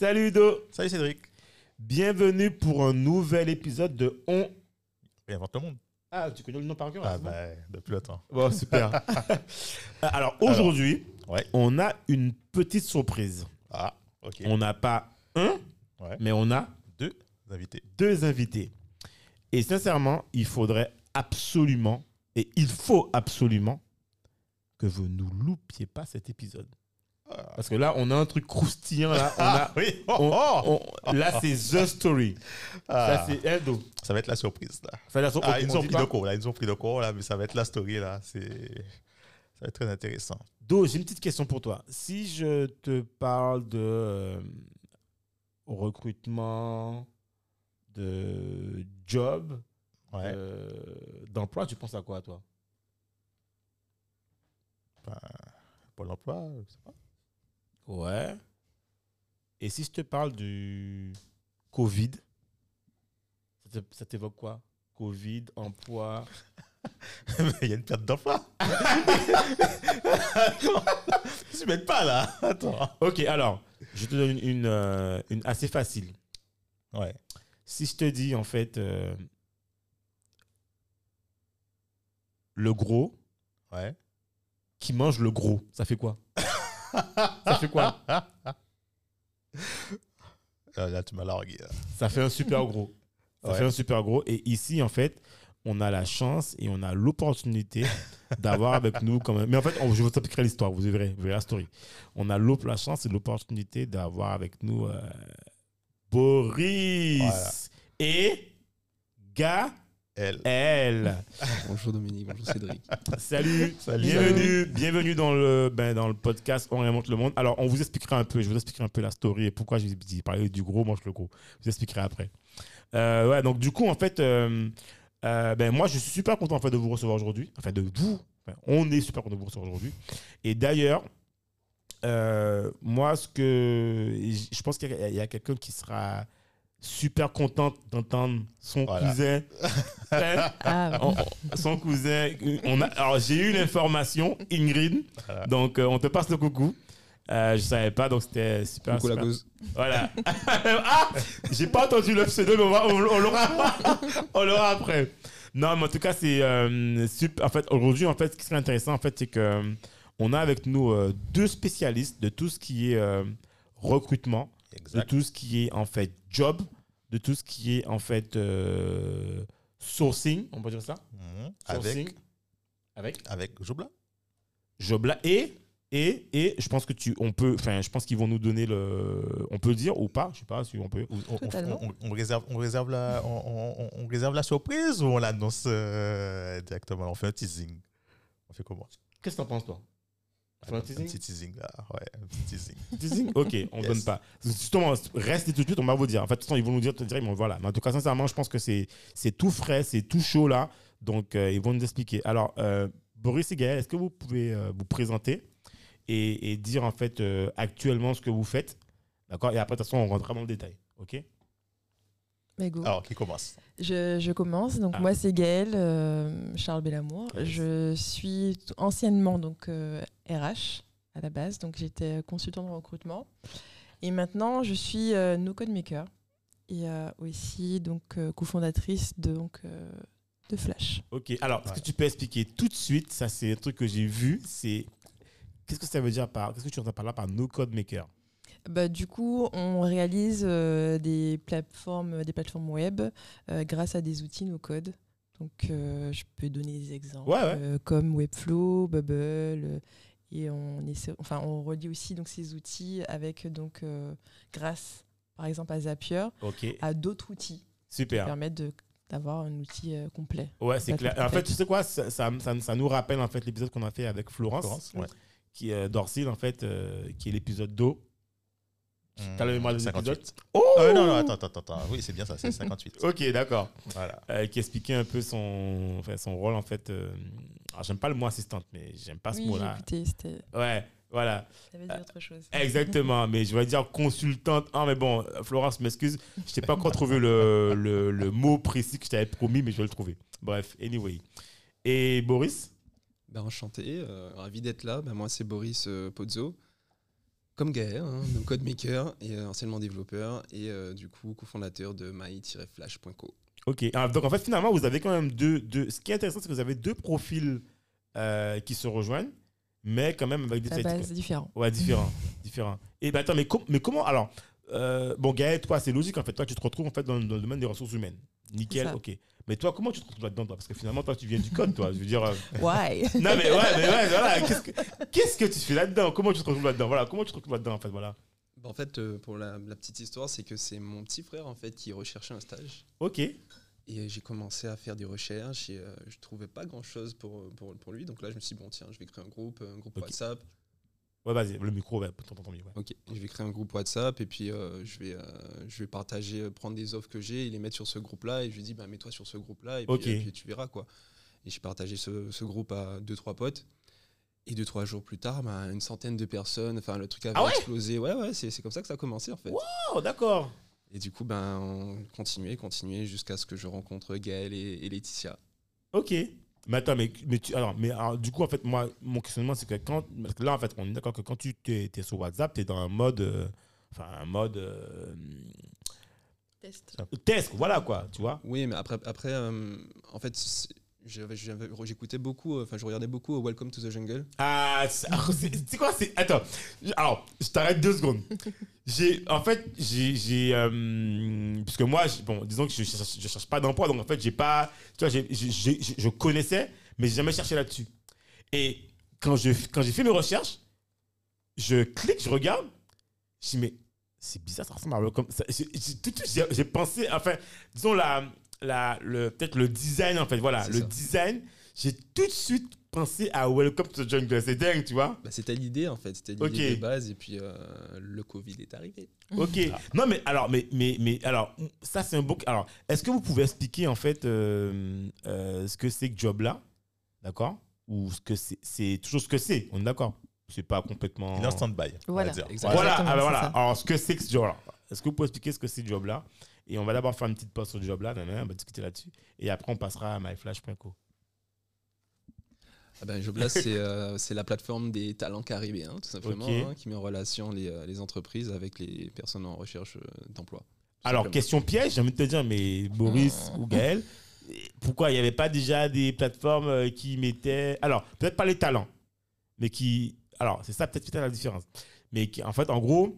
Salut Udo, Salut Cédric. bienvenue pour un nouvel épisode de On. Réinvente le monde. Ah, tu connais le nom par cœur Ah là, c'est bon bah, depuis le temps. Bon, super. Alors aujourd'hui, Ouais. on a une petite surprise. Ah, ok. On n'a pas un, Ouais. mais on a Deux invités. deux invités. Et sincèrement, il faudrait absolument, et il faut absolument, que vous ne loupiez pas cet épisode. Ah. Parce que là, on a un truc croustillant. Là, on a, oui. Oh, oh. on- là c'est The Story. Ah, Ça, c'est Eldo. ça va être la surprise là. Ça, la so- Ah, ils nous ont pris de cours là. Ils nous ont pris de cours là, mais ça va être la story là. C'est, ça va être très intéressant. Do, j'ai une petite question pour toi. Si je te parle de euh, recrutement, de job, Ouais. euh, d'emploi, tu penses à quoi, toi? Pour l'emploi, je sais pas. Ouais. Et si je te parle du Covid, ça t'évoque quoi? Covid, emploi. Il y a une perte d'emploi. Tu m'aides pas là. Attends. Ok, alors, je te donne une, une, euh, une assez facile. Ouais. Si je te dis, en fait, euh, le gros Ouais. qui mange le gros, ça fait quoi? Ça fait quoi? Ah, Là, tu m'as largué. là. Ça fait un super gros. Ça Ouais. fait un super gros. Et ici, en fait, on a la chance et on a l'opportunité d'avoir avec nous quand même. Mais en fait, on- je vous expliquerai l'histoire, vous verrez, vous verrez la story. On a la chance et l'opportunité d'avoir avec nous euh, Boris Voilà. et Gaël. Elle. Bonjour Dominique, bonjour Cédric. Salut, Salut. bienvenue, bienvenue dans le, ben, dans le podcast On remonte le monde. Alors, on vous expliquera un peu, je vous expliquerai un peu la story et pourquoi j'ai j'ai parlé du gros mange le gros. Je vous expliquerai après. Euh, ouais, donc du coup, en fait, euh, euh, ben, moi, je suis super content en fait, de vous recevoir aujourd'hui. Enfin, de vous. Enfin, on est super content de vous recevoir aujourd'hui. Et d'ailleurs, euh, moi, ce que je pense qu'il y a, il y a quelqu'un qui sera super content d'entendre son Voilà. cousin. Ah, On- on- son cousin. On a, alors, j'ai eu l'information, Ingrid. Voilà. Donc, euh, on te passe le coucou. Euh, je savais pas, donc c'était super. Coucou la super. cause. Voilà. ah J'ai pas entendu le pseudo, mais on, va- on- on l'aura on l'aura après. Non, mais en tout cas, c'est euh, super. En fait, aujourd'hui, en fait, ce qui serait intéressant, en fait, c'est que euh, on a avec nous euh, deux spécialistes de tout ce qui est euh, de tout ce qui est en fait job, de tout ce qui est en fait euh, sourcing, on peut dire ça Mhm. Sourcing. Avec, Avec avec Jobla. Jobla et et et je pense que tu on peut enfin je pense qu'ils vont nous donner le on peut le dire ou pas je sais pas si on peut On, on- Totalement. on- on réserve, on, réserve la, on, on- on- on réserve la surprise ou on l'annonce euh, directement? On fait un teasing. On fait comment? Qu'est-ce que t'en penses toi? Un teasing? petit teasing là. Ouais, un petit teasing. Teasing? Ok on Yes. donne pas. Justement restez tout de suite on va vous dire. En fait de toute façon, ils vont nous dire te dire mais voilà. Mais en tout cas sincèrement je pense que c'est c'est tout frais c'est tout chaud là. Donc euh, ils vont nous expliquer. Alors euh, Boris et Gaël est-ce que vous pouvez euh, vous présenter et, et dire en fait euh, actuellement ce que vous faites? D'accord? Et après de toute façon on rentrera dans le détail. Ok? Mais go. Alors, qui commence Je, je commence. Donc Ah. moi c'est Gaëlle euh, Charles Bellamour. Yes. Je suis anciennement donc euh, RH à la base. Donc j'étais consultante en recrutement. Et maintenant je suis euh, no code maker et euh, aussi donc euh, cofondatrice de donc euh, de Flash. Ok, alors, est-ce que tu peux expliquer tout de suite? Ça, c'est un truc que j'ai vu. C'est. Qu'est-ce que ça veut dire par. Qu'est-ce que tu entends par là par no code maker Bah, du coup, on réalise euh, des plateformes, des plateformes web euh, grâce à des outils no code. Donc, euh, je peux donner des exemples Ouais, ouais. euh, comme Webflow, Bubble, euh, et on essaie, enfin, on relie aussi donc ces outils avec donc euh, grâce, par exemple, à Zapier, à d'autres outils qui super. permettent de- d'avoir un outil euh, complet. Ouais, c'est clair. En fait, tu sais quoi ça, ça, ça- ça nous rappelle en fait l'épisode qu'on a fait avec Florence, Florence Ouais. qui est Dorcil, en fait, euh, qui est l'épisode d'eau. T'as le mémoire des 58. épisodes Oh Euh, non, non, attends, attends, attends. Oui, c'est bien ça, c'est 58. Ok, d'accord. Voilà. Euh, qui expliquait un peu son, enfin, son rôle en fait. euh, alors, j'aime pas le mot assistante, mais j'aime pas ce Oui, mot-là. c'était. Ouais, voilà. Ça veut dire autre chose. Exactement, mais je vais dire consultante. Ah, mais bon, Florence m'excuse, je t'ai pas encore trouvé le, le, le mot précis que je t'avais promis, mais je vais le trouver. Bref, anyway. Et Boris? Ben, enchanté, euh, ravi d'être là. Ben, moi, c'est Boris euh, Pozzo. Comme Gaël, hein, no codemaker et euh, anciennement développeur et euh, du coup cofondateur de my-flash.co. Ok, Ah, donc en fait, finalement, vous avez quand même deux. deux... Ce qui est intéressant, c'est que vous avez deux profils euh, qui se rejoignent, mais quand même avec des traits- base différent. Ouais, différent. différent. Et ben attends, mais, com- mais comment. Alors, euh, bon, Gaël, toi, c'est logique en fait. Toi, tu te retrouves en fait dans, dans le domaine des ressources humaines. Nickel, ok. Mais toi, comment tu te retrouves là-dedans, toi? Parce que finalement, toi, tu viens du code, toi. Je veux dire. euh, Ouais. Non, mais ouais, mais ouais, voilà. Qu'est-ce que, qu'est-ce que tu fais là-dedans? Comment tu te retrouves là-dedans? Voilà, comment tu te retrouves là-dedans, en fait, voilà. Ben, en fait, euh, pour la, la petite histoire, c'est que c'est mon petit frère en fait qui recherchait un stage. Ok. Et j'ai commencé à faire des recherches et euh, je trouvais pas grand chose pour, pour, pour lui. Donc là, je me suis dit, bon, tiens, je vais créer un groupe, un groupe. WhatsApp. Ouais, vas-y, le micro, ouais, t'entends mieux. Ouais. Ok, je vais créer un groupe WhatsApp et puis euh, je, vais, euh, je vais partager, euh, prendre des offres que j'ai et les mettre sur ce groupe-là. Et je lui dis, bah, mets-toi sur ce groupe-là et puis, tu verras. quoi. Et j'ai partagé ce, ce groupe à deux, trois potes. Et deux, trois jours plus tard, bah, une centaine de personnes, enfin le truc avait Ah ouais explosé. Ouais, ouais, c'est comme ça que ça a commencé en fait. Oh, d'accord. Et du coup, ben, on continuait, continuait jusqu'à ce que je rencontre Gaël et, et Laetitia. Ok. Mais attends, mais, mais, tu, alors, mais alors, du coup, en fait, moi, mon questionnement, c'est que quand. Parce que là, en fait, on est d'accord que quand tu es, sur WhatsApp, tu es dans un mode. euh, Enfin, un mode. euh, Test. test, voilà, quoi, tu vois. Oui, mais après, après euh, en fait, j'écoutais beaucoup, euh, enfin, je regardais beaucoup euh, Welcome to the Jungle. Ah, c'est c'est quoi c'est Attends, alors, je t'arrête deux secondes. J'ai, en fait, j'ai, euh, puisque moi, bon, disons que je cherche, je cherche pas d'emploi, donc en fait, j'ai pas, tu vois, je connaissais, mais j'ai jamais cherché là-dessus. Et quand je, quand j'ai fait mes recherches, je clique, je regarde, je dis mais c'est bizarre, ça ressemble à Welcome. ça- Tout de suite, j'ai- j'ai pensé, enfin, disons la, la, le, peut-être le design en fait, voilà, C'est le ça. design, j'ai tout de suite pensé à Welcome to the Jungle. C'est dingue, tu vois. Bah, c'était l'idée en fait, c'était l'idée de base et puis euh, le Covid est arrivé. Ok. Non, mais alors, mais, mais, mais alors, ça c'est un bon. Alors, est-ce que vous pouvez expliquer en fait euh, euh, ce que c'est que job là, d'accord? Ou ce que c'est, c'est toujours ce que c'est. On est d'accord? C'est pas complètement. Il est en stand-by. Voilà. dire. Exactement. Voilà. Exactement, ah voilà. ça. Alors, ce que c'est que ce job là. Est-ce que vous pouvez expliquer ce que c'est ce job là? Et on va d'abord faire une petite pause sur le job là. On va discuter là-dessus. Et après, on passera à myflash.co. Ah ben, Joblas, c'est euh, la plateforme des talents caribéens, tout simplement, hein, qui met en relation les, euh, les entreprises avec les personnes en recherche euh, d'emploi. Alors, simplement. question piège, j'ai envie de te dire, mais Boris ou Gaël, pourquoi il n'y avait pas déjà des plateformes euh, qui mettaient. Alors, peut-être pas les talents, mais qui. Alors, c'est ça peut-être peut-être la différence. Mais qui, en fait, en gros,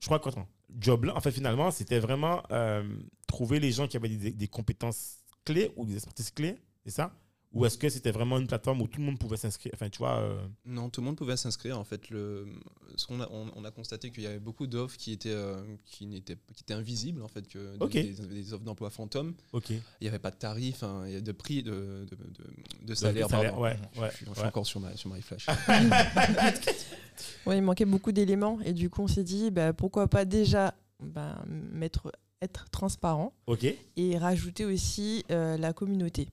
je crois que job là, en fait, finalement, c'était vraiment euh, trouver les gens qui avaient des, des compétences clés ou des expertises clés, c'est ça? Ou est-ce que c'était vraiment une plateforme où tout le monde pouvait s'inscrire? Enfin, tu vois. euh, Non, tout le monde pouvait s'inscrire. En fait, le, ce qu'on a, on, on a constaté qu'il y avait beaucoup d'offres qui étaient, euh, qui, n'étaient, qui étaient invisibles, en fait, que des- Ok. des, des offres d'emploi fantômes. ok. Il n'y avait pas de tarif, hein, il y a de prix, de, de, de- de salaire. salaire, pardon. ouais, Je- ouais, je, suis- je suis ouais. encore sur, ma, sur MyFlash. Ouais, il manquait beaucoup d'éléments et du coup on s'est dit bah, pourquoi pas déjà bah, mettre, être transparent Ok. et rajouter aussi euh, la communauté.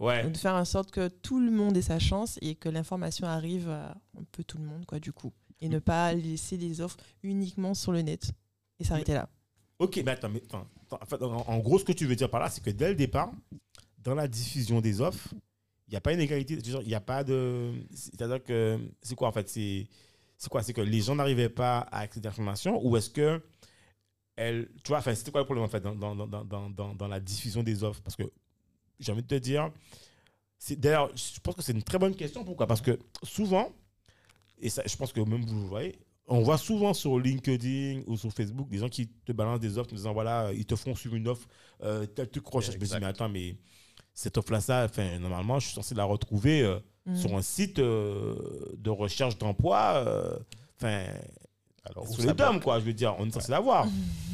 Ouais. De faire en sorte que tout le monde ait sa chance et que l'information arrive à un peu tout le monde quoi du coup et ne pas laisser les offres uniquement sur le net et s'arrêter là. Ok, mais attends, mais attends, attends, en, fait, en- en gros, ce que tu veux dire par là, c'est que dès le départ, dans la diffusion des offres, il n'y a pas une égalité. Il n'y a pas de. C'est-à-dire que. C'est quoi en fait C'est c'est quoi? C'est que les gens n'arrivaient pas à accéder à l'information ou est-ce que. Elle, tu vois, enfin, c'était quoi le problème en fait dans, dans, dans, dans, dans, dans la diffusion des offres? Parce que j'ai envie de te dire. D'ailleurs, je pense que c'est une très bonne question. Pourquoi? Parce que souvent, et ça, je pense que même vous le voyez, on voit souvent sur LinkedIn ou sur Facebook des gens qui te balancent des offres en disant voilà, ils te font suivre une offre, euh, tel truc recherche. Je me dis, mais attends, mais cette offre-là, ça, enfin, normalement, je suis censé la retrouver euh, Mm. sur un site euh, de recherche d'emploi, euh, enfin, ça les dames, bloque? quoi, je veux dire, on est censé l'avoir.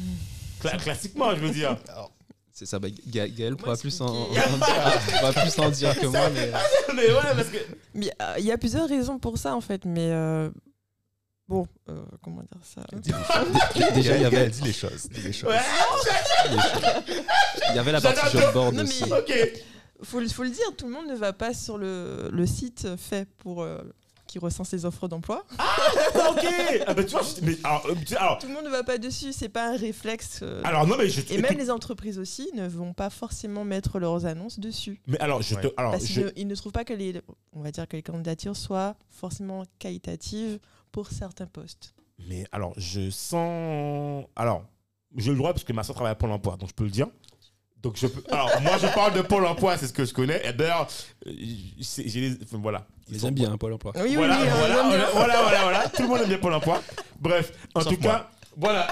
Cla- classiquement, je veux dire. Alors, C'est ça, bah, Ga- Gaël pourra plus, en, en plus en dire que moi, mais mais ouais, parce que. Mais, euh, Il y a plusieurs raisons pour ça en fait, mais euh, Bon, euh, comment dire ça? Déjà, il y avait, Dis les choses. dis les choses. Ouais, il y avait la partie job board Non, aussi. mais- ok. faut, le- faut le dire, tout le monde ne va pas sur le, le site fait pour euh, qui recense les offres d'emploi. ok. Ah bah tu vois, je- mais alors, euh, tu- alors, Tout le monde ne va pas dessus, c'est pas un réflexe. euh, alors non mais je. et même les entreprises aussi ne vont pas forcément mettre leurs annonces dessus. Mais alors je te, Ouais. alors Parce je, qu'ils ne, ils ne trouvent pas que les, on va dire que les candidatures soient forcément qualitatives pour certains postes. mais alors je sens, alors j'ai le droit parce que ma soeur travaille à Pôle Emploi, donc je peux le dire. Donc je peux. Alors moi je parle de Pôle Emploi, c'est ce que je connais. Et d'ailleurs, euh, c'est- j'ai les, enfin, voilà. Ils aiment bien, hein, Pôle emploi. Oui, voilà, oui, oui, on voilà, voilà, voilà, voilà, voilà. Tout le monde aime bien Pôle Emploi. Bref, en Sauf tout moi. cas, voilà.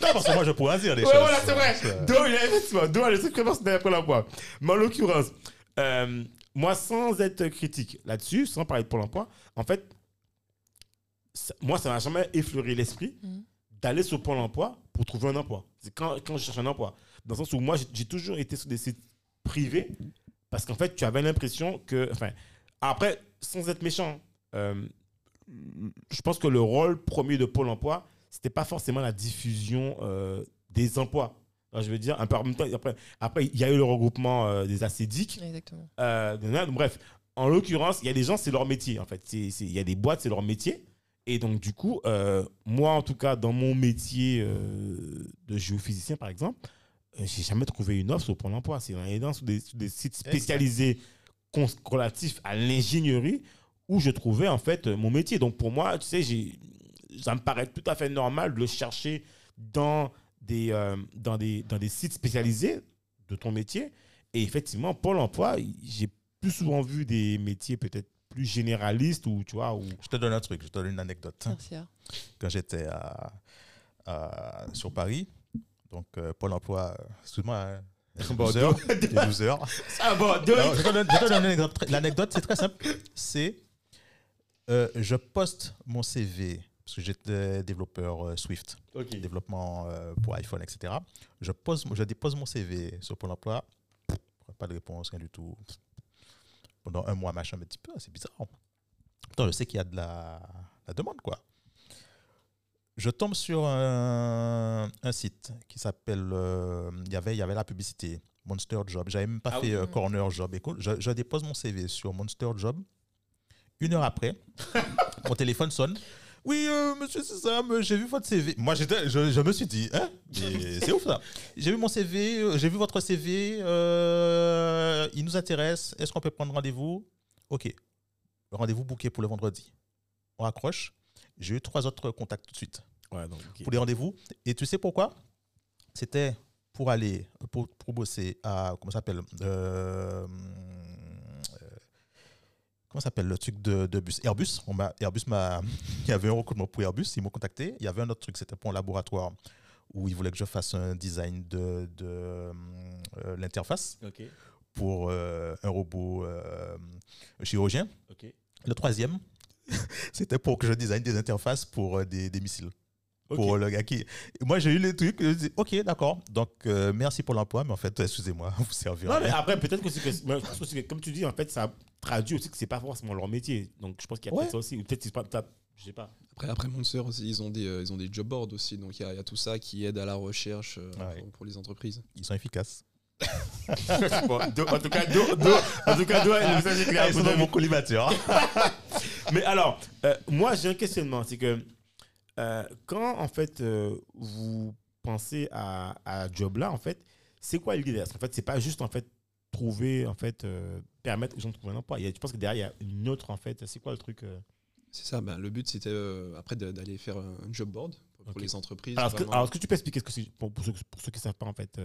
Non, parce que moi, je pourrais dire des Ouais, choses. voilà, c'est vrai. Euh, Do, il a effectivement, Do a les trucs personnels après l'emploi. Mais en l'occurrence, euh, moi, sans être critique là-dessus, sans parler de Pôle emploi, en fait, ça- moi, ça m'a jamais effleuré l'esprit Mhm. d'aller sur Pôle emploi pour trouver un emploi. C'est quand, quand je cherche un emploi. Dans le sens où moi, j'ai- j'ai toujours été sur des sites privés parce qu'en fait, tu avais l'impression que. Enfin, après, sans être méchant, euh, je pense que le rôle premier de Pôle emploi, c'était pas forcément la diffusion euh, des emplois. Alors, je veux dire, un peu en même temps, après, après, il y a eu le regroupement euh, des acédiques. Exactement. Donc, bref, en l'occurrence, il y a des gens, c'est leur métier, en fait. Il y a des boîtes, c'est leur métier. Et donc, du coup, moi, en tout cas, dans mon métier de géophysicien, par exemple, j'ai jamais trouvé une offre sur Pôle emploi. C'est dans les des, sites spécialisés relatifs à l'ingénierie où je trouvais, en fait, mon métier. Donc, pour moi, tu sais, j'ai- ça me paraît tout à fait normal de le chercher dans des, euh, dans des, dans des sites spécialisés de ton métier. Et effectivement, Pôle emploi, j'ai plus souvent vu des métiers peut-être plus généralistes ou, tu vois. Je te donne un truc, je te donne une anecdote. Tertiaire. Quand j'étais à, à- sur Paris, donc euh, Pôle emploi, euh, excuse-moi, hein, Bon, 12 heures, il est 12 heures. Ah bon, deux- Non, je te donne, je te donne une anecdote. très- L'anecdote, c'est très simple. C'est euh, je poste mon CV parce que j'étais développeur euh, Swift, développement euh, pour iPhone, etc. Je, pose, je dépose mon CV sur Pôle emploi. Pas de réponse, rien du tout. Pendant un mois, machin, me dit, c'est bizarre. Pourtant, je sais qu'il y a de la, la demande, quoi. Je tombe sur un, un site qui s'appelle. euh, Il y avait- il y avait la publicité, Monster Job. J'avais même pas Ah fait oui. euh, Corner Job. Écoute, je, je dépose mon CV sur Monster Job. Une heure après, mon téléphone sonne. Oui, euh, monsieur Sésame, j'ai vu votre CV. Moi, j'étais, je, je me suis dit, hein, c'est ouf ça. J'ai vu mon CV, j'ai vu votre CV, il nous intéresse. Est-ce qu'on peut prendre rendez-vous? Ok. Rendez-vous booké pour le vendredi. On raccroche. J'ai eu trois autres contacts tout de suite Ouais, donc, ok. pour les rendez-vous. Et tu sais pourquoi? C'était pour aller, pour, pour bosser à, comment ça s'appelle Euh, euh, Comment ça s'appelle le truc de, de bus? Airbus. On m'a, Airbus m'a, il y avait un recrutement pour Airbus, ils m'ont contacté. Il y avait un autre truc, c'était pour un laboratoire où ils voulaient que je fasse un design de, de euh, l'interface pour euh, un robot euh, chirurgien. Le troisième, c'était pour que je design des interfaces pour euh, des, des missiles. Pour le gars qui. Moi, j'ai eu les trucs. Je dis, ok, d'accord. Donc, euh, merci pour l'emploi, mais en fait, excusez-moi, vous servirez. Non, mais après, peut-être que c'est que, que comme tu dis, en fait, ça traduit aussi que c'est pas forcément leur métier. Donc, je pense qu'il y a Ouais. peut-être ça aussi. Ou peut-être, c'est pas, je sais pas. Après, après Monster aussi, ils ont des, euh, ils ont des job boards aussi, donc il y, a- il y a tout ça qui aide à la recherche euh, Ouais. pour, pour les entreprises. Ils sont efficaces. Bon, Do- en tout cas, Do- Do- en tout cas, Do, le message est clair. Ah, ils sont dans mon collimateur. Mais alors, euh, moi, j'ai un questionnement. C'est que euh, quand, en fait, euh, vous pensez à, à job là, en fait, c'est quoi l'idée En fait, c'est pas juste, en fait, trouver, en fait, permettre aux gens de trouver un emploi. Il y a- je pense que derrière, il y a une autre, en fait, c'est quoi le truc C'est ça, ben, le but c'était après d'aller faire un job board pour, les entreprises. alors, est-ce que, vraiment. alors, est-ce que tu peux expliquer ce que c'est pour, pour ceux, pour ceux qui ne savent pas, en fait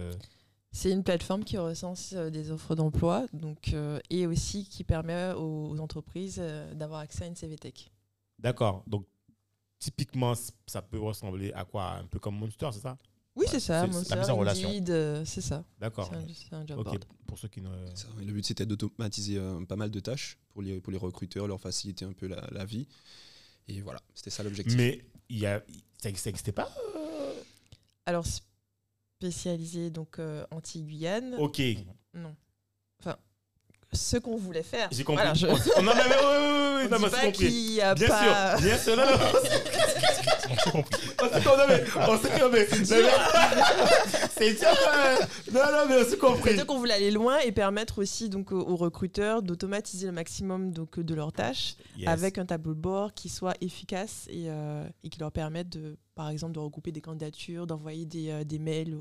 C'est une plateforme qui recense euh, des offres d'emploi donc, euh, et aussi qui permet aux, aux entreprises euh, d'avoir accès à une CVTech. D'accord. Donc, typiquement, ça peut ressembler à quoi? Un peu comme Monster, c'est ça? Oui, Ouais, c'est ça, c'est- c'est Monster, la mise en relation. Euh, c'est ça. D'accord. C'est un, c'est un job Ok, board. pour ceux qui ne. Ça, le but c'était d'automatiser euh, pas mal de tâches pour les, pour les recruteurs, leur faciliter un peu la, la vie. Et voilà, c'était ça l'objectif. Mais il y a, ça n'existait pas Alors, spécialisé donc euh, anti-Guyane, Ok. non. Enfin, ce qu'on voulait faire. J'ai compris. Voilà, je- On- non, mais, oui, oui, oui, oui, on non, mais compris. a Bien pas... sûr, bien sûr. Non, non, on s'est compris. On s'est compris. C'est dur. Non, non, mais on s'est compris. C'est-à-dire qu'on voulait aller loin et permettre aussi donc aux, recruteurs d'automatiser le maximum donc de leurs tâches Yes. avec un tableau de bord qui soit efficace et, euh, et qui leur permette de, par exemple, de regrouper des candidatures, d'envoyer des, euh, des mails.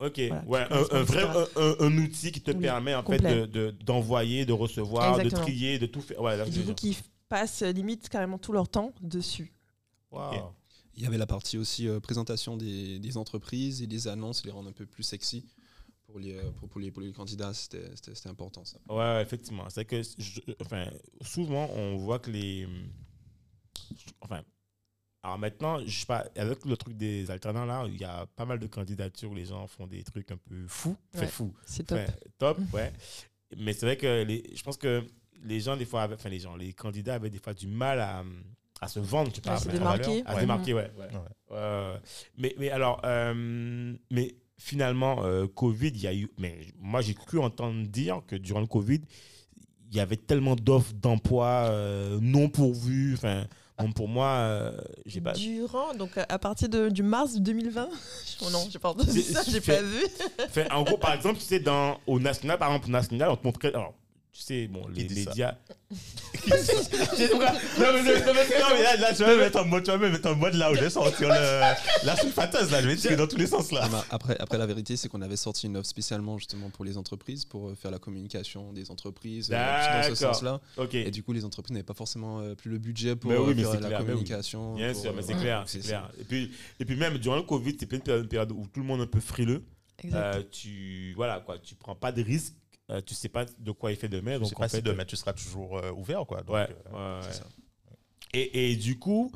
Ok, Voilà, ouais, un, un vrai un, un- outil qui te Oui, permet en fait complet. de- de- d'envoyer, de, recevoir, Exactement. de trier, de tout faire. Ouais, du coup, qui passent euh, limite carrément tout leur temps dessus. Wow. Il y avait la partie aussi euh, présentation des, des entreprises et des annonces, les rendre un peu plus sexy pour les, euh, pour, pour les, pour les candidats. C'était important ça. Ouais, effectivement. C'est que, je- enfin, souvent, on voit que les. Enfin, alors maintenant, je sais pas, avec le truc des alternants là, il y a pas mal de candidatures où les gens font des trucs un peu fous. Enfin, fous. C'est top. Enfin, top, ouais. Mais c'est vrai que les, je pense que les gens, des fois, avaient, enfin, les gens, les candidats avaient des fois du mal à, à se vendre, sais pas, À se démarquer. À se démarquer, ouais. ouais. mais, mais alors, euh, mais finalement, euh, Covid, il y a eu. Mais moi, j'ai cru entendre dire que durant le Covid, il y avait tellement d'offres d'emploi euh, non pourvues. Enfin, bon, pour moi, euh, j'ai pas. Durant, donc à partir de, du mars 2020, oh non, j'ai pas entendu ça, j'ai pas vu. En gros, par exemple, tu sais, dans, au national, par exemple, au national, on te montrait. Alors, tu sais, bon, les médias. J'ai- non, mais, non, mais, non, mais, Non, mais là, là, tu vas me mettre en mode, tu vas me mettre en mode là où je vais sortir le, la sulfateuse, là. Je vais tirer dans tous les sens, là. Après, après, la vérité, c'est qu'on avait sorti une offre spécialement justement pour les entreprises, pour euh, faire la communication des entreprises euh, dans ce D'accord. sens-là. Ok. Et du coup, les entreprises n'avaient pas forcément euh, plus le budget pour Mais oui, mais faire la clair, mais oui. communication. Bien pour, sûr, mais c'est clair, c'est clair. Et puis, et puis même durant le Covid, c'est une période où tout le monde est un peu frileux. Exact. Euh, tu voilà quoi, tu prends pas de risques, euh, tu sais pas de quoi il fait demain. Je Donc sais en pas fait, si demain tu seras toujours euh, ouvert, quoi. Donc, ouais, euh, ouais, c'est ouais. ça. Et, et du coup,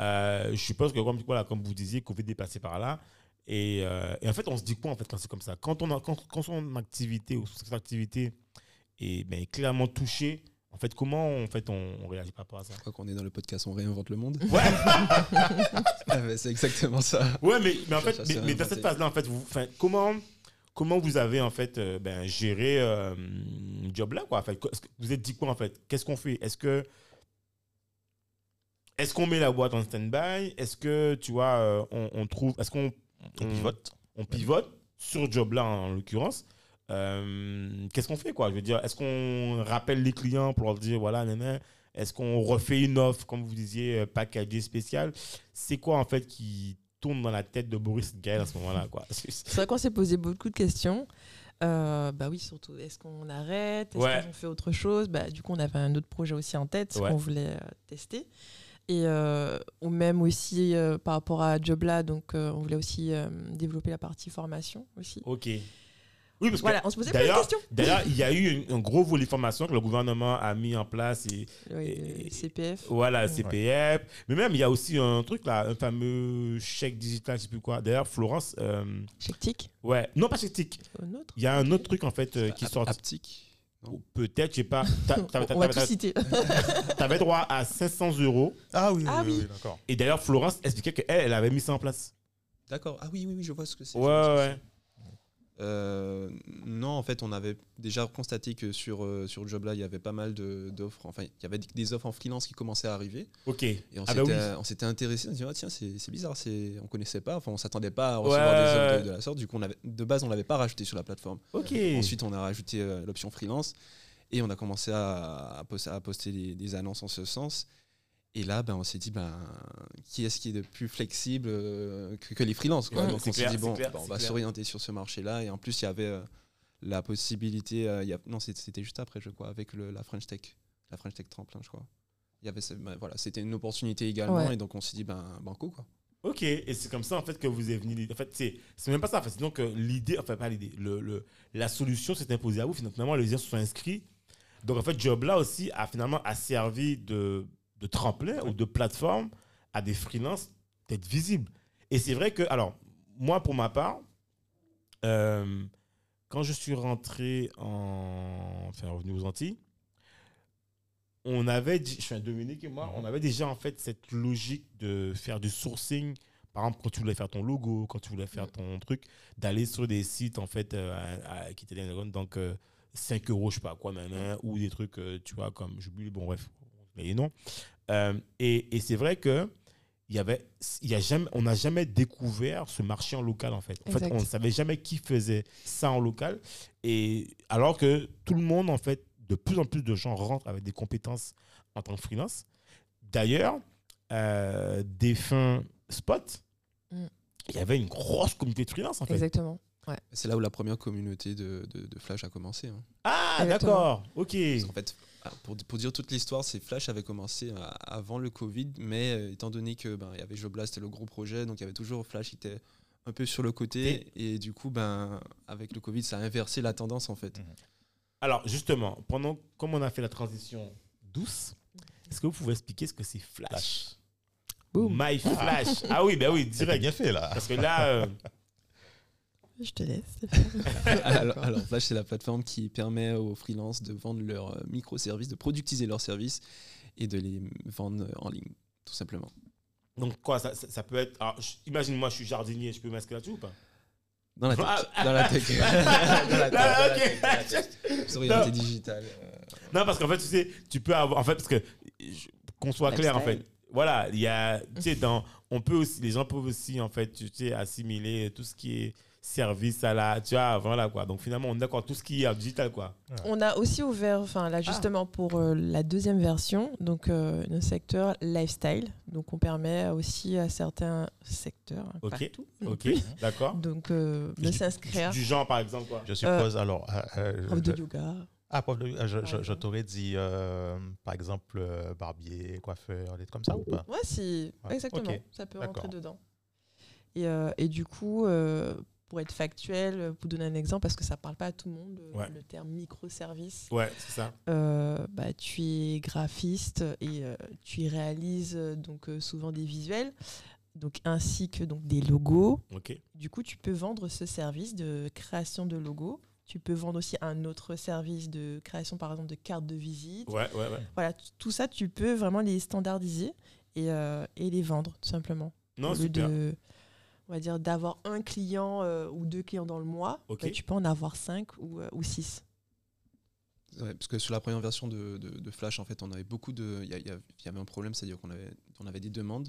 euh, je suppose que comme voilà, comme vous disiez, Covid est passé par là. Et, euh, et en fait, on se dit quoi en fait quand c'est comme ça? Quand on a, quand, quand son activité ou son activité est ben, clairement touchée, en fait, comment en fait on, on réagit par rapport à ça? Je crois qu'on est dans le podcast On réinvente le monde. Ouais. Ah, c'est exactement ça. Ouais, mais, mais en fait, mais, dans cette phase-là, en fait, vous, comment, comment vous avez en fait euh, ben, géré euh, job là quoi? En fait, que Vous êtes dit quoi en fait? Qu'est-ce qu'on fait? Est-ce que est-ce qu'on met la boîte en stand-by? Est-ce que tu vois, euh, on, on trouve, est-ce qu'on on pivote. on pivote sur job là en l'occurrence? Euh, Qu'est-ce qu'on fait quoi? Je veux dire, est-ce qu'on rappelle les clients pour leur dire voilà, nanana, est-ce qu'on refait une offre, comme vous disiez, packagée spéciale? C'est quoi en fait qui tourne dans la tête de Boris Gaël à ce moment-là c'est- vrai qu'on s'est posé beaucoup de questions. Euh, bah oui, surtout, est-ce qu'on arrête? Est-ce Ouais. qu'on fait autre chose? Bah, Du coup, on avait un autre projet aussi en tête Ouais. qu'on voulait euh, tester. Et euh, ou même aussi euh, par rapport à Jobla, donc on voulait aussi développer la partie formation aussi. Ok. Oui, parce que Voilà, on se posait plein de questions. d'ailleurs, il y a eu un, un gros volet formation que le gouvernement a mis en place et Oui, et- CPF. voilà, Ouais. CPF. Mais même, il y a aussi un truc là, un fameux chèque digital, je sais plus quoi. D'ailleurs, Florence, euh, TIC, ouais, non pas chèque TIC. un autre. Il y a un autre truc en fait euh, qui sort. Aptique. Peut-être, je sais pas. On va tout citer. T'avais droit à 500 euros. Ah oui, Ah oui, oui. oui, d'accord. Et d'ailleurs, Florence expliquait qu'elle, elle avait mis ça en place. D'accord. Ah oui, oui, oui, je vois ce que c'est. Ouais, ouais. Euh, non, en fait, on avait déjà constaté que sur, euh, sur Jobla, il y avait pas mal d'offres. Enfin, il y avait des offres en freelance qui commençaient à arriver. Ok. Et on Ah bah s'était oui. s'était intéressé. On s'est dit, ah, tiens, c'est bizarre. On connaissait pas. Enfin, on s'attendait pas à Ouais, recevoir des offres de, de la sorte. Du coup, on avait, de base, on l'avait pas rajouté sur la plateforme. Ok. Ensuite, on a rajouté euh, l'option freelance et on a commencé à, à poster, à poster des, des annonces en ce sens. Et là, ben, on s'est dit, ben, qui est-ce qui est de plus flexible euh, que, que les freelances quoi. Ouais, Donc on s'est dit, bon, clair, ben, on va s'orienter sur ce marché-là. Et en plus, il y avait euh, la possibilité, euh, il y a- non, c'était juste après, je crois, avec le- la French Tech, la French Tech Tremplin, je crois. Il y avait, ben, voilà, c'était une opportunité également. Ouais. Et donc, on s'est dit, ben, banco, quoi. Ok, et c'est comme ça en fait que vous êtes venu. En fait, c'est c'est même pas ça. En fait, c'est donc euh, l'idée, enfin pas l'idée, le, le- la solution s'est imposée à vous. Finalement, les gens se sont inscrits. Donc en fait, Jobla aussi a finalement a servi de, de tremplin ou de plateforme à des freelances d'être visibles. Et c'est vrai que, alors, moi pour ma part, euh, quand je suis rentré en. Enfin, revenu aux Antilles, on avait, je suis un Dominique et moi, on avait déjà en fait cette logique de faire du sourcing. Par exemple, quand tu voulais faire ton logo, quand tu voulais faire ton truc, d'aller sur des sites en fait euh, à- à- qui étaient donc euh, 5 euros, je sais pas quoi, nanana, ou des trucs, euh, tu vois, comme, j'oublie, bon, bref, les noms. Euh, et et c'est vrai que il y avait, il y a jamais, on n'a jamais découvert ce marché en local, en fait. En fait, on ne savait jamais qui faisait ça en local. Et alors que tout le monde, en fait, de plus en plus de gens rentrent avec des compétences en tant que freelance. D'ailleurs, euh, des fins spot, Mm. il y avait une grosse communauté de freelance, en fait. Exactement. C'est là où la première communauté de, de- de Flash a commencé. hein. Ah, d'accord. Ok. Qu'en fait, ah, pour, pour dire toute l'histoire, c'est Flash avait commencé euh, avant le Covid, mais euh, étant donné que ben il y avait Jobla, c'était le gros projet, donc il y avait toujours Flash qui était un peu sur le côté, et du coup, ben avec le Covid, ça a inversé la tendance en fait. Alors, justement, pendant, comme on a fait la transition douce, est-ce que vous pouvez expliquer ce que c'est Flash? My Flash. Ah oui, ben oui, direct. bien fait là. Parce que là, euh, Je te laisse. alors, alors, Flash, c'est la plateforme qui permet aux freelances de vendre leurs euh, microservices, de productiser leurs services et de les vendre en ligne, tout simplement. donc quoi, ça, ça, ça peut être. alors, je- Imagine-moi, je suis jardinier, je peux m'inscrire là-dessus ou pas? Dans la tech. Ah, dans la tech. dans la tech, Ah, dans la tech. ok. Sobriété digitale. euh, Non, parce qu'en fait, tu sais, tu peux avoir. En fait, parce que, qu'on soit clair, en fait. Voilà, il y a. Tu sais, dans. On peut aussi. Les gens peuvent aussi, en fait, tu sais, assimiler tout ce qui est service à la. Tu vois, voilà, quoi. Donc finalement, on est d'accord, tout ce qui est digital, quoi. On a aussi ouvert, enfin là justement pour euh, la deuxième version, donc euh, le secteur lifestyle. Donc on permet aussi à certains secteurs, hein, Ok. Ok, d'accord. donc euh, de Du- s'inscrire. Du genre, par exemple, quoi. Je suppose alors. euh, euh, Prof de yoga. Ah, prof de yoga, je, t'aurais dit, euh, par exemple, barbier, coiffeur, des trucs comme ça ou pas? Ouais, si, Ouais, exactement, ça peut rentrer dedans. Et, euh, et du coup, euh, pour être factuel, euh, pour donner un exemple, parce que ça parle pas à tout le monde, euh, Ouais. le terme microservice. Ouais, c'est ça. Euh, bah, tu es graphiste et euh, tu réalises donc souvent des visuels, donc ainsi que donc des logos. Ok. Du coup, tu peux vendre ce service de création de logos. Tu peux vendre aussi un autre service de création, par exemple, de cartes de visite. Ouais, ouais, ouais. Voilà, tout ça, tu peux vraiment les standardiser et, euh, et les vendre, tout simplement. Non, Au lieu super. de, on va dire, d'avoir un client euh, ou deux clients dans le mois, Ok. bah, tu peux en avoir cinq ou, euh, ou six. Ouais, parce que sur la première version de, de- de Flash, en fait, on avait beaucoup de. Il y, avait un problème, c'est-à-dire qu'on avait, on avait des demandes.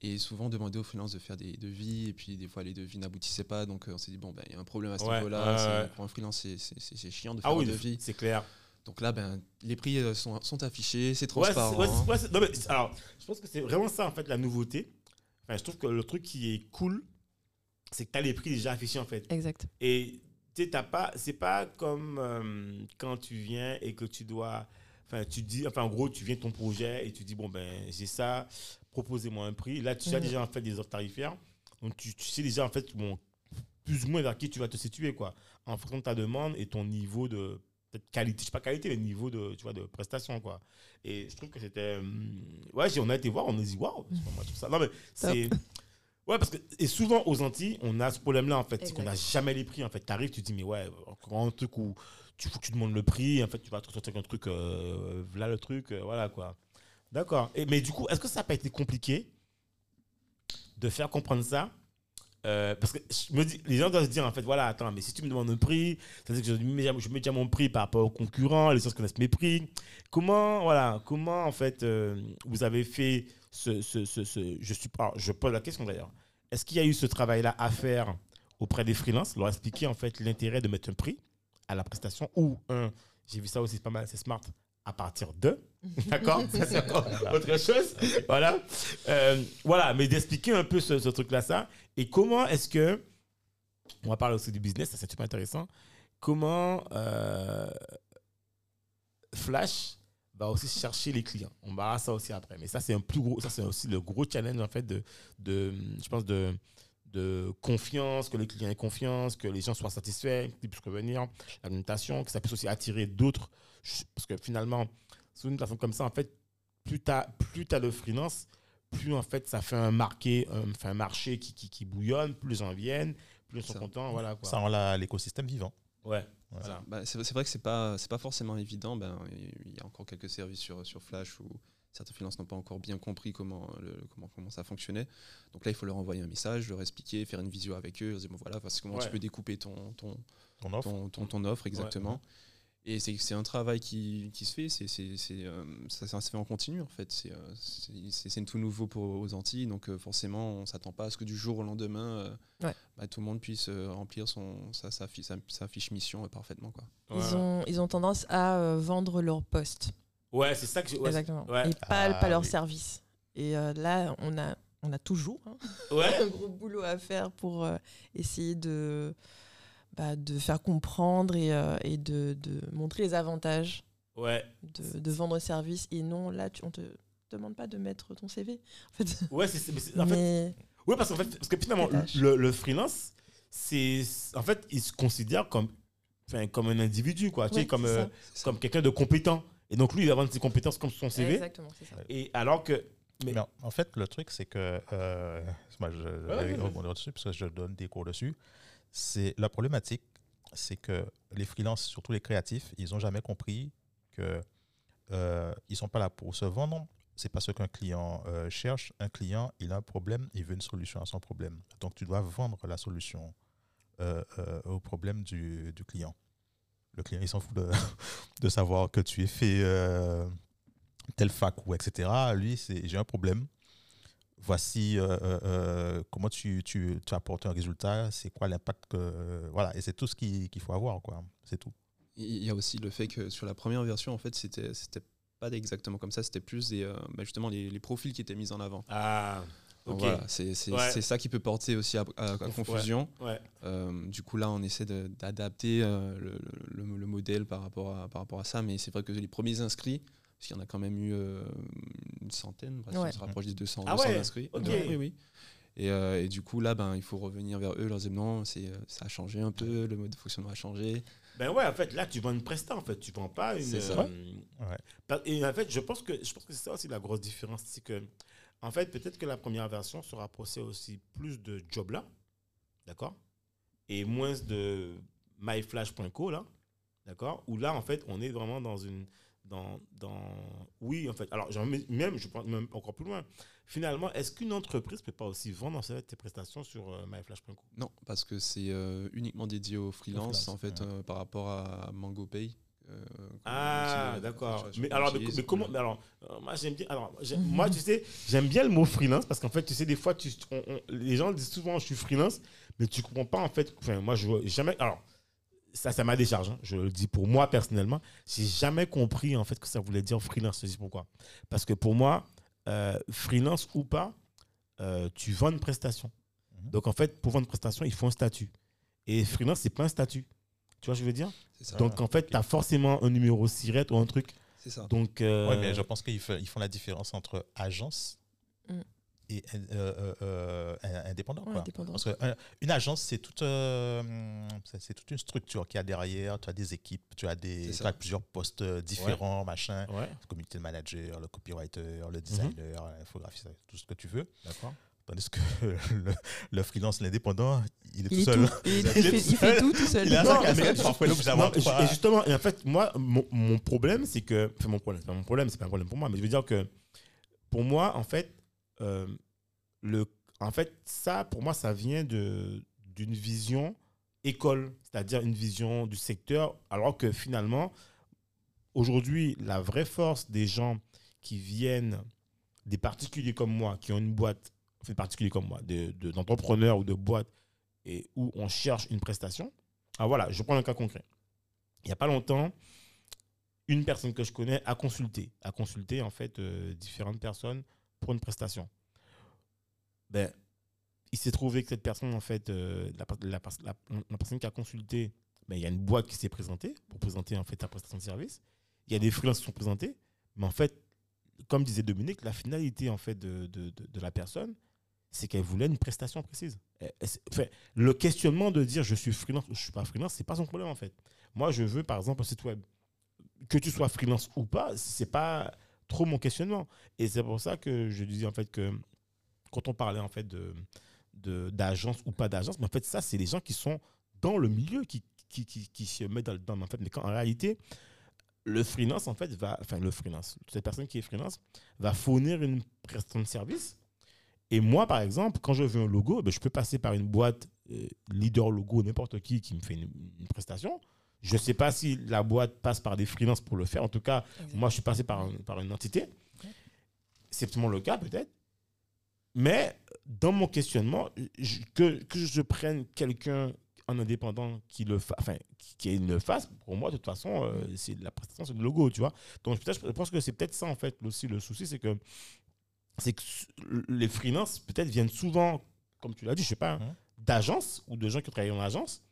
Et souvent, on demandait aux freelances de faire des devis. Et puis, des fois, les devis n'aboutissaient pas. Donc, euh, on s'est dit, bon, ben, il y a un problème à ce Ouais, niveau-là. ouais. Pour un freelance, c'est- chiant de faire Ah un oui, devis. c'est clair. Donc là, ben, les prix sont, sont affichés, c'est transparent. non, mais alors, je pense que c'est vraiment ça, en fait, la nouveauté. Enfin, je trouve que le truc qui est cool, c'est que tu as les prix déjà affichés, en fait. Exact. Et tu sais, t'as pas, c'est pas comme euh, quand tu viens et que tu dois, enfin, tu dis, enfin, en gros, tu viens de ton projet et tu dis, bon, ben, j'ai ça, proposez-moi un prix. Là, tu as Mhm. déjà, en fait, des offres tarifaires. Donc, tu, tu sais déjà, en fait, bon, plus ou moins vers qui tu vas te situer, quoi, en fonction de ta demande et ton niveau de peut-être qualité, je sais pas qualité, mais niveau de, tu vois, de prestation, quoi. Et je trouve que c'était, hum, ouais, on a été voir, on a dit, waouh, c'est pas mal tout ça. Non, mais c'est, ouais, parce que, et souvent aux Antilles, on a ce problème-là, en fait, c'est qu'on n'a jamais les prix, en fait. Tu arrives, tu te dis, mais ouais, encore un truc où tu, demandes le prix, en fait, tu vas te sortir un truc, euh, là le truc, euh, voilà, quoi. D'accord. Mais du coup, est-ce que ça n'a pas été compliqué de faire comprendre ça Euh, parce que les gens doivent se dire en fait, voilà, attends, mais si tu me demandes un prix, c'est-à-dire que je mets, je mets déjà mon prix par rapport aux concurrents, les gens connaissent mes prix. Comment, voilà, comment en fait euh, vous avez fait ce, ce, ce, je suis je pose la question d'ailleurs. Est-ce qu'il y a eu ce travail-là à faire auprès des freelances, leur expliquer en fait l'intérêt de mettre un prix à la prestation ou un, j'ai vu ça aussi, c'est pas mal, c'est smart, à partir de, d'accord? Ça, c'est encore autre chose, voilà. Euh, voilà, mais d'expliquer un peu ce, ce truc-là, ça, et comment est-ce que, on va parler aussi du business, ça c'est super intéressant, comment euh, Flash va aussi chercher les clients? On verra ça aussi après, mais ça c'est un plus gros, ça c'est aussi le gros challenge en fait de, de je pense de de confiance, que les clients aient confiance, que les gens soient satisfaits, qu'ils puissent revenir, la notation, que ça puisse aussi attirer d'autres. Parce que finalement, sur une plateforme comme ça, en fait, plus tu as, plus as le freelance, plus en fait ça fait un, marqué, un, fait un marché qui, qui, qui bouillonne, plus les gens viennent, plus ils sont Ça. contents. Voilà, quoi. Ça rend l'écosystème vivant. Ouais. Voilà. Bah, c'est vrai que c'est pas c'est pas forcément évident. Ben il y a encore quelques services sur sur Flash où certains freelances n'ont pas encore bien compris comment le, comment comment ça fonctionnait. Donc là il faut leur envoyer un message, leur expliquer, faire une visio avec eux, dire bon voilà voici comment Ouais. tu peux découper ton ton Ton offre. ton, ton, ton offre exactement. Et c'est c'est un travail qui, qui se fait, c'est euh, ça, ça se fait en continu en fait. C'est euh, c'est- c'est- c'est tout nouveau pour aux Antilles, donc euh, forcément on s'attend pas à ce que du jour au lendemain, euh, Ouais. bah, tout le monde puisse euh, remplir son, sa, sa, sa- sa fiche mission euh, parfaitement. Quoi. Ils, ont, ils ont tendance à euh, vendre leur poste. Ouais, c'est ça que je. ouais, Exactement. ouais. Et pas, Ah, pas leur oui. service. Et euh, là, on a, on a toujours hein, Ouais. un gros boulot à faire pour euh, essayer de, bah, de faire comprendre et, euh, et de, de montrer les avantages Ouais. de, de vendre service. Et non, là, tu, on te demande pas de mettre ton CV. En fait. Ouais, c'est- c'est- mais c'est- en fait, Mais ouais, parce qu'en fait, parce que finalement, le, le freelance, c'est, en fait, il se considère comme, enfin, comme un individu, quoi, tu sais, comme, euh, comme quelqu'un de compétent. Et donc lui, il va vendre ses compétences comme son CV. Exactement, c'est ça. Et alors que, mais, Mais en, en fait, le truc, c'est que. euh, moi, je ouais, vais ouais. rebondir dessus parce que je donne des cours dessus. C'est la problématique, c'est que les freelances, surtout les créatifs, ils n'ont jamais compris que euh, ils sont pas là pour se vendre. C'est pas ce qu'un client euh, cherche. Un client, il a un problème, il veut une solution à son problème. Donc, tu dois vendre la solution euh, euh, au problème du, client. Le client, il s'en fout de, savoir que tu es fait telle fac ou etc. Lui, c'est j'ai un problème. Voici euh, euh, euh, comment tu, tu, tu apportes un résultat, c'est quoi l'impact que. euh, voilà, et c'est tout ce qu'il qu'il faut avoir, quoi. C'est tout. Il y a aussi le fait que sur la première version, en fait, c'était c'était pas exactement comme ça, c'était plus des, euh, bah, justement les, les profils qui étaient mis en avant. ah, Donc ok, Voilà, c'est Ouais. ça qui peut porter aussi à, à- à Ouais. confusion. ouais, Euh, du coup, là, on essaie de- d'adapter euh, le, le- le modèle par rapport à, par rapport à ça, mais c'est vrai que les premiers inscrits, parce qu'il y en a quand même eu euh, une centaine, bref, Ouais. on se rapproche des 200, Ah 200 ouais, inscrits. oui, oui. Et, euh, et du coup, là, ben, il faut revenir vers eux, leur dire non, c'est, ça a changé un peu, le mode de fonctionnement a changé. Ben ouais, en fait, là, tu vends une presta, en fait. Tu vends pas une. C'est ça. euh, Ouais. Et en fait, je pense que, je pense que c'est ça aussi la grosse différence. C'est que, en fait, peut-être que la première version se rapprochait aussi plus de Jobla, d'accord Et moins de myflash.co, là, d'accord Où là, en fait, on est vraiment dans une. Dans, dans... Oui, en fait. Alors, même, je prends même encore plus loin. Finalement, est-ce qu'une entreprise peut pas aussi vendre en fait, tes prestations sur euh, myflash.co Non, parce que c'est euh, uniquement dédié aux freelances, freelance, en fait, ouais. euh, par rapport à MangoPay. euh, Ah, d'accord. Mais alors, mais, comment mais alors, euh, moi j'aime bien. Alors, moi, tu sais, j'aime bien le mot freelance parce qu'en fait, tu sais, des fois, tu, on- on- les gens disent souvent, je suis freelance, mais tu comprends pas en fait. Enfin, moi, je vois jamais. Alors, ça, ça m'a décharge. hein, je le dis pour moi personnellement, j'ai jamais compris en fait que ça voulait dire freelance. Je dis pourquoi. Parce que pour moi, euh, freelance ou pas, euh, tu vends une prestation. Mhm. Donc en fait, pour vendre une prestation, il faut un statut. Et freelance, c'est pas un statut. Tu vois ce que je veux dire? Ça. Donc en fait, tu as forcément un numéro SIRET ou un truc. C'est ça. Donc, euh, Ouais, mais je pense qu'ils font la différence entre agence. Et euh, euh, euh, indépendant. Ouais, quoi. indépendant. Parce que euh, une agence, c'est toute, euh, c'est toute une structure qui a derrière. Tu as des équipes, tu as, des, C'est tu ça. as plusieurs postes différents, machin. ouais, Le community manager, le copywriter, Mhm. le designer, l'infographiste, tout ce que tu veux. d'accord. Tandis que le, le freelance, l'indépendant, il est tout est seul. tout, il, il fait, tout il fait tout tout seul. Il a Non, Non, et justement, et en fait, moi, mon, mon problème, c'est que. Enfin, mon problème, c'est pas mon problème, c'est pas un problème pour moi, mais je veux dire que pour moi, en fait, euh, le, en fait, ça, pour moi, ça vient d'une vision école, c'est-à-dire une vision du secteur, alors que finalement, aujourd'hui, la vraie force des gens qui viennent, des particuliers comme moi, qui ont une boîte, enfin, particuliers comme moi, de- d'entrepreneurs ou de boîtes, et où on cherche une prestation. Ah voilà, je prends un cas concret. Il n'y a pas longtemps, une personne que je connais a consulté, a consulté en fait euh, différentes personnes pour une prestation. Ben, il s'est trouvé que cette personne, en fait, euh, la, personne qui a consulté, ben, il y a une boîte qui s'est présentée pour présenter en fait la prestation de service. Il y a des freelances qui sont présentés, mais en fait, comme disait Dominique, la finalité en fait de, la personne, c'est qu'elle voulait une prestation précise. Enfin, le questionnement de dire je suis freelance ou je suis pas freelance, c'est pas son problème en fait. Moi, je veux par exemple un site web. Que tu sois freelance ou pas, c'est pas trop mon questionnement. Et c'est pour ça que je disais en fait que quand on parlait en fait de d'agence ou pas d'agence, mais en fait ça c'est les gens qui sont dans le milieu qui qui, qui, se mettent dans le dans, en fait mais quand en réalité le freelance en fait va enfin le freelance cette personne qui est freelance va fournir une prestation de service et moi, par exemple, quand je veux un logo, ben, je peux passer par une boîte euh, leader logo, n'importe qui qui me fait une prestation. Je ne sais pas si la boîte passe par des freelances pour le faire. En tout cas, moi, je suis passé par, un- par une entité. C'est peut-être le cas, peut-être. Mais dans mon questionnement, je- que, que je prenne quelqu'un en indépendant qui le fa- enfin, qui, qui le fasse, pour moi, de toute façon, euh, c'est la prestation, c'est le logo, tu vois. Donc, je pense que c'est peut-être ça, en fait, aussi, le souci, c'est que, c'est que les freelances, peut-être, viennent souvent, comme tu l'as dit, je sais pas, Mhm. d'agences ou de gens qui travaillent en agence.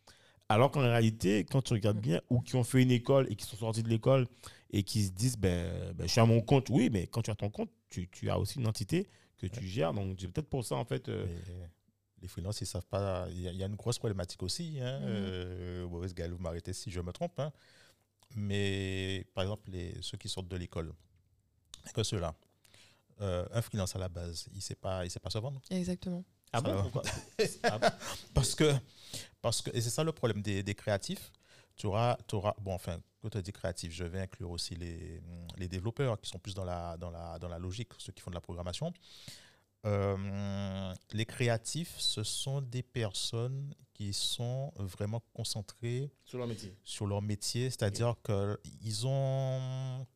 Alors qu'en réalité, quand tu regardes bien, ou qui ont fait une école et qui sont sortis de l'école et qui se disent, ben, ben, je suis à mon compte, oui, mais quand tu as ton compte, tu, tu as aussi une entité que tu gères. Donc, c'est peut-être pour ça, en fait. euh, les freelances, ils savent pas. Il y, a- il y a une grosse problématique aussi. Hein. Mhm. Euh, Boris Gaël, vous m'arrêtez si je me trompe. hein. Mais par exemple, les, ceux qui sortent de l'école, que ceux-là, euh, un freelance à la base, il ne sait, pas- il sait pas se vendre? Exactement. Ah Ça bon. Pourquoi Ah bon Parce que, parce que et c'est ça le problème des, des créatifs. Tu auras, tu auras, bon, enfin, quand tu dis créatif, je vais inclure aussi les, les développeurs qui sont plus dans la, dans, la, dans la logique, ceux qui font de la programmation. Euh, les créatifs, ce sont des personnes qui sont vraiment concentrées Sur leur métier. sur leur métier, c'est-à-dire qu'ils ont,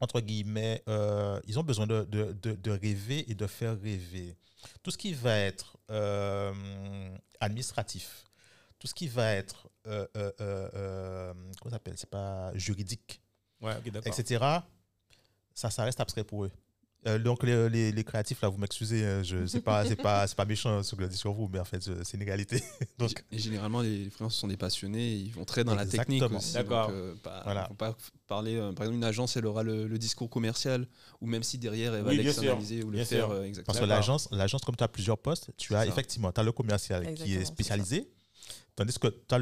entre guillemets, euh, ils ont besoin de, de, de, de rêver et de faire rêver. Tout ce qui va être euh, administratif, tout ce qui va être, euh, euh, comment ça s'appelle, c'est pas juridique, Ouais, etc., ça, ça reste abstrait pour eux. Euh, donc les, les, les créatifs là, vous m'excusez, hein, je c'est pas c'est pas c'est pas méchant ce que je dis sur vous, mais en fait c'est une réalité. donc Et généralement, les freelances sont des passionnés, ils vont très dans la technique Exactement. aussi. D'accord. euh, pas- Voilà. Vont pas parler. euh, par exemple, une agence, elle aura le, le discours commercial, ou même si derrière, elle va Oui, l'externaliser ou le Bien faire sûr. euh, exactement. Parce que l'agence, l'agence, comme tu as plusieurs postes, tu as ça. effectivement as le commercial qui est spécialisé, tandis que tu as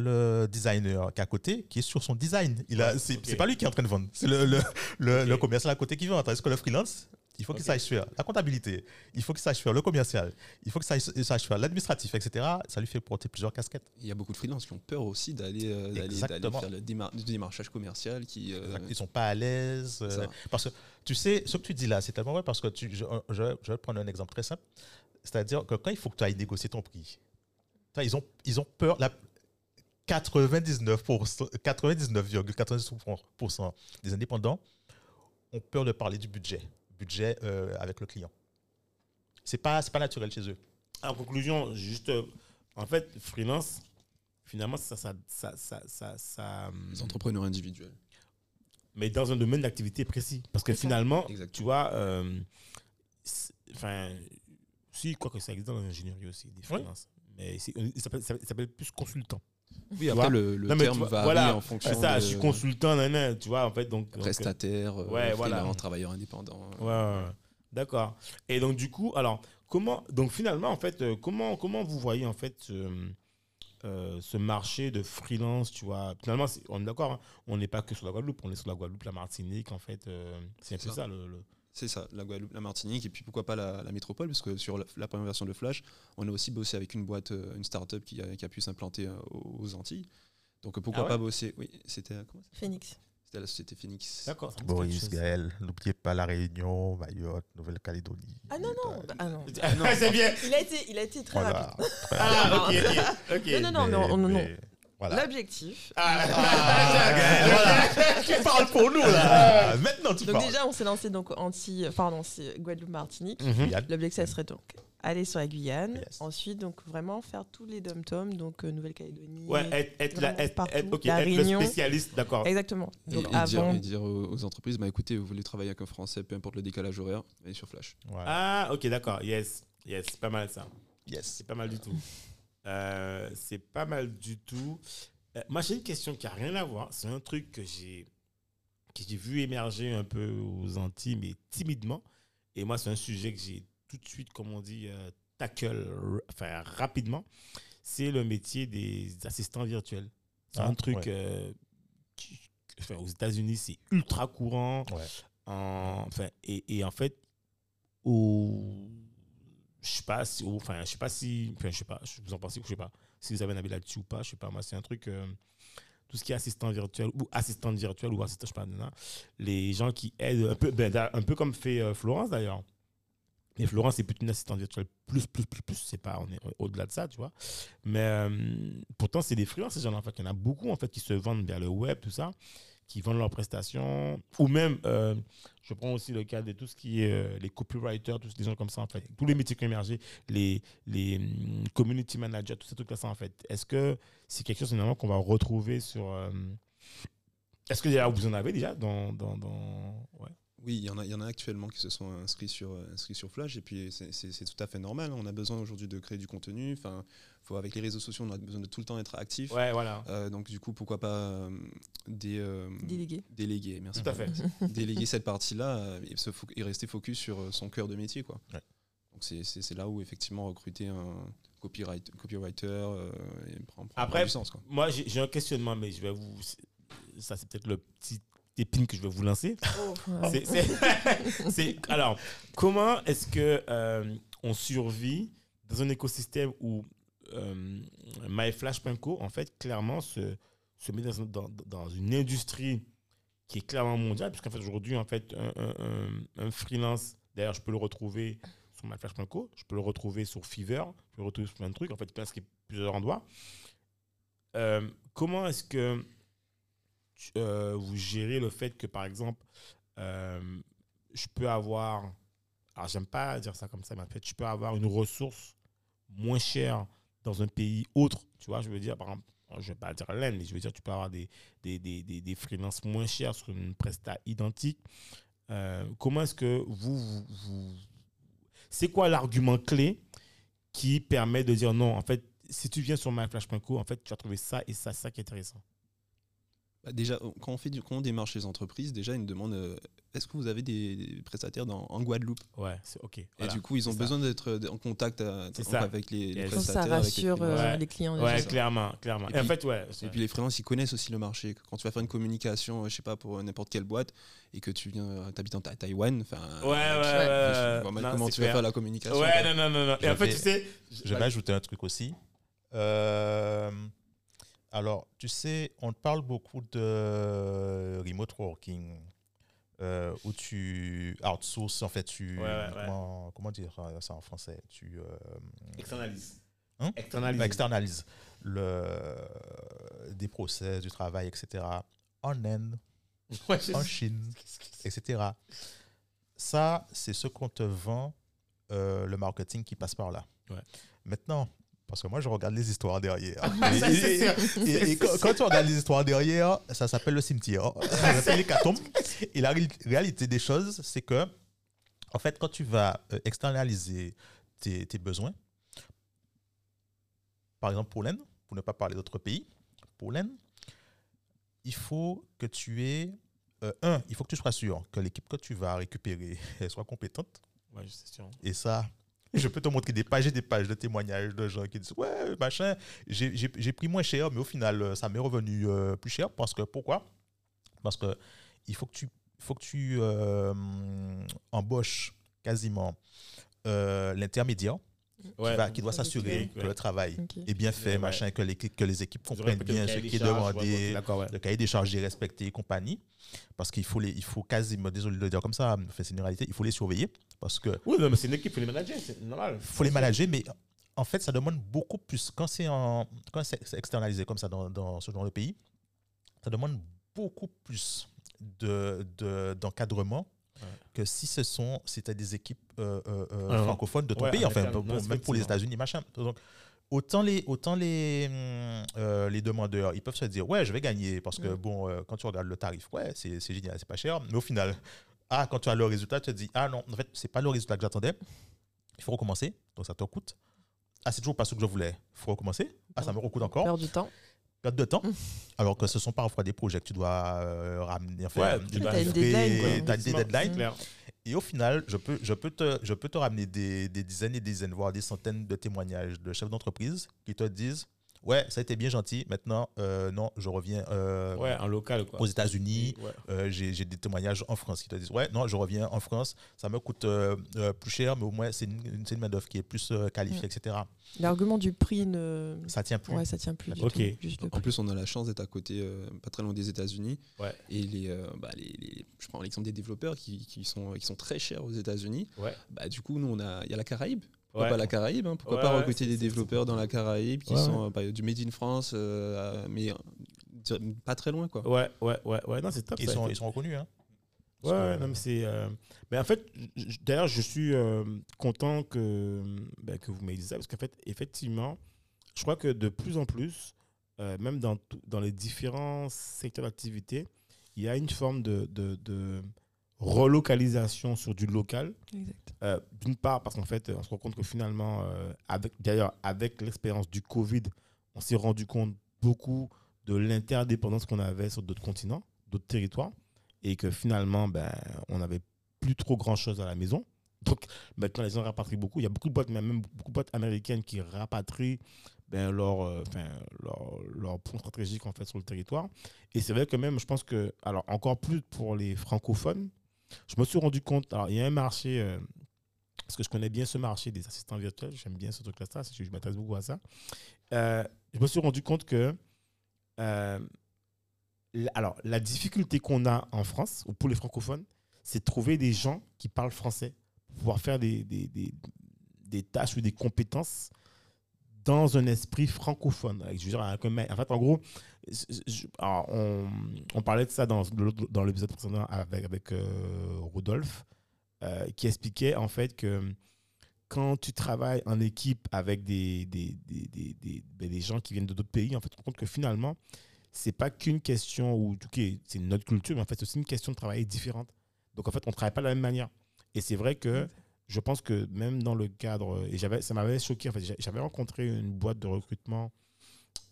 le, designer qui est à côté, qui est sur son design. Il a, c'est, pas lui qui est en train de vendre, c'est le, le, le, commercial à côté qui vend. Tandis que le freelance, il faut qu'il sache faire la comptabilité, il faut qu'il sache faire le commercial, il faut qu'il sache, sache faire l'administratif, etc. Ça lui fait porter plusieurs casquettes. Il y a beaucoup de freelances qui ont peur aussi d'aller euh, faire le démar- démarchage commercial. Qui, euh, Ils sont pas à l'aise. euh, parce que tu sais, ce que tu dis là, c'est tellement vrai parce que tu, je, je- je vais prendre un exemple très simple. C'est-à-dire que quand il faut que tu ailles négocier ton prix, ils ont, ils ont peur. La, 99%, 99,99% des indépendants ont peur de parler du budget, budget euh, avec le client. C'est pas, c'est pas naturel chez eux. En conclusion, juste, euh, en fait, freelance, finalement, ça, ça, ça, ça, ça, ça, hum, Les entrepreneurs individuels. mais dans un domaine d'activité précis. Parce que finalement, Exactement. tu vois, euh, enfin, si, quoi que ça existe dans l'ingénierie aussi, des freelances. Mais c'est- il s'appelle ça s'appelle plus consultant. Oui, après, le, le Non, terme vois, varie voilà, en fonction ça, de je suis consultant, nan, nan, tu vois, en fait, donc. donc, euh, prestataire, euh, Ouais, voilà. freelance, travailleur indépendant. Ouais, ouais, ouais. D'accord. Et donc du coup, alors comment, donc finalement en fait, euh, comment comment vous voyez en fait euh, euh, ce marché de freelance, tu vois? Finalement, on est d'accord, hein, on n'est pas que sur la Guadeloupe, on est sur la Guadeloupe, la Martinique, en fait, euh, c'est un peu ça. ça le. le- C'est ça, la Guadeloupe, la Martinique, et puis pourquoi pas la, la métropole, parce que sur la, la première version de Flash, on a aussi bossé avec une boîte, euh, une start-up qui a, qui a pu s'implanter euh, aux aux Antilles. Donc euh, pourquoi Ah ouais pas bosser Oui, c'était comment Phoenix. C'était la société Phoenix. D'accord. Boris. Gaël, n'oubliez pas la Réunion, Mayotte, Nouvelle-Calédonie. Ah non, non. Ah non. Ah, c'est bien. Il a été, il a été très Voilà. rapide. Ah, ok, ok. Non, non, non, mais, non, non. mais. L'objectif. Ah, Ah, Gaël, voilà. tu parles pour nous là. Maintenant tu Donc parles. déjà, on s'est lancé donc anti, pardon, c'est Guadeloupe-Martinique. Mhm. Yann, L'objectif, ça serait donc aller sur la Guyane. Yes. Ensuite, donc vraiment faire tous les dom-toms, donc euh, Nouvelle-Calédonie. Ouais, être, être, la- être, partout. être- ok, La être le Réunion. spécialiste, d'accord. Exactement. Et, Donc et avant. et dire aux, entreprises, bah, écoutez, vous voulez travailler avec un Français, peu importe le décalage horaire, allez sur Flash. Ah, ok, d'accord. Yes, yes, c'est pas mal ça. Yes. C'est pas mal du tout. Euh, c'est pas mal du tout. Euh, moi, j'ai une question qui a rien à voir. C'est un truc que j'ai que j'ai vu émerger un peu aux Antilles, mais timidement. Et moi, c'est un sujet que j'ai tout de suite, comme on dit, euh, tackle, enfin, rapidement. C'est le métier des assistants virtuels. C'est Ah, un truc ouais. euh, qui- enfin, aux États-Unis, c'est ultra courant. Ouais. En- enfin, et, et en fait, au, je sais pas si, enfin, je sais pas si, enfin, je sais pas, vous en pensez, je sais pas si vous avez un avis là-dessus ou pas, je sais pas. Moi, c'est un truc, euh, tout ce qui est assistant virtuel ou assistante virtuelle ou assistant, je sais pas, les gens qui aident un peu, ben, un peu comme fait euh, Florence d'ailleurs. Mais Florence, c'est plutôt une assistante virtuelle plus, plus, plus, plus. C'est pas, on est au-delà de ça, tu vois. Mais euh, pourtant, c'est des freelances, ces gens-là. En fait, il y en a beaucoup, en fait, qui se vendent vers le web, tout ça, qui vendent leurs prestations. Ou même, euh, je prends aussi le cas de tout ce qui est euh, les copywriters, tous des gens comme ça, en fait. Tous les métiers qui ont émergé, les, les hum, community managers, tous ces trucs-là, ça, en fait. Est-ce que c'est quelque chose, finalement, qu'on va retrouver sur. euh, Est-ce que déjà, vous en avez déjà dans. dans, dans... Ouais. Oui, il y, en a, il y en a actuellement qui se sont inscrits sur, euh, inscrits sur Flash, et puis c'est- tout à fait normal. On a besoin aujourd'hui de créer du contenu. Enfin, faut, avec les réseaux sociaux, on a besoin de tout le temps être actif. Ouais, voilà. Euh, donc, du coup, pourquoi pas euh, des, euh, Délégué. déléguer Merci. Tout à fait. déléguer cette partie-là et, rester focus sur son cœur de métier. Quoi. Ouais. Donc c'est- là où effectivement recruter un copyright, copywriter euh, et prend, prend Après, du sens. Quoi. Moi, j'ai un questionnement, mais je vais vous. Ça, c'est peut-être le petit épine que je vais vous lancer. Ouais. C'est- c'est- c'est- alors, comment est-ce que euh, on survit dans un écosystème où euh, MyFlash.co, en fait, clairement, se, se met dans, un- dans- dans une industrie qui est clairement mondiale, puisqu'en fait, aujourd'hui, en fait, un, un- un- un freelance, d'ailleurs, je peux le retrouver sur MyFlash.co, je peux le retrouver sur Fiverr, je peux le retrouver sur plein de trucs, en fait, presque plusieurs endroits. Euh, comment est-ce que euh, vous gérez le fait que, par exemple, euh, je peux avoir, alors j'aime pas dire ça comme ça, mais en fait, je peux avoir une ressource moins chère dans un pays autre, tu vois, je veux dire, par exemple, je vais pas dire l'Inde, mais je veux dire, tu peux avoir des, des, des, des, freelances moins chers sur une presta identique. Euh, comment est-ce que vous, vous, vous- c'est quoi l'argument clé qui permet de dire non, en fait, si tu viens sur myflash.co, en fait, tu vas trouver ça et ça, ça qui est intéressant? Bah, déjà, quand on, fait du, quand on démarche les entreprises, déjà ils nous demandent euh, est-ce que vous avez des, des prestataires dans, en Guadeloupe? Ouais, c'est ok. Et voilà. du coup, ils ont ça. besoin d'être euh, en contact euh, ça. avec les, les ça prestataires. avec les rassure euh, Ouais. les clients. Ouais, déjà. clairement, clairement. Et Et, en puis- fait, ouais. Et puis les freelances, ils connaissent aussi le marché. Quand tu vas faire une communication, je sais pas, pour n'importe quelle boîte, et que tu viens, habites en Ta- Taïwan, enfin, Ouais, ouais, ouais, ouais. Non, comment tu vas faire la communication. Ouais, non, non, non, non. Et en fait, tu sais. Je vais ajouter un truc aussi. Euh, alors, tu sais, on parle beaucoup de remote working, euh, où tu outsources, en fait, tu... Ouais, ouais, ouais. Comment, dire ça en français Tu euh, Externalise. Hein? Externalise. externalises le, des process, du travail, etc. En Inde, en Chine, etc. Ça, c'est ce qu'on te vend, euh, le marketing qui passe par là. Maintenant, parce que moi, je regarde les histoires derrière. Et, quand, quand tu regardes les histoires derrière, ça s'appelle le cimetière. Ça s'appelle l'hécatombe. Et la ré- réalité des choses, c'est que, en fait, quand tu vas euh, externaliser tes, tes besoins, par exemple pour l'Inde, pour ne pas parler d'autres pays, pour l'Inde, il faut que tu aies, euh, un, il faut que tu sois sûr que l'équipe que tu vas récupérer elle soit compétente. Ouais, sûr. Et ça, je peux te montrer des pages et des pages de témoignages de gens qui disent Ouais, machin, j'ai pris moins cher, mais au final, euh, ça m'est revenu euh, plus cher. Parce que, pourquoi? Parce que il faut que tu, faut que tu euh, embauches quasiment l'intermédiaire Ouais. qui, va- qui doit s'assurer que le travail est bien fait, Ouais, ouais. machin, que, les, que les équipes comprennent bien ce qui est demandé, le cahier des charges est respecté et compagnie. Parce qu'il faut, les, il faut quasiment, désolé de le dire comme ça, mais c'est une réalité, il faut les surveiller. Parce que Oui, non, mais c'est une équipe, il faut les manager, c'est normal. faut les manager, mais en fait, ça demande beaucoup plus. Quand c'est en- quand c'est c'est externalisé comme ça dans, dans ce genre de pays, ça demande beaucoup plus de, de- d'encadrement Ouais. Que si ce sont c'était des équipes euh, euh, euh, francophones de ton ouais, pays, en enfin, non, même pour les. États-Unis, machin. Donc, autant les, autant les, hum, euh, les demandeurs, ils peuvent se dire, ouais, je vais gagner parce que, Mm. bon, euh, quand tu regardes le tarif, ouais, c'est, c'est génial, c'est pas cher, mais au final, ah, quand tu as le résultat, tu te dis, ah non, en fait, c'est pas le résultat que j'attendais, il faut recommencer, donc ça te coûte. Ah, c'est toujours pas ce que je voulais, il faut recommencer. Ah, ça me recoûte encore Perdre du temps. Perte de temps, Mm. alors que ce sont parfois des projets que tu dois euh, ramener, enfin, Ouais, tu tu dois as une livrer, deadline, quoi. t'as des deadlines. C'est clair. Et au final, je peux, je peux, te, je peux te ramener des, des dizaines et des dizaines, voire des centaines de témoignages de chefs d'entreprise qui te disent Ouais, ça a été bien gentil. Maintenant, euh, non, je reviens euh, Ouais, en local, quoi. aux États-Unis. Ouais. Euh, J'ai des témoignages en France qui te disent Ouais, non, je reviens en France. Ça me coûte euh, euh, plus cher, mais au moins, c'est une, une, une main-d'œuvre qui est plus euh, qualifiée, etc. L'argument du prix ne. Ça tient plus. Ouais, ça tient plus du Ok. tout. Juste le En plus, on a la chance d'être à côté, euh, pas très loin des États-Unis. Ouais. Et les, euh, bah, les, les- je prends l'exemple des développeurs qui, qui sont, qui sont très chers aux États-Unis. Ouais. Bah, du coup, nous, il y a la Caraïbe. Pourquoi Ouais. pas la Caraïbe hein Pourquoi Ouais, pas recruter des développeurs dans la Caraïbe qui Ouais, sont euh, bah, du Made in France, euh, mais euh, pas très loin, quoi. Ouais, ouais, ouais, ouais. Non, c'est top. Ils ça. sont, ils sont reconnus. Hein. Ouais, que- non, mais c'est. euh, Mais en fait, d'ailleurs, je suis euh, content que, ben, que vous m'ayez dit ça, parce qu'en fait, effectivement, je crois que de plus en plus, euh, même dans, dans les différents secteurs d'activité, il y a une forme de, de, de relocalisation sur du local. Euh, D'une part, parce qu'en fait, on se rend compte que finalement, euh, avec, d'ailleurs, avec l'expérience du Covid, on s'est rendu compte beaucoup de l'interdépendance qu'on avait sur d'autres continents, d'autres territoires, et que finalement, ben, on n'avait plus trop grand-chose à la maison. Donc maintenant, les gens rapatrient beaucoup. Il y a beaucoup de boîtes, même beaucoup de boîtes américaines qui rapatrient ben, leur, euh, leur, leur point stratégique en fait, sur le territoire. Et c'est vrai que même, je pense que, alors encore plus pour les francophones, je me suis rendu compte, alors il y a un marché, euh, parce que je connais bien ce marché des assistants virtuels, j'aime bien ce truc-là, ça, je, m'intéresse beaucoup à ça. Euh, je me suis rendu compte que, euh, alors, la difficulté qu'on a en France, ou pour les francophones, c'est de trouver des gens qui parlent français pour pouvoir faire des, des, des, des tâches ou des compétences dans un esprit francophone. Je veux dire, en fait, en gros, alors, on, on parlait de ça dans, dans l'épisode précédent avec, avec euh, Rodolphe, euh, qui expliquait en fait que quand tu travailles en équipe avec des, des, des, des, des- ben, des gens qui viennent de d'autres pays, en fait, tu te rends compte que finalement, c'est pas qu'une question où, ok, c'est notre culture, mais en fait, c'est aussi une question de travailler différente. Donc, en fait, on ne travaille pas de la même manière. Et c'est vrai que je pense que même dans le cadre, et j'avais, ça m'avait choqué, en fait, j'a- j'avais rencontré une boîte de recrutement,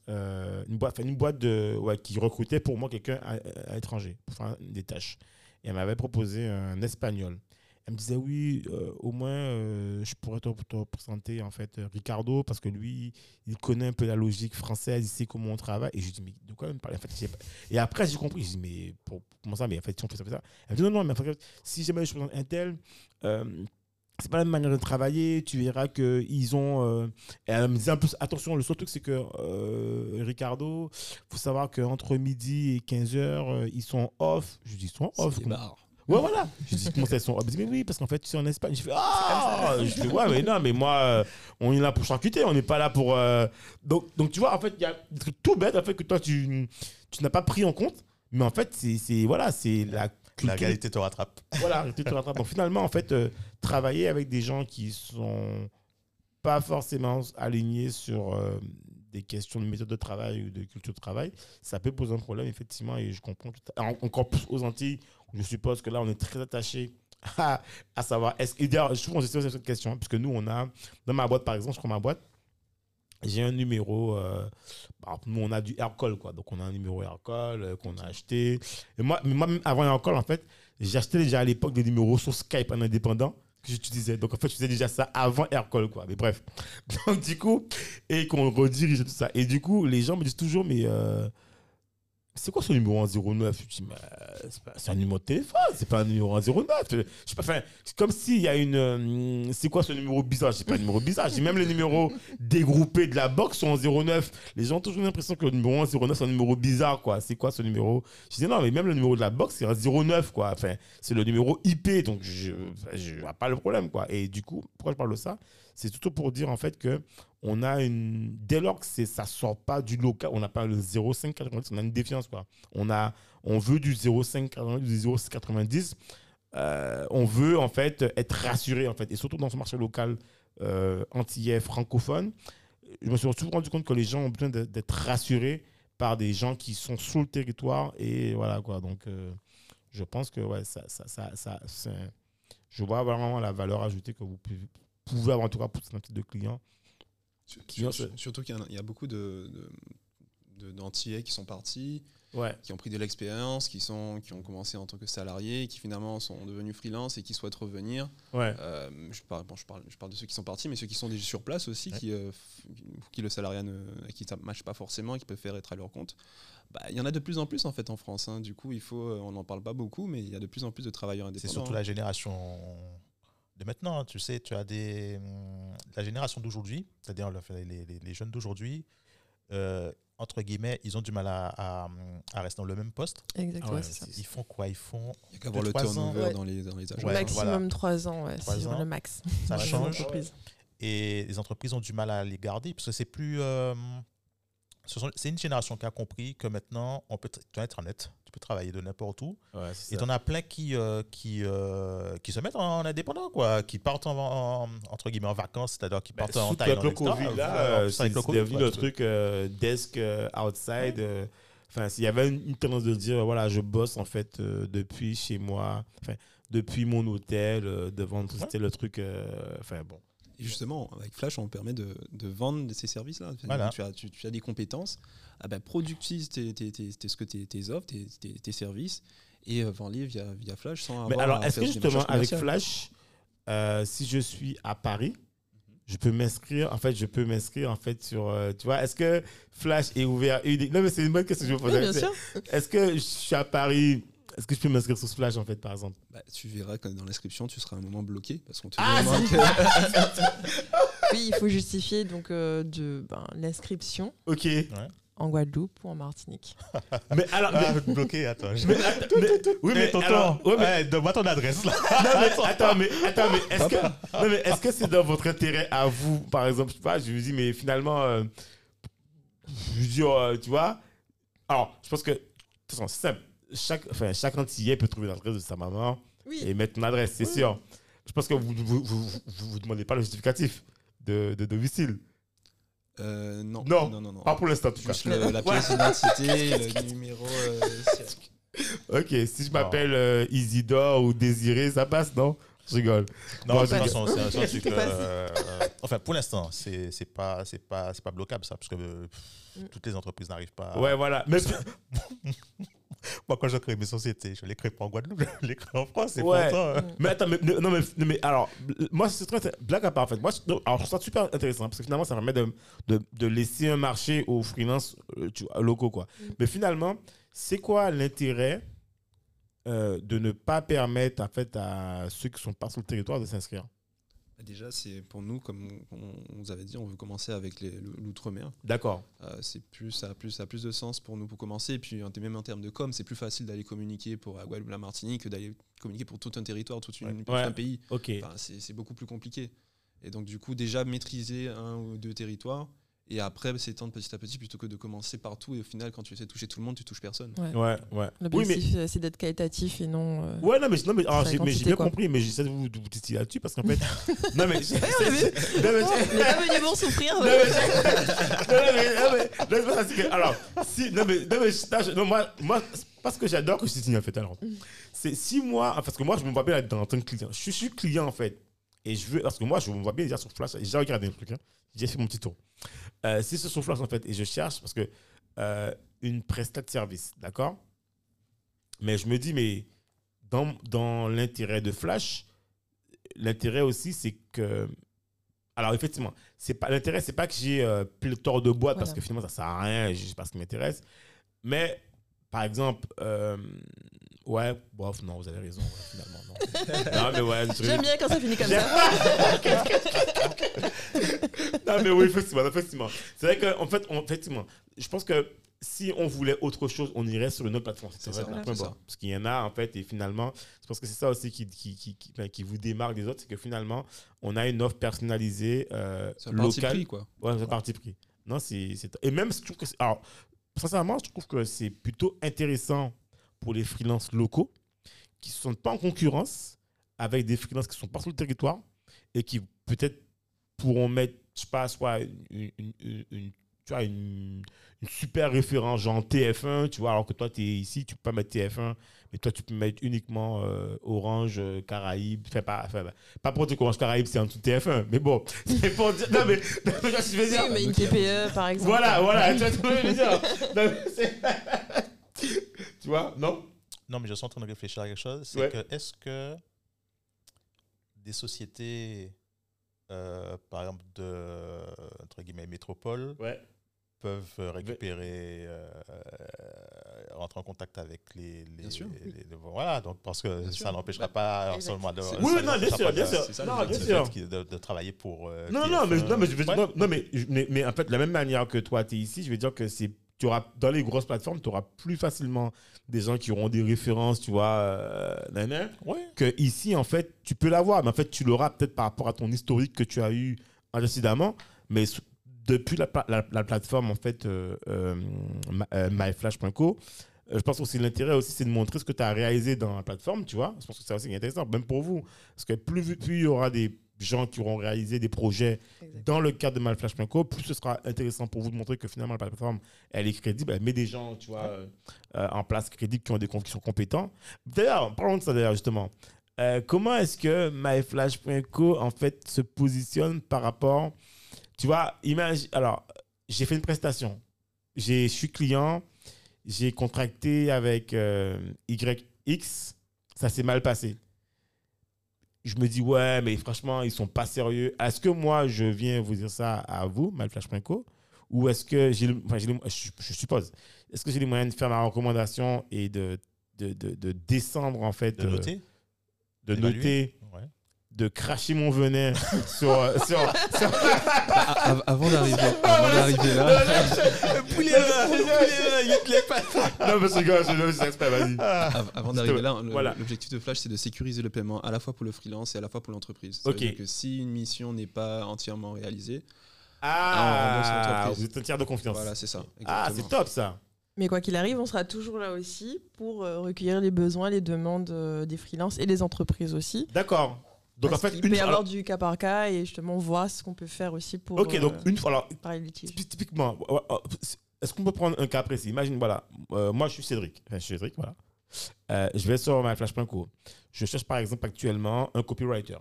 euh, une, boîte, une boîte de, ouais, qui recrutait pour moi quelqu'un à, à l'étranger pour faire des tâches. Et elle m'avait proposé un espagnol. Elle me disait oui, euh, au moins euh, je pourrais te, te présenter en fait Ricardo parce que lui, il connaît un peu la logique française, il sait comment on travaille. Et je dis mais de quoi elle me parle en fait, Et après j'ai compris, je dis mais pour, comment ça? Mais en fait si on fait ça, fait ça. Elle me dit non non mais en fait, si jamais je présente un tel, c'est pas la même manière de travailler. Tu verras que ils ont. euh, et elle me disait en plus attention, le seul truc c'est que euh, Ricardo, faut savoir qu'entre midi et 15 h ils sont off. Je dis ils sont off. Ouais, voilà. Je dis, comment ça, ils sont off? Mais oui, parce qu'en fait, tu sais, en Espagne. Je fais, ah Je fais, ouais, mais non, mais moi, euh, on est là pour charcuter, on n'est pas là pour. euh, Donc, donc, tu vois, en fait, il y a des trucs tout bêtes, en fait, que toi, tu, tu n'as pas pris en compte. Mais en fait, c'est c'est- voilà, c'est la La réalité te rattrape. Voilà, tu te rattrapes. Donc finalement, en fait, euh, travailler avec des gens qui sont pas forcément alignés sur euh, des questions de méthode de travail ou de culture de travail, ça peut poser un problème, effectivement, et je comprends tout à- en- encore plus aux Antilles, je suppose que là, on est très attaché à, à savoir, est-ce que, d'ailleurs, souvent, j'ai posé cette question, hein, puisque nous, on a, dans ma boîte, par exemple, je prends ma boîte, j'ai un numéro, euh, bah, nous on a du Aircall, quoi. Donc on a un numéro Aircall euh, qu'on a acheté. Et moi, mais moi même avant Aircall, en fait, j'achetais déjà à l'époque des numéros sur Skype en indépendant que j'utilisais. Donc en fait, je faisais déjà ça avant Aircall, quoi. Mais bref. Donc du coup, et qu'on redirige tout ça. Et du coup, les gens me disent toujours, mais euh, c'est quoi ce numéro en 09 Je dis, c'est un numéro de téléphone, c'est pas un numéro en 09. Je sais pas, enfin, comme s'il y a une. euh, c'est quoi ce numéro bizarre? Je sais pas un numéro bizarre. J'ai même les numéros dégroupés de la box sont en 09. Les gens ont toujours l'impression que le numéro en 09 c'est un numéro bizarre, quoi. C'est quoi ce numéro? Je dis non, mais même le numéro de la box c'est un 09, quoi. Enfin, c'est le numéro IP, donc je, je pas le problème, quoi. Et du coup, pourquoi je parle de ça? C'est surtout pour dire en fait que on a une dès lors que ça sort pas du local, on n'a pas le 0590, on a une défiance quoi. On a on veut du 0590, du 0690. euh, on veut en fait être rassuré en fait et surtout dans ce marché local euh, antillais francophone. Je me suis souvent rendu compte que les gens ont besoin d'être rassurés par des gens qui sont sur le territoire et voilà quoi. Donc euh, je pense que ouais ça ça ça, ça je vois vraiment la valeur ajoutée que vous pouvez avoir en tout cas pour ce type de clients. Sur- sur- Surtout qu'il y, y a beaucoup de, d'Antillais qui sont partis, Ouais. qui ont pris de l'expérience, qui, sont, qui ont commencé en tant que salariés, qui finalement sont devenus freelance et qui souhaitent revenir. Ouais. Euh, je, parle, bon, je, parle, je parle de ceux qui sont partis, mais ceux qui sont déjà sur place aussi, Ouais. qui, euh, qui le salariat ne qui ça marche pas forcément et qui préfèrent être à leur compte. Bah, Il y en a de plus en plus en fait en France. hein. Du coup, il faut, euh, on n'en parle pas beaucoup, mais il y a de plus en plus de travailleurs C'est indépendants. surtout la génération de maintenant. hein. Tu sais, tu as des, hum, la génération d'aujourd'hui, c'est-à-dire le- les, les- les jeunes d'aujourd'hui, euh, entre guillemets, ils ont du mal à, à- à rester dans le même poste. Exactement, Ah ouais, c'est ça. c'est- Ils font quoi Ils font. Il y a qu'à voir le trois ans. turnover Ouais. dans les, dans les agences. Ouais, Maximum voilà. 3 ans, ouais, Trois sur ans. le max. Ça change. Et les entreprises ont du mal à les garder parce que c'est plus. euh, sont- c'est une génération qui a compris que maintenant, on peut tu as Internet, tu peux travailler de n'importe où. Ouais, Et t'en as plein qui, euh, qui, euh, qui se mettent en indépendant, quoi, qui partent en, en- entre guillemets en vacances, c'est-à-dire qui Bah, partent en avec Thaïlande. le. Covid, là, euh, c'est devenu le truc euh, desk outside. Enfin, s'il y avait une, une tendance de dire, voilà, je bosse en fait depuis chez moi, enfin, depuis mon hôtel, de vendre, Ouais. c'était le truc. Enfin, bon. Et justement, avec Flash, on permet de, de vendre ces services-là. Voilà. Tu, as, tu, tu as des compétences, ah ben, productise tes, tes, tes, tes- ce que tes, tes offres, tes, services, et euh, vends-les via, via Flash sans Mais avoir alors, à est-ce que justement, avec. Flash, euh, si je suis à Paris, je peux m'inscrire, en fait, je peux m'inscrire, en fait, sur, euh, tu vois, est-ce que Flash est ouvert? Unique- Non, mais c'est une bonne question que je me Oui, C'est- sûr. Est-ce que je suis à Paris, est-ce que je peux m'inscrire sur Flash, en fait, par exemple? Bah, tu verras que dans l'inscription, tu seras un moment bloqué parce qu'on te Ah, que- Oui, il faut justifier donc euh, de ben, l'inscription Ok. en Guadeloupe ou en Martinique. Mais alors, Ah, mais- bloqué, attends. je- mais attends, mais- oui, mais tonton, alors, ouais, mais- ouais, donne-moi ton adresse là. non, mais attends, mais attends, mais est-ce que, non, mais est-ce que c'est dans votre intérêt à vous, par exemple, je sais pas, je me dis, mais finalement, euh, je dire, euh, tu vois, alors, je pense que, de toute façon, c'est simple. Chaque, enfin, chaque Antillais peut trouver l'adresse de sa maman Oui. et mettre une adresse, c'est sûr. Je pense que vous ne vous, vous, vous, vous demandez pas le justificatif de, de domicile. Euh, non. Non, non, non, non. Pas pour l'instant. Juste le- la pièce d'identité, le numéro. euh. Ok, si je m'appelle euh, Isidore ou Désiré, ça passe, non? Je rigole. Non, Bon, de toute c'est- façon, c'est un- truc. Euh, enfin, pour l'instant, c'est c'est pas, c'est pas, c'est pas bloquable ça, parce que euh, pff, Mm. toutes les entreprises n'arrivent pas. Ouais, voilà. Mais, Moi, quand je crée mes sociétés, je les crée pas en Guadeloupe, je les crée en France. C'est Ouais. pourtant, Mm. Mais attends, mais, non, mais, alors, moi, c'est très. Blague à part, en fait. Moi, alors, je trouve ça super intéressant parce que finalement, ça permet de, de, de laisser un marché aux freelances euh, tu vois, locaux, quoi. Mm. Mais finalement, c'est quoi l'intérêt euh, de ne pas permettre, en fait, à ceux qui sont pas sur le territoire de s'inscrire? Déjà, c'est pour nous, comme on, on vous avait dit, on veut commencer avec l'outre-mer. D'accord. Euh, c'est plus, ça, a plus, ça a plus de sens pour nous pour commencer. Et puis, même en termes de com, c'est plus facile d'aller communiquer pour la Guadeloupe, la Martinique que d'aller communiquer pour tout un territoire, tout, Ouais. un pays. Ok. Enfin, c'est c'est beaucoup plus compliqué. Et donc, du coup, déjà maîtriser un ou deux territoires et après s'étendre petit à petit plutôt que de commencer partout. Et au final, quand tu essaies de toucher tout le monde, tu touches personne. Ouais. Ouais, ouais. Oui, mais. L'objectif, euh, c'est d'être qualitatif et non. euh, Ouais, non, mais, non, mais, alors, Sa j'ai, mais j'ai quantité, bien quoi. compris, mais j'essaie de vous, de vous titiller là-dessus parce qu'en fait. non, mais. c'est- c'est- non, mais- Non, on n'est pas venu pour souffrir. Non, mais, non, mais, c'est c'est alors, si, non, mais, non, mais, non, moi, moi, c'est parce que j'adore que je signe, en fait, alors. C'est si moi, parce que moi, je me vois bien là-dedans en tant que client. Je suis, client, en fait. Et je veux, parce que moi, je me vois bien déjà sur Flash. J'ai regardé un truc, hein. J'ai fait mon petit tour. Euh, si c'est sur Flash, en fait, et je cherche, parce que, euh, une prestat de service, d'accord? Mais je me dis, mais dans, dans l'intérêt de Flash, l'intérêt aussi, c'est que. Alors, effectivement, c'est pas l'intérêt, c'est pas que j'ai euh, pléthore de boîtes parce que finalement, ça sert à rien, je sais pas ce qui m'intéresse. Mais, par exemple, euh, ouais, bof, non, vous avez raison, ouais, finalement, non. non, mais ouais, je- J'aime bien quand ça finit comme ça. non, mais oui, effectivement, effectivement. C'est vrai qu'en fait, on- effectivement, je pense que si on voulait autre chose, on irait sur une autre plateforme. C'est vrai, ça, ça. Parce qu'il y en a, en fait, et finalement, je pense que c'est ça aussi qui, qui, qui, qui- enfin, qui vous démarque des autres, c'est que finalement, on a une offre personnalisée, euh, C'est un parti locale. pris, quoi. Ouais, c'est un parti pris. Non, c'est. Et même, je trouve que. c'est- Alors, sincèrement, je trouve que c'est plutôt intéressant pour les freelances locaux qui ne sont pas en concurrence avec des freelances qui sont pas sur le territoire et qui peut-être pourront mettre, je sais pas, soit une, une- une- tu vois, une, une super référence, genre TF1, tu vois, alors que toi, tu es ici, tu peux pas mettre TF1, mais toi, tu peux mettre uniquement euh, Orange, euh, Caraïbes, enfin, pas, enfin, pas pour dire qu'Orange Caraïbes, c'est en dessous de TF1, mais bon, c'est pour dire, non, mais, non, mais je veux dire, Oui, mais une TPE, par exemple. voilà, voilà, tu vois ce que je veux dire? Non, mais c'est- tu vois, non? Non, mais je suis en train de réfléchir à quelque chose. C'est Ouais. que est-ce que des sociétés, euh, par exemple de entre guillemets métropole, Ouais. peuvent euh, récupérer, euh, euh, rentrer en contact avec les, les, Bien sûr. les- les- voilà. Donc parce que Bien ça n'empêchera pas Exact. seulement de, ça Oui, non, bien sûr, pas bien sûr. ça, Non, bien sûr. de, de travailler pour. euh, Non, non, mais, TF1. non, mais, je veux Ouais. non, mais, mais, mais en fait, de la même manière que toi, tu es ici, je veux dire que c'est. Tu auras, dans les grosses plateformes, tu auras plus facilement des gens qui auront des références, tu vois, euh, nan, nan, Ouais. que ici, en fait, tu peux l'avoir, mais en fait, tu l'auras peut-être par rapport à ton historique que tu as eu précédemment, mais depuis la, pla- la, la plateforme, en fait, euh, euh, myflash.co, je pense aussi l'intérêt aussi, c'est de montrer ce que tu as réalisé dans la plateforme, tu vois. Je pense que c'est aussi intéressant, même pour vous. Parce que plus, plus il y aura des gens qui auront réalisé des projets dans le cadre de Malflash.co, plus ce sera intéressant pour vous de montrer que finalement la plateforme, elle est crédible, elle met des gens, tu vois, euh, euh, en place crédibles qui ont des qui sont compétents. D'ailleurs, parlons de ça d'ailleurs justement. Euh, comment est-ce que myflash.co en fait se positionne par rapport, tu vois, imagine, alors j'ai fait une prestation, j'ai, je suis client, j'ai contracté avec euh, YX, ça s'est mal passé je me dis, ouais, mais franchement, ils sont pas sérieux. Est-ce que moi, je viens vous dire ça à vous, malflash.co, ou est-ce que j'ai, le- enfin, j'ai les- je, je suppose, est-ce que j'ai les moyens de faire ma recommandation et de, de, de, de descendre, en fait, De euh, noter? de noter, Ouais. de cracher mon venin sur, sur, sur- av- avant d'arriver avant d'arriver là, Poulet poulet il te lève pas. non, mais c'est gars, je c'est exprès, vas-y. av- avant d'arriver là, l'objectif de Flash, c'est de sécuriser le paiement à la fois pour le freelance et à la fois pour l'entreprise. Ok. Que si une mission n'est pas entièrement réalisée, Ah, vous êtes un tiers de confiance. voilà, c'est ça. ah, c'est top ça. Mais quoi qu'il arrive, on sera toujours là aussi pour euh, recueillir les besoins, les demandes euh, des freelances et des entreprises aussi. D'accord. Donc Parce en fait, peut une y fois. avoir du cas par cas et justement voir ce qu'on peut faire aussi pour Ok, donc euh, une fois. Alors, Typiquement, ouais, est-ce qu'on peut prendre un cas précis? Imagine, voilà, euh, moi je suis Cédric. Enfin, je suis Cédric, voilà. Euh, je vais sur myflash.co. Je cherche par exemple actuellement un copywriter.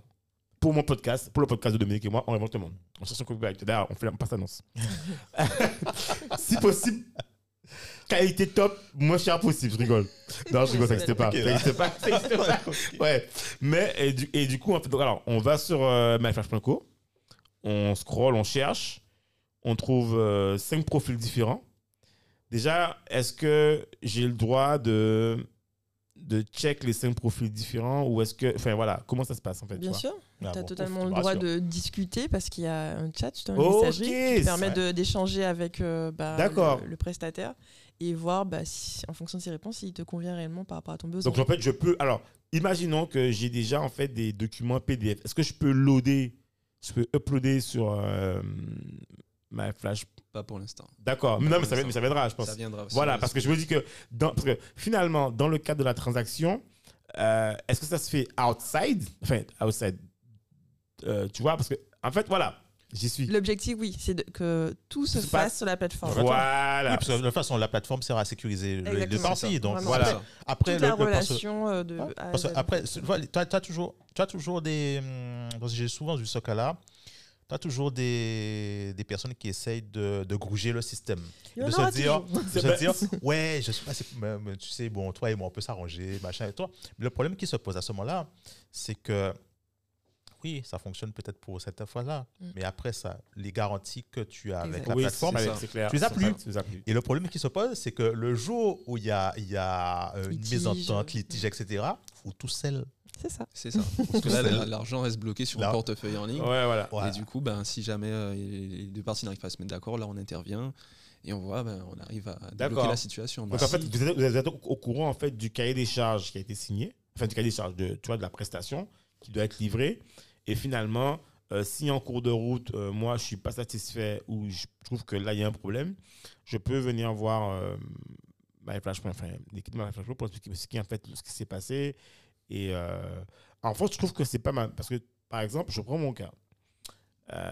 Pour mon podcast, pour le podcast de Dominique et moi, on invente le monde. On cherche un copywriter. D'ailleurs, on fait la passe annonce. si possible, qualité top, moins cher possible. Je rigole. Non, je rigole, ça n'existe pas. Ça n'existe pas. ça n'existe pas. Ouais. Mais, et du, et du coup, en fait, donc, alors, on va sur euh, myflash.co, on scroll, on cherche, on trouve euh, cinq profils différents. Déjà, est-ce que j'ai le droit de, de check les cinq profils différents ou est-ce que. Enfin, voilà, comment ça se passe en fait Bien sûr, Ah, tu as bon, totalement ouf, le droit de discuter parce qu'il y a un chat, une messagerie qui permet d'échanger avec euh, bah, le prestataire et voir bah, si- en fonction de ses réponses s'il te convient réellement par rapport à ton besoin. Donc, en fait, je peux. Alors, imaginons que j'ai déjà en fait des documents PDF. Est-ce que je peux loader Je peux uploader sur euh, ma flash Pas pour l'instant. D'accord. Mais non, mais ça, mais ça viendra, je pense. Ça viendra. Voilà, parce que je me dis que, dans, parce que finalement, dans le cadre de la transaction, euh, est-ce que ça se fait outside? Enfin, outside. euh, tu vois, parce que, en fait, voilà, j'y suis. L'objectif, oui, c'est que tout se se fasse passe. sur la plateforme. Voilà. Oui, parce que de toute façon, la plateforme sert à sécuriser les deux parties. Donc Vraiment. Voilà. après, après Toute le- la le- relation euh, de Ouais, A à parce après, tu as, toujours, tu as toujours des. hum, j'ai souvent vu ce cas-là. Tu as toujours des, des personnes qui essayent de, de grouger le système. Il y en de se dire, de se dire ouais, je suis pas. mais- mais tu sais, bon, toi et moi, on peut s'arranger, machin et toi. Mais le problème qui se pose à ce moment-là, c'est que. Oui, ça fonctionne peut-être pour cette fois-là, Mm. mais après ça, les garanties que tu as avec la oui, plateforme, c'est ça. c'est clair. Tu les as plus. ça, et le problème qui se pose, c'est que le jour où il y a, il y a euh, une Litige. mésentente, litige, etc., faut tout seul. C'est ça. C'est ça. Parce que là, la- l'argent reste bloqué sur Là. le portefeuille en ligne. Ouais, voilà. Voilà. Et du coup, ben, si jamais euh, les deux parties n'arrivent pas à se mettre d'accord, là, on intervient et on voit, ben, on arrive à D'accord. débloquer la situation. Donc, en fait, vous êtes, vous êtes au courant, en fait, du cahier des charges qui a été signé, enfin, du cahier des charges de, tu vois, de la prestation qui doit être livré. Et finalement, euh, si en cours de route, euh, moi, je suis pas satisfait ou je trouve que là, il y a un problème, je peux venir voir euh, enfin, l'équipe de pour expliquer ce qui, en fait, ce qui s'est passé. Et euh, en fait, je trouve que c'est pas mal. Parce que, par exemple, je prends mon cas.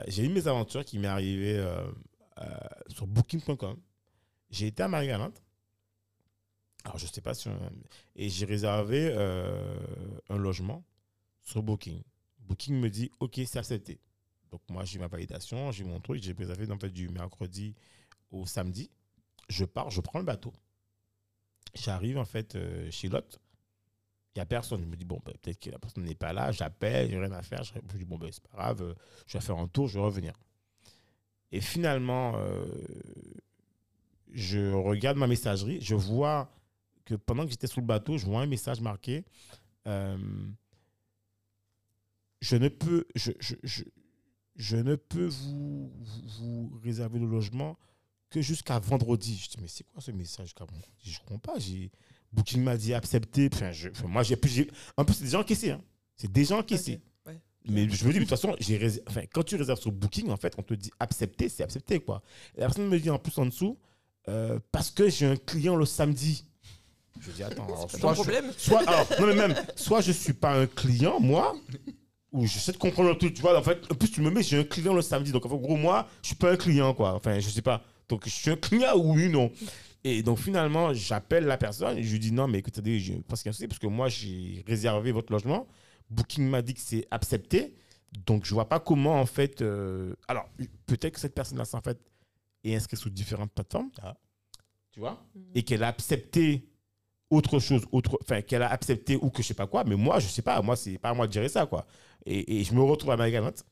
J'ai eu mes aventures qui m'est arrivé euh, sur booking.com. J'ai été à Marie-Galante. Alors, je sais pas si. Et j'ai réservé un logement sur Booking. Booking me dit OK, c'est accepté. Donc, moi, j'ai ma validation, j'ai mon truc, j'ai réservé en fait, du mercredi au samedi. Je pars, je prends le bateau. J'arrive en fait euh, chez l'hôte. Il n'y a personne. Je me dis, bon, ben, peut-être que la personne n'est pas là. J'appelle, j'ai rien à faire. Je me dis, bon, ben, c'est pas grave, euh, je vais faire un tour, je vais revenir. Et finalement, euh, je regarde ma messagerie, je vois que pendant que j'étais sur le bateau, je vois un message marqué Je ne peux, je, je, je, je ne peux vous, vous, vous réserver le logement que jusqu'à vendredi. Je dis, mais c'est quoi ce message jusqu'à vendredi? Je ne comprends pas. J'ai, Booking m'a dit accepter. Enfin, je, enfin, moi, j'ai, en plus, c'est déjà encaissé. Hein. C'est déjà encaissé. Ok, ouais. Mais je me dis, de toute façon, j'ai enfin, quand tu réserves sur Booking, en fait, on te dit accepter, c'est accepter. Quoi. Et la personne me dit en plus en dessous, euh, parce que j'ai un client le samedi. Je dis, attends, alors, C'est soit, je, problème. soit, alors, non, mais même, soit je suis pas un client, moi, ou j'essaie de comprendre le truc, tu vois. En fait, en plus, tu me mets, j'ai un client le samedi. Donc, en fait, gros, moi, je suis pas un client, quoi. Enfin, je sais pas. Donc, je suis un client ou oui, non. Et donc, finalement, j'appelle la personne et je lui dis, non, mais écoutez, je pense qu'il y a un souci parce que moi, j'ai réservé votre logement. Booking m'a dit que c'est accepté. Donc, je vois pas comment, en fait. euh, Alors, peut-être que cette personne-là, en fait, est inscrite sur différentes plateformes. Ah. Tu vois? Et qu'elle a accepté autre chose, autre, enfin, qu'elle a accepté ou que je sais pas quoi, mais moi, je sais pas, moi, c'est pas à moi de gérer ça, quoi. Et, et je me retrouve à ma galante.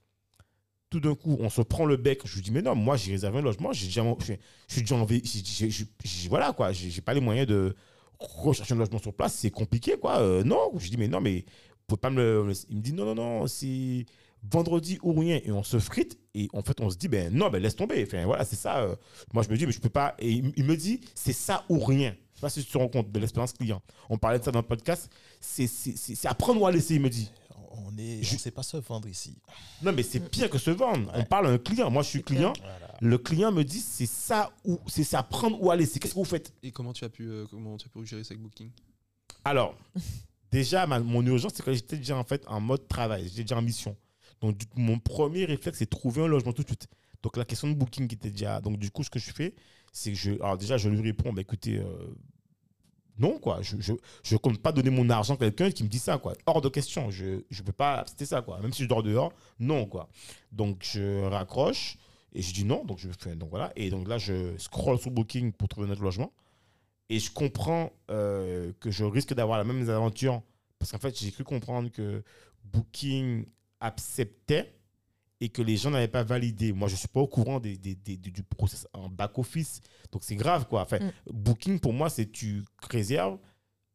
Tout d'un coup, on se prend le bec. Je lui dis, mais non, moi, j'ai réservé un logement, j'ai déjà, je, suis déjà en voilà, quoi, j'ai pas les moyens de rechercher un logement sur place, c'est compliqué, quoi. Euh, non, je dis, mais non, mais vous pouvez pas me le. Il me dit, non, non, non, c'est vendredi ou rien. Et on se frite, et en fait, on se dit, ben non, ben laisse tomber. Voilà, c'est ça. euh, moi, je me dis, mais je peux pas. Et il me dit, c'est ça ou rien. Je sais pas si tu te rends compte de l'expérience client. On parlait de ça dans le podcast. C'est à prendre ou à laisser, il me dit. On est, Je- on sait pas se vendre ici. Non, mais c'est pire que se vendre. On parle à un client. Moi, je suis client. Voilà. Le client me dit, c'est ça ou c'est ça à prendre ou à laisser. Qu'est-ce que vous faites? Et comment tu as pu, euh, comment tu as pu gérer ça avec Booking? Alors, déjà, ma- mon urgence, c'est que j'étais déjà en fait en mode travail. J'étais déjà en mission. Donc, du coup, mon premier réflexe, c'est trouver un logement tout de suite. Donc, la question de booking qui était déjà. Donc, du coup, ce que je fais, c'est que je. Alors, déjà, je lui réponds, bah, écoutez, euh, non, quoi. Je je compte pas donner mon argent à quelqu'un qui me dit ça, quoi. Hors de question. Je ne peux pas accepter ça, quoi. Même si je dors dehors, non, quoi. Donc, je raccroche et je dis non. Donc, je fais. Donc, voilà. Et donc, là, je scroll sur Booking pour trouver notre logement. Et je comprends euh, que je risque d'avoir la même aventure. Parce qu'en fait, j'ai cru comprendre que Booking acceptait et que les gens n'avaient pas validé. Moi, je ne suis pas au courant des, des- des- du process en back-office. Donc, c'est grave, quoi. Enfin, Mm. Booking, pour moi, c'est tu réserves,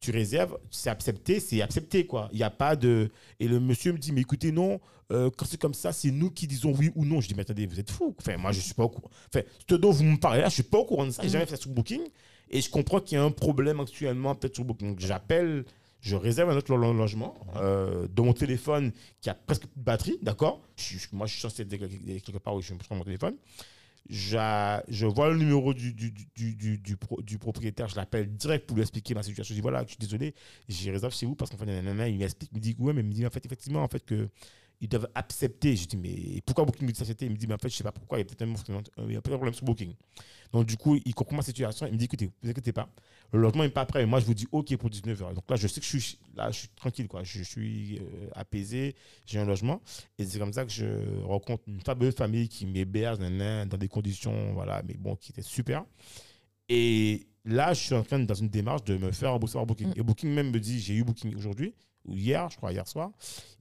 tu réserves, c'est accepté, c'est accepté, quoi. Il n'y a pas de... Et le monsieur me dit, mais écoutez, non, euh, quand c'est comme ça, c'est nous qui disons oui ou non. Je dis, mais attendez, vous êtes fou. Enfin, moi, je ne suis pas au courant. Enfin, ce dont vous me parlez là, je ne suis pas au courant de ça. J'ai Mm. jamais fait ça sur Booking. Et je comprends qu'il y a un problème actuellement, peut-être sur Booking. Donc, j'appelle, je réserve un autre lo- logement euh, de mon téléphone qui a presque plus de batterie, d'accord? Moi, je suis censé être quelque part où je prends mon téléphone. Je vois le numéro du, du, du, du, du pro- du propriétaire, je l'appelle direct pour lui expliquer ma situation. Je dis voilà, je suis désolé, j'ai réservé chez vous parce qu'en fait, nanana, il m'explique, il me dit ouais, mais il me dit en fait, effectivement, en fait, que ils doivent accepter. Je dis mais pourquoi Booking me dit d'accepter Il me dit mais en fait, je sais pas pourquoi, il y a peut-être un, il y a peut-être un problème sur Booking. Donc, du coup, il comprend ma situation. Il me dit écoutez, ne vous inquiétez pas, le logement n'est pas prêt. Moi, je vous dis OK pour 19h. Donc là, je sais que je suis, là, je suis tranquille, quoi. Je suis euh, apaisé, j'ai un logement. Et c'est comme ça que je rencontre une fabuleuse famille qui m'héberge dans des conditions, voilà, mais bon, qui étaient super. Et là, je suis en train, dans une démarche de me faire rembourser par Booking. Mm. Et Booking même me dit j'ai eu Booking aujourd'hui, ou hier, je crois, hier soir.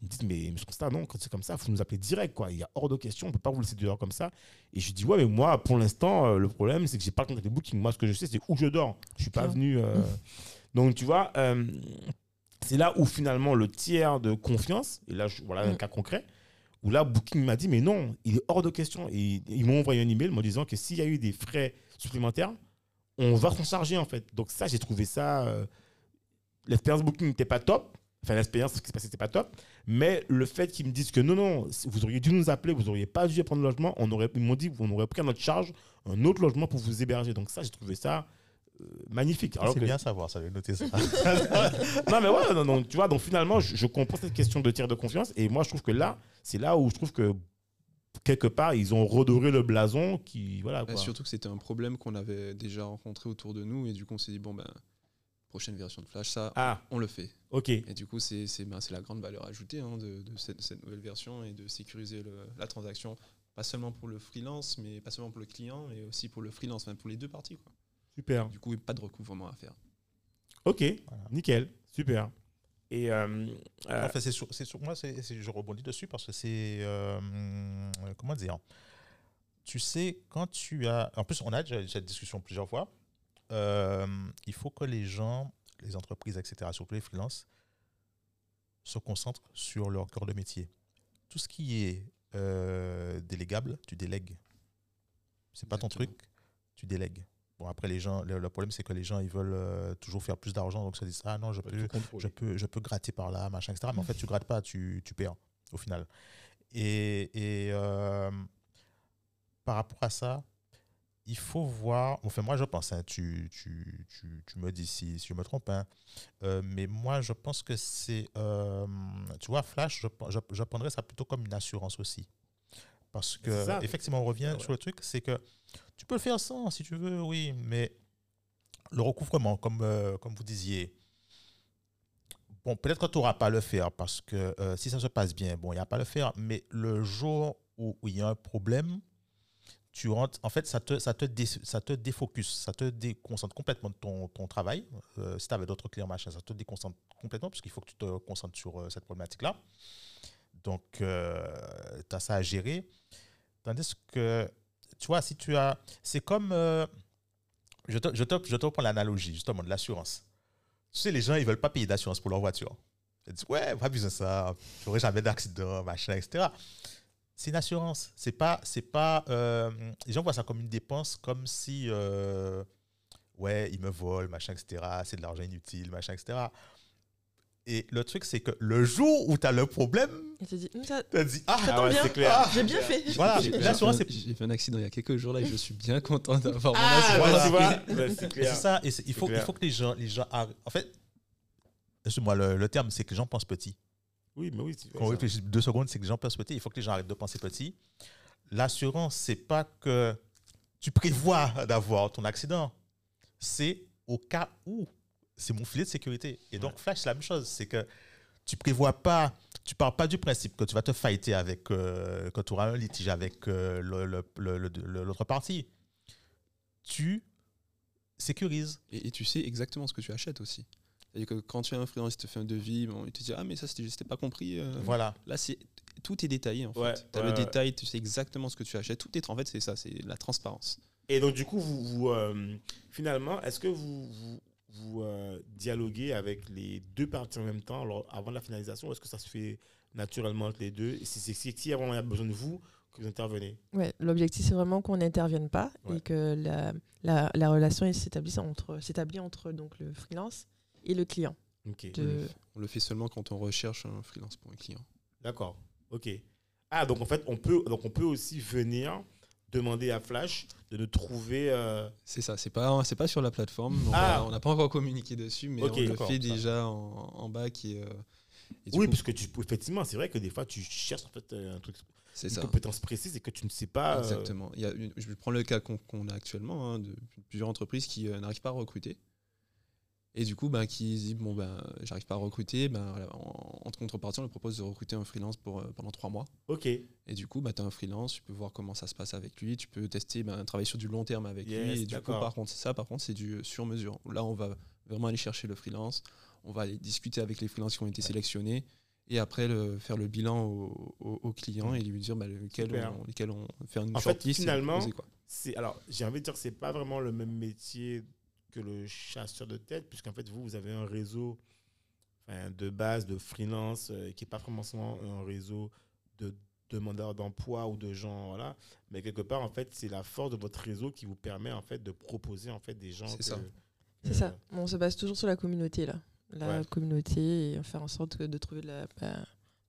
Ils me disent mais monsieur Constant, non, quand c'est comme ça, il faut nous appeler direct, quoi. Il y a hors de question, on ne peut pas vous laisser dehors comme ça. Et je dis ouais, mais moi, pour l'instant, euh, le problème, c'est que j'ai pas contacté Booking. Moi, ce que je sais, c'est où je dors. Je suis pas venu. euh, Donc, tu vois, euh, c'est là où finalement le tiers de confiance, et là, je- voilà un Mm. cas concret, où là, Booking m'a dit, mais non, il est hors de question. Et ils m'ont envoyé un email me disant que s'il y a eu des frais supplémentaires, on va s'en charger en fait. Donc ça, j'ai trouvé ça. euh, l'expérience Booking n'était pas top. Enfin, l'expérience, ce qui s'est passé, n'était pas top. Mais le fait qu'ils me disent que non, non, vous auriez dû nous appeler, vous n'auriez pas dû prendre le logement, on aurait, ils m'ont dit qu'on aurait pris à notre charge un autre logement pour vous héberger. Donc ça, j'ai trouvé ça euh, magnifique. Alors C'est que- bien savoir, ça, de noter ça. non, mais ouais, non, non, tu vois, donc finalement, je, je comprends cette question de tiers de confiance. Et moi, je trouve que là, c'est là où je trouve que quelque part, ils ont redoré le blason qui, voilà, Bah, quoi. surtout que c'était un problème qu'on avait déjà rencontré autour de nous et du coup on s'est dit bon ben prochaine version de Flash ça Ah, on le fait ok. et du coup c'est c'est ben, c'est la grande valeur ajoutée hein, de, de cette, cette nouvelle version et de sécuriser le- la transaction pas seulement pour le freelance mais pas seulement pour le client mais aussi pour le freelance enfin, pour les deux parties quoi. Super. du coup pas de recouvrement à faire Ok, Voilà. nickel. Super. Et euh, euh, Enfin, c'est sur, moi, je rebondis dessus parce que c'est. euh, comment dire? Tu sais, quand tu as. En plus, on a déjà eu cette discussion plusieurs fois. Euh, il faut que les gens, les entreprises, etc., surtout les freelances, se concentrent sur leur cœur de métier. Tout ce qui est euh, délégable, tu délègues. C'est pas ton truc, tu délègues. Bon, après, les gens, le, le problème, c'est que les gens, ils veulent euh, toujours faire plus d'argent, donc se disent Ah non, je peux, je peux, je peux gratter par là, machin, etc. Mais en fait, tu grattes pas, tu, tu perds au final. Et, et, euh, par rapport à ça, il faut voir. Enfin, moi, je pense, hein, tu, tu, tu, tu me dis si, si je me trompe, hein, euh, mais moi, je pense que c'est. euh, tu vois, Flash, je, je, je prendrais ça plutôt comme une assurance aussi. Parce que, ça. effectivement, on revient Ouais. sur le truc, c'est que tu peux le faire sans, si tu veux, oui, mais le recouvrement, comme, euh, comme vous disiez, bon, peut-être que tu n'auras pas à le faire parce que si ça se passe bien, bon, il n'y a pas à le faire, mais le jour où il y a un problème, tu rentres, en fait, ça te, ça te, ça te défocus, ça te déconcentre complètement de ton, ton travail. Euh, si tu avais d'autres clients, machin, ça te déconcentre complètement parce qu'il faut que tu te concentres sur euh, cette problématique-là. Donc, tu as ça à gérer. Tandis que, tu vois, si tu as. C'est comme. euh, je, te, je, te, je te reprends l'analogie, justement, de l'assurance. Tu sais, les gens, ils veulent pas payer d'assurance pour leur voiture. Ils disent, ouais, pas besoin de ça, j'aurai jamais d'accident, machin, etc. C'est une assurance. C'est pas. c'est pas euh, les gens voient ça comme une dépense, comme si. euh, ouais, ils me volent, machin, etc. C'est de l'argent inutile, machin, etc. Et le truc, c'est que le jour où tu as le problème, dit, tu as dit, ah, tombe ouais, c'est clair. Ah, J'ai bien fait. voilà, l'assurance, fait- c'est j'ai fait un accident il y a quelques jours là et je suis bien content d'avoir mon Ah, assurance. Voilà. Ouais, c'est Et clair. c'est ça, et c'est- il, C'est faut, il faut que les gens, les gens En fait, excuse-moi, le, le terme, c'est que les gens pensent petit. Oui, mais oui. c'est- Quand on réfléchit deux secondes, c'est que les gens pensent petit. Il faut que les gens arrêtent de penser petit. L'assurance, c'est pas que tu prévois d'avoir ton accident. C'est au cas où. C'est mon filet de sécurité. Et donc, Flash, c'est la même chose. C'est que tu prévois pas, tu pars pas du principe que tu vas te fighter avec, euh, que tu auras un litige avec euh, le- le- le- le- le- l'autre partie. Tu sécurises. Et, et tu sais exactement ce que tu achètes aussi. Que quand tu as un freelance, il te fait un devis, bon, il te dit Ah, mais ça, c'était c'était pas compris. euh. Voilà. Là, c'est tout est détaillé en Ouais, fait. Tu as ouais, le ouais. détail, tu sais exactement ce que tu achètes. Tout est en fait, c'est ça, c'est la transparence. Et donc, du coup, vous, vous, euh, finalement, est-ce que vous, vous, vous, euh, dialoguez avec les deux parties en même temps alors, avant la finalisation ou Est-ce que ça se fait naturellement entre les deux? Et si, si, si, il y a besoin de vous, que vous intervenez? Ouais, L'objectif, c'est vraiment qu'on n'intervienne pas Ouais. et que la, la, la relation elle s'établisse entre, s'établit entre donc, le freelance et le client. De- On le fait seulement quand on recherche un freelance pour un client. D'accord. Ok. Ah, donc en fait, on peut, donc on peut aussi venir demander à Flash de nous trouver. euh, C'est ça, c'est pas, c'est pas sur la plateforme. On Ah. on n'a pas encore communiqué dessus, mais on le fait déjà en, en bac. Et, euh, et Oui, coup, parce que tu, effectivement, c'est vrai que des fois, tu cherches en fait euh, un truc, c'est une ça. compétence précise et que tu ne sais pas. euh, Exactement. Il y a une- je prends le cas qu'on a actuellement hein, de plusieurs entreprises qui euh, n'arrivent pas à recruter. Et du coup, ben, qui disent bon ben, j'arrive pas à recruter, ben, voilà, en, en contrepartie, on leur propose de recruter un freelance pour, euh, pendant trois mois. Ok. Et du coup, bah, tu as un freelance, tu peux voir comment ça se passe avec lui, tu peux tester, ben, travailler sur du long terme avec Yes, lui. Et du coup, par contre, ça, par contre, c'est du euh, sur mesure. Là, on va vraiment aller chercher le freelance, on va aller discuter avec les freelances qui ont été sélectionnés. Et après, le, faire le bilan au, au- au client et lui dire bah, lequel, Super. on, faire une En fait, finalement. C'est alors, j'ai envie de dire que c'est pas vraiment le même métier que le chasseur de tête, puisqu'en fait vous vous avez un réseau enfin, de base de freelance euh, qui est pas vraiment seulement un réseau de demandeurs d'emploi ou de gens voilà, mais quelque part en fait c'est la force de votre réseau qui vous permet en fait de proposer en fait des gens. C'est ça. C'est euh, ça. On se base toujours sur la communauté, là. La Ouais. communauté et faire en sorte que- de trouver la, bah,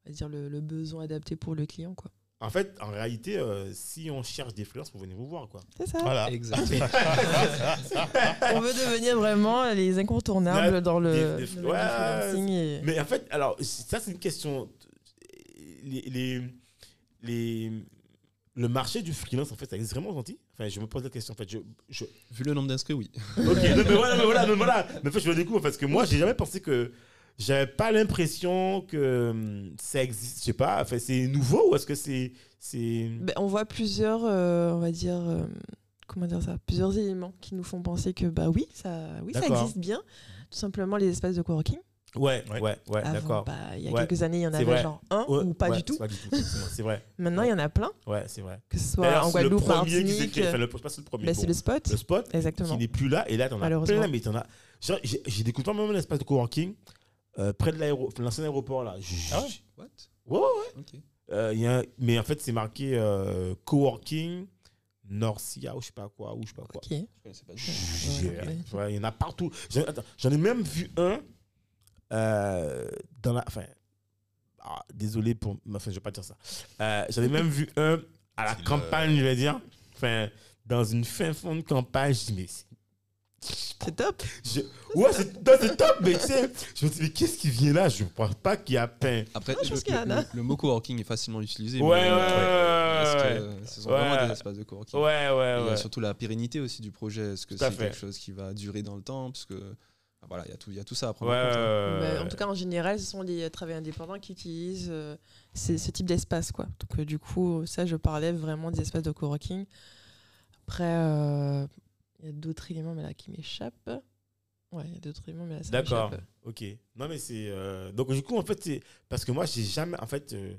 dire le, le besoin adapté pour le client, quoi. En fait, en réalité, euh, si on cherche des freelances, vous venez vous voir quoi. C'est ça. Voilà. Exactement. On veut devenir vraiment les incontournables dans le, des- des- le ouais, freelancing et- Mais en fait, alors, ça, c'est une question. Les, les, les- le marché du freelance, en fait, ça existe vraiment gentil Enfin, je me pose la question. En fait, je, je- Vu le nombre d'inscrits, oui. Ok, non, mais voilà, mais voilà, mais voilà. Mais en fait, je le découvre parce que moi, j'ai jamais pensé que. J'avais pas l'impression que hum, ça existe. Je sais pas, enfin, c'est nouveau ou est-ce que c'est. c'est... Ben, on voit plusieurs, euh, on va dire, euh, comment dire ça, plusieurs éléments qui nous font penser que bah oui, ça, oui, ça D'accord. existe bien. Tout simplement les espaces de coworking. Ouais, ouais, Ouais. ouais, Avant, d'accord. bah, il y a Ouais, quelques années, il y en c'est avait vrai. genre un Ouais, ou pas ouais, du tout. c'est Pas du tout, effectivement, c'est vrai. Maintenant, il y en a plein, Ouais, c'est vrai. que ce soit D'ailleurs, en c'est Guadeloupe, le premier qui s'est Martinique. créé. Enfin, le, je sais pas c'est le premier. ben, bon, c'est le spot. le spot Exactement. qui n'est plus là. Et là, t'en as Malheureusement. plein, mais t'en as. Genre, J'ai j'ai découvert même un espace de coworking euh, près de l'ancien aéroport là. Ah ouais? What? Ouais, ouais. Euh, y a mais en fait, c'est marqué euh, coworking Norcia ou je sais pas quoi ou je sais pas quoi. Ok. Je connaissais pas du tout. J'ai- Ouais. ouais, Il y en a partout. J'en ai même vu un euh, dans la. Enfin, ah, désolé pour. Enfin, je vais pas dire ça. Euh, J'en ai même vu un à la le- campagne, je vais dire. Enfin, dans une fin fond de campagne. Je dis, mais. C'est- top. je- Ouais, c'est top, mais tu sais, je me dis, mais qu'est-ce qui vient là? Je ne pense pas qu'il y a peint. Après, Ah, je le, pense qu'il y en le- a. le- le mot coworking est facilement utilisé. Ouais, mais, ouais, euh, ouais, que ce sont ouais. vraiment des espaces de coworking Ouais, ouais, Et Il y a ouais. surtout la pérennité aussi du projet. Est-ce que c'est fait. quelque chose qui va durer dans le temps? Parce que voilà, il y a tout, il y a tout ça à prendre Ouais, en compte. hein. en tout cas, en général, ce sont les travailleurs indépendants qui utilisent euh, ces- ce type d'espace. Quoi. Donc, euh, du coup, ça, je parlais vraiment des espaces de coworking. Après, euh, il y a d'autres éléments mais là, qui m'échappent. Ouais, il y a d'autres éléments, mais là, ça D'accord. Ok. Non, mais c'est. euh, Donc, du coup, en fait, c'est. Parce que moi, j'ai jamais. En fait, euh,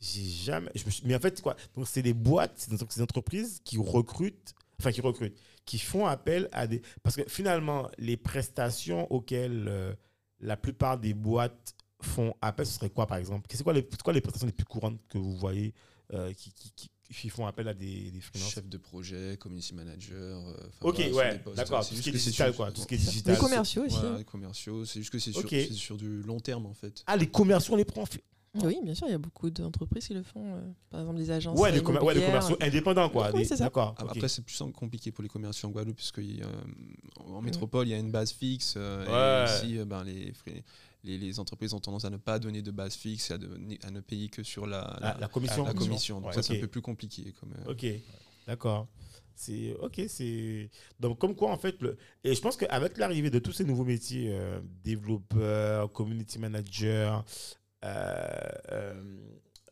j'ai jamais. Je me suis... Mais en fait, quoi Donc, c'est des boîtes, c'est des entreprises qui recrutent. Enfin, qui recrutent. Qui font appel à des. Parce que finalement, les prestations auxquelles euh, la plupart des boîtes font appel, ce serait quoi, par exemple? C'est quoi, les... quoi les prestations les plus courantes que vous voyez euh, qui, qui, qui, qui font appel à des, des freelances Chef de projet, community manager. euh, Ok, voilà, ouais, des d'accord. C'est Tout ce juste qui est que c'est digital, sur- quoi. Tout ce qui est Les digital. commerciaux aussi. Voilà, les commerciaux. C'est juste que c'est sur, Ok. c'est sur du long terme en fait. Ah, les commerciaux, on les prend. en fait. Oui, bien sûr, il y a beaucoup d'entreprises qui le font. euh, par exemple, des agences. Ouais, les, euh, les immobilières. commerciaux indépendants, quoi. Oui, Des- c'est ça. D'accord. Ah, ok. Après, c'est plus compliqué pour les commerciaux en Guadeloupe, puisque en métropole, il y a une base fixe. euh, Ouais. Et ici, euh, ben, les, frais- les, les entreprises ont tendance à ne pas donner de base fixe, à, donner- à ne payer que sur la, La, la, la commission. la commission. Donc, Ouais. ça, c'est un peu plus compliqué. Comme, euh, Ok, d'accord. C'est ok, c'est donc comme quoi en fait le et je pense qu'avec l'arrivée de tous ces nouveaux métiers, euh, développeur, community manager, euh,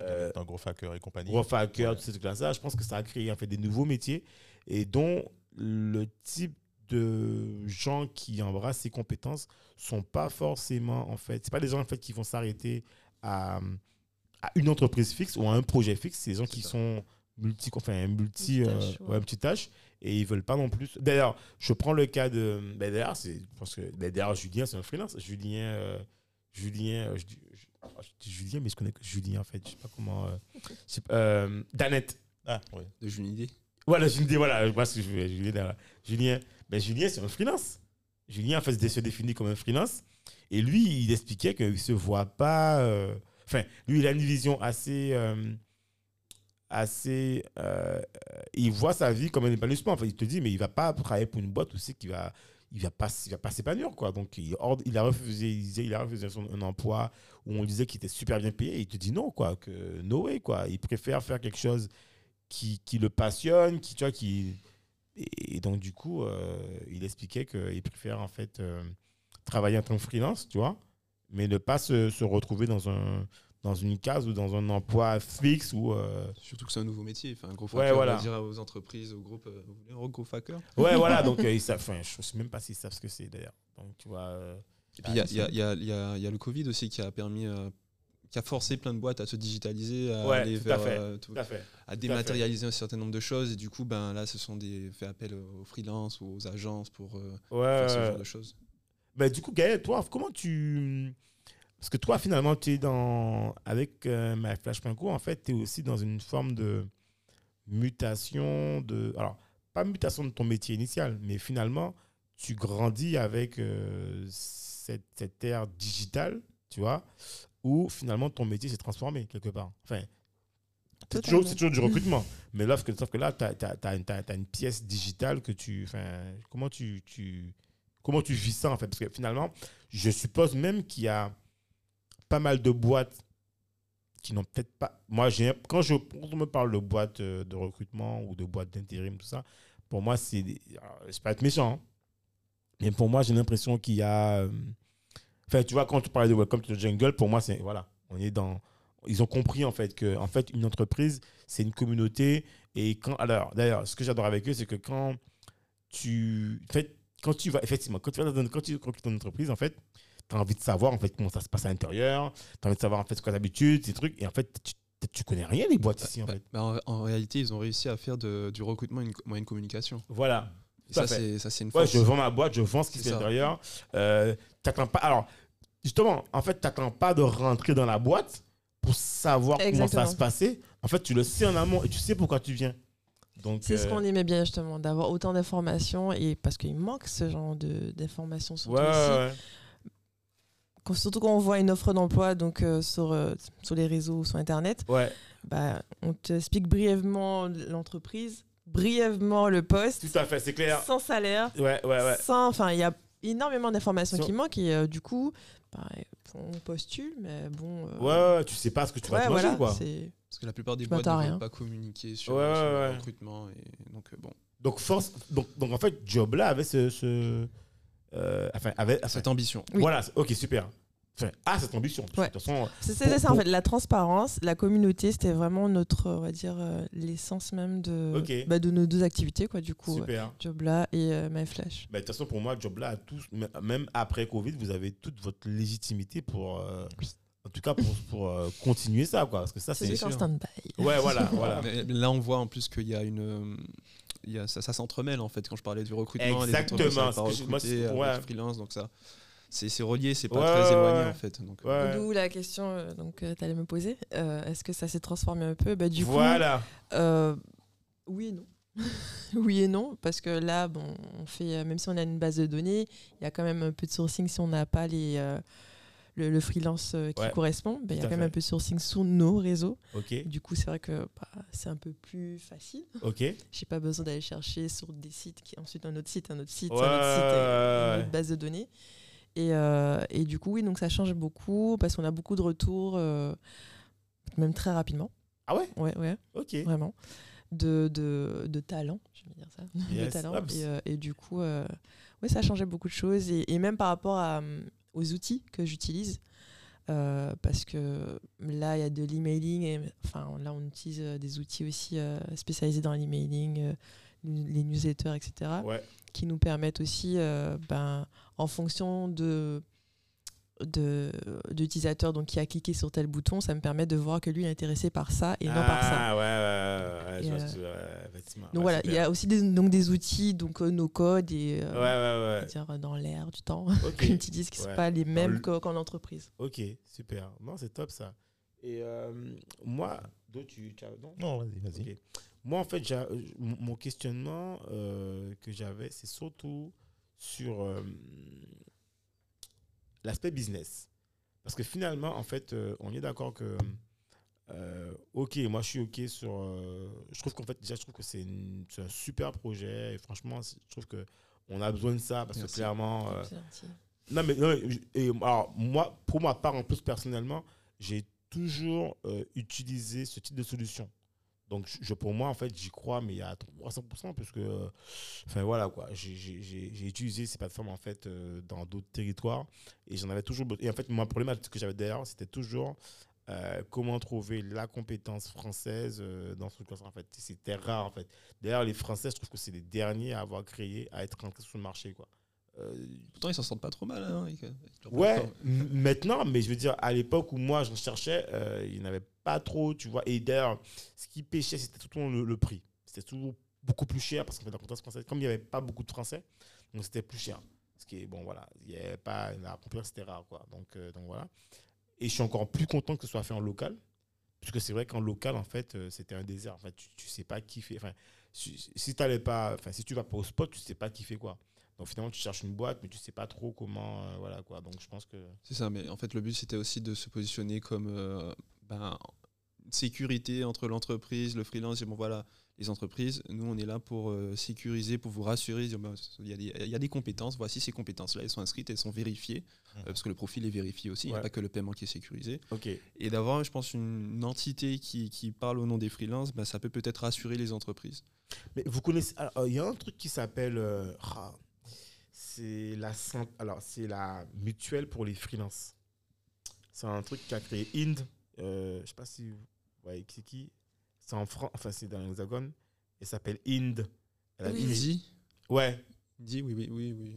euh, un gros hacker et compagnie. growth hacker, Ouais. tous ces trucs-là, je pense que ça a créé en fait des nouveaux métiers et dont le type de gens qui embrassent ces compétences sont pas forcément en fait, c'est pas des gens en fait qui vont s'arrêter à, à une entreprise fixe ou à un projet fixe, c'est des gens qui ça. sont multi enfin multi Multitâches, euh, ouais. ouais, multitâches et ils veulent pas non plus. D'ailleurs, je prends le cas de ben d'ailleurs, c'est parce que ben d'ailleurs Julien c'est un freelance, Julien euh, Julien euh, je, dis, je- je dis Julien mais je connais que Julien en fait, je sais pas comment euh, euh, Danette. Ah, ouais. de j'ai une idée. Voilà, Julien, voilà, je vois ce que je derrière. Julien, ben Julien, c'est un freelance. Julien, en fait, se définit comme un freelance. Et lui, il expliquait qu'il ne se voit pas. euh, Enfin, lui, il a une vision assez. euh, assez euh, il voit sa vie comme un épanouissement. Enfin, il te dit, mais il ne va pas travailler pour une boîte aussi qui va. Il va pas, va pas s'épanouir. Donc, il, il a refusé, il, disait, il a refusé un emploi où on disait qu'il était super bien payé. Il te dit non, quoi, que no way, quoi. Il préfère faire quelque chose qui, qui le passionne, qui, tu vois, qui... Et, et donc, du coup, euh, il expliquait qu'il préfère, en fait, euh, travailler en tant que freelance, tu vois, mais ne pas se, se retrouver dans, un, dans une case ou dans un emploi fixe ou... euh, Surtout que c'est un nouveau métier. Enfin, un gros Ouais, hacker, voilà. on va dire aux entreprises, aux groupes, euh, vous voulez un gros hacker Ouais, voilà, donc euh, ils savent... Enfin, je ne sais même pas s'ils savent ce que c'est, d'ailleurs. Donc, tu vois... Et puis il y a, y y y le Covid aussi qui a permis, qui a forcé plein de boîtes à se digitaliser, à Ouais, aller à vers, euh, tout- à dématérialiser un certain nombre de choses. Et du coup, ben là, ce sont des fait appel aux freelances ou aux agences pour euh, Ouais, faire ce genre de choses. Bah, du coup, Gaël, toi, comment tu. Parce que toi, finalement, tu es dans. Avec euh, MyFlash.co, en fait, tu es aussi dans une forme de mutation de. Alors, pas mutation de ton métier initial, mais finalement, tu grandis avec euh, cette, cette ère digitale, tu vois, où finalement ton métier s'est transformé quelque part. Enfin, c'est toujours, c'est du recrutement. mais là, sauf que, là, tu as, une pièce digitale que tu. Enfin, comment tu, tu. Comment tu vis ça en fait? Parce que finalement, je suppose même qu'il y a pas mal de boîtes qui n'ont peut-être pas. Moi, quand, je, quand on me parle de boîte euh, de recrutement ou de boîte d'intérim, tout ça, pour moi, c'est. vais pas être méchant, hein, mais pour moi, j'ai l'impression qu'il y a. Enfin, tu vois, quand tu parlais de Welcome to the Jungle, pour moi, c'est. Voilà, on est dans. Ils ont compris, en fait, que en fait, une entreprise, c'est une communauté. Et quand. Alors, d'ailleurs, ce que j'adore avec eux, c'est que quand tu. En fait, quand tu vas. Effectivement, quand tu vas dans quand tu recrutes une entreprise, en fait, tu as envie de savoir, en fait, comment ça se passe à l'intérieur. Tu as envie de savoir, en fait, ce quoi d'habitude, ces trucs. Et en fait, tu, tu connais rien des boîtes ici, en Bah, fait. bah, en, en réalité, ils ont réussi à faire de- du recrutement une co- moyen de communication. Voilà. Ça, fait. c'est ça, c'est une Ouais, force. je vends ma boîte, je vends ce qui fait à l'intérieur. Euh, pas. Alors, justement, en fait, t'attends pas de rentrer dans la boîte pour savoir comment ça va se passer. En fait, tu le sais en amont et tu sais pourquoi tu viens. Donc, C'est ce euh, qu'on aimait bien justement, d'avoir autant d'informations et parce qu'il manque ce genre de- d'informations surtout Ouais, ici. ouais. Quand- surtout quand on voit une offre d'emploi donc euh, sur, euh, sur les réseaux ou sur internet, Ouais, bah, on t'explique brièvement l'entreprise, brièvement le poste, tout à fait, c'est clair. sans salaire, Ouais, ouais, ouais. sans. Enfin, il y a énormément d'informations qui manquent et euh, du coup, bah, on postule, mais bon. euh, Ouais, tu sais pas ce que tu vas te manger, voilà, quoi. Parce que la plupart des boîtes ne rien. pas communiquer sur, Ouais, le recrutement. Et donc, euh, bon, Donc, force. Donc, donc, en fait, Job là avait ce. ce euh, enfin, avait. enfin, cette ambition. Oui. Voilà, ok, super. Enfin, ah, cette ambition. Ouais. De toute façon, C'est Pour- c'est ça en fait, la transparence, la communauté, c'était vraiment notre, on va dire, euh, l'essence même de, Ok. bah, de nos deux activités, quoi, du coup, super. Jobla et euh, MyFlash. Bah, de toute façon, pour moi, Job là, a tous, m- même après Covid, vous avez toute votre légitimité pour, euh, en tout cas, pour, pour euh, continuer ça, quoi. Parce que ça, C'est c'est. stand-by. Ouais, voilà, voilà. Mais là, on voit en plus qu'il y a une. Il y a, ça ça s'entremêle en fait quand je parlais du recrutement. les Exactement, je- moi, ouais. freelance, donc ça, c'est c'est relié, c'est pas Ouais, très ouais, éloigné ouais. en fait. Donc, euh, Ouais. D'où la question euh, donc tu allais me poser. Euh, Est-ce que ça s'est transformé un peu? Bah, Du voilà. coup, euh, oui et non. oui et non, parce que là, bon, on fait, euh, même si on a une base de données, il y a quand même un peu de sourcing si on n'a pas les, euh, le, le freelance euh, qui Ouais, correspond. bah, Il y a quand même un peu de sourcing sur nos réseaux. Du coup, c'est vrai que bah, c'est un peu plus facile. ok. J'ai pas besoin d'aller chercher sur des sites, qui ensuite un autre site, un autre site, Ouais, un autre site, et une autre base de données. Et, euh, et du coup, oui, donc ça change beaucoup parce qu'on a beaucoup de retours, euh, même très rapidement. Ah ouais? Ouais, ouais, Ok. vraiment. De, de, de talent, je vais dire ça. de talent. Et, euh, et du coup, ouais, ça a changé beaucoup de choses. Et, et même par rapport à, aux outils que j'utilise. euh, parce que là, il y a de l'emailing. Et, enfin, là, on utilise euh, des outils aussi euh, spécialisés dans l'emailing, les newsletters, etc Ouais. Qui nous permettent aussi, euh, ben, en fonction de de d'utilisateur donc qui a cliqué sur tel bouton ça me permet de voir que lui est intéressé par ça et non par ça Ah, ouais, ouais, ouais, euh, ce que donc Ouais, voilà il y a aussi des, donc des outils donc euh, nos codes et euh, Ouais, ouais, ouais. dire dans l'air du temps Ok. qu'on utilise qui ne Ouais. sont pas les mêmes le- qu'en entreprise Ok, super. Non, c'est top ça. Et euh, moi, tu, tu as- non? Non, vas-y, vas-y. Moi, en fait, euh, mon questionnement euh, que j'avais, c'est surtout sur euh, l'aspect business. Parce que finalement, en fait, euh, on est d'accord que, euh, ok, moi, je suis ok sur. euh, je trouve qu'en fait, déjà, je trouve que c'est un super projet. Et franchement, je trouve que on a besoin de ça parce Merci. que clairement. euh, non, mais, non, mais- et, alors, moi, pour ma part, en plus, personnellement, j'ai toujours euh, utilisé ce type de solution. Donc, pour moi, en fait, j'y crois, mais à 300%, parce que, enfin, voilà, quoi. J'ai- utilisé ces plateformes, en fait, euh, dans d'autres territoires, et j'en avais toujours. Et en fait, mon problème que j'avais derrière, c'était toujours euh, comment trouver la compétence française euh, dans ce truc En fait, c'était rare, en fait. D'ailleurs, les Français, je trouve que c'est les derniers à avoir créé, à être rentrés sur le marché, quoi. Euh, Pourtant, ils s'en sortent pas trop mal. Hein, avec, avec leur Ouais, maintenant, mais je veux dire, à l'époque où moi j'en cherchais, euh, il n'y en avait pas trop, tu vois. Et d'ailleurs, ce qui pêchait, c'était tout le temps le, le prix. C'était toujours beaucoup plus cher parce qu'en fait, la contexte français, comme il n'y avait pas beaucoup de Français, donc c'était plus cher. Ce qui est, bon, voilà, il n'y avait pas, la compétence c'était rare, quoi. Donc, euh, donc voilà. Et je suis encore plus content que ce soit fait en local, puisque c'est vrai qu'en local, en fait, euh, c'était un désert. En fait, tu, tu sais pas qui fait. Enfin, si, si t'allais pas, enfin, si tu vas pas au spot, tu sais pas qui fait quoi. Donc finalement, tu cherches une boîte, mais tu sais pas trop comment, euh, voilà quoi. Donc je pense que C'est ça, mais en fait, le but, c'était aussi de se positionner comme euh, ben, sécurité entre l'entreprise, le freelance, et bon voilà, les entreprises, nous on est là pour euh, sécuriser, pour vous rassurer, bah, il y, a des- il y a des compétences, voici ces compétences-là, elles sont inscrites, elles sont vérifiées, Mhm. parce que le profil est vérifié aussi, il n'y a pas que le paiement qui est sécurisé. Et d'avoir, je pense, une, entité qui, qui parle au nom des freelances, bah, ça peut peut-être rassurer les entreprises. Mais vous connaissez. Il y a un truc qui s'appelle. C'est la alors c'est la mutuelle pour les freelances. C'est un truc qu'a créé Inde. Euh, je sais pas si vous voyez qui c'est qui. C'est en France. Enfin c'est dans l'Hexagone. Elle s'appelle Inde. Elle a Oui. Dit, Ouais. dit, oui, oui, oui, oui,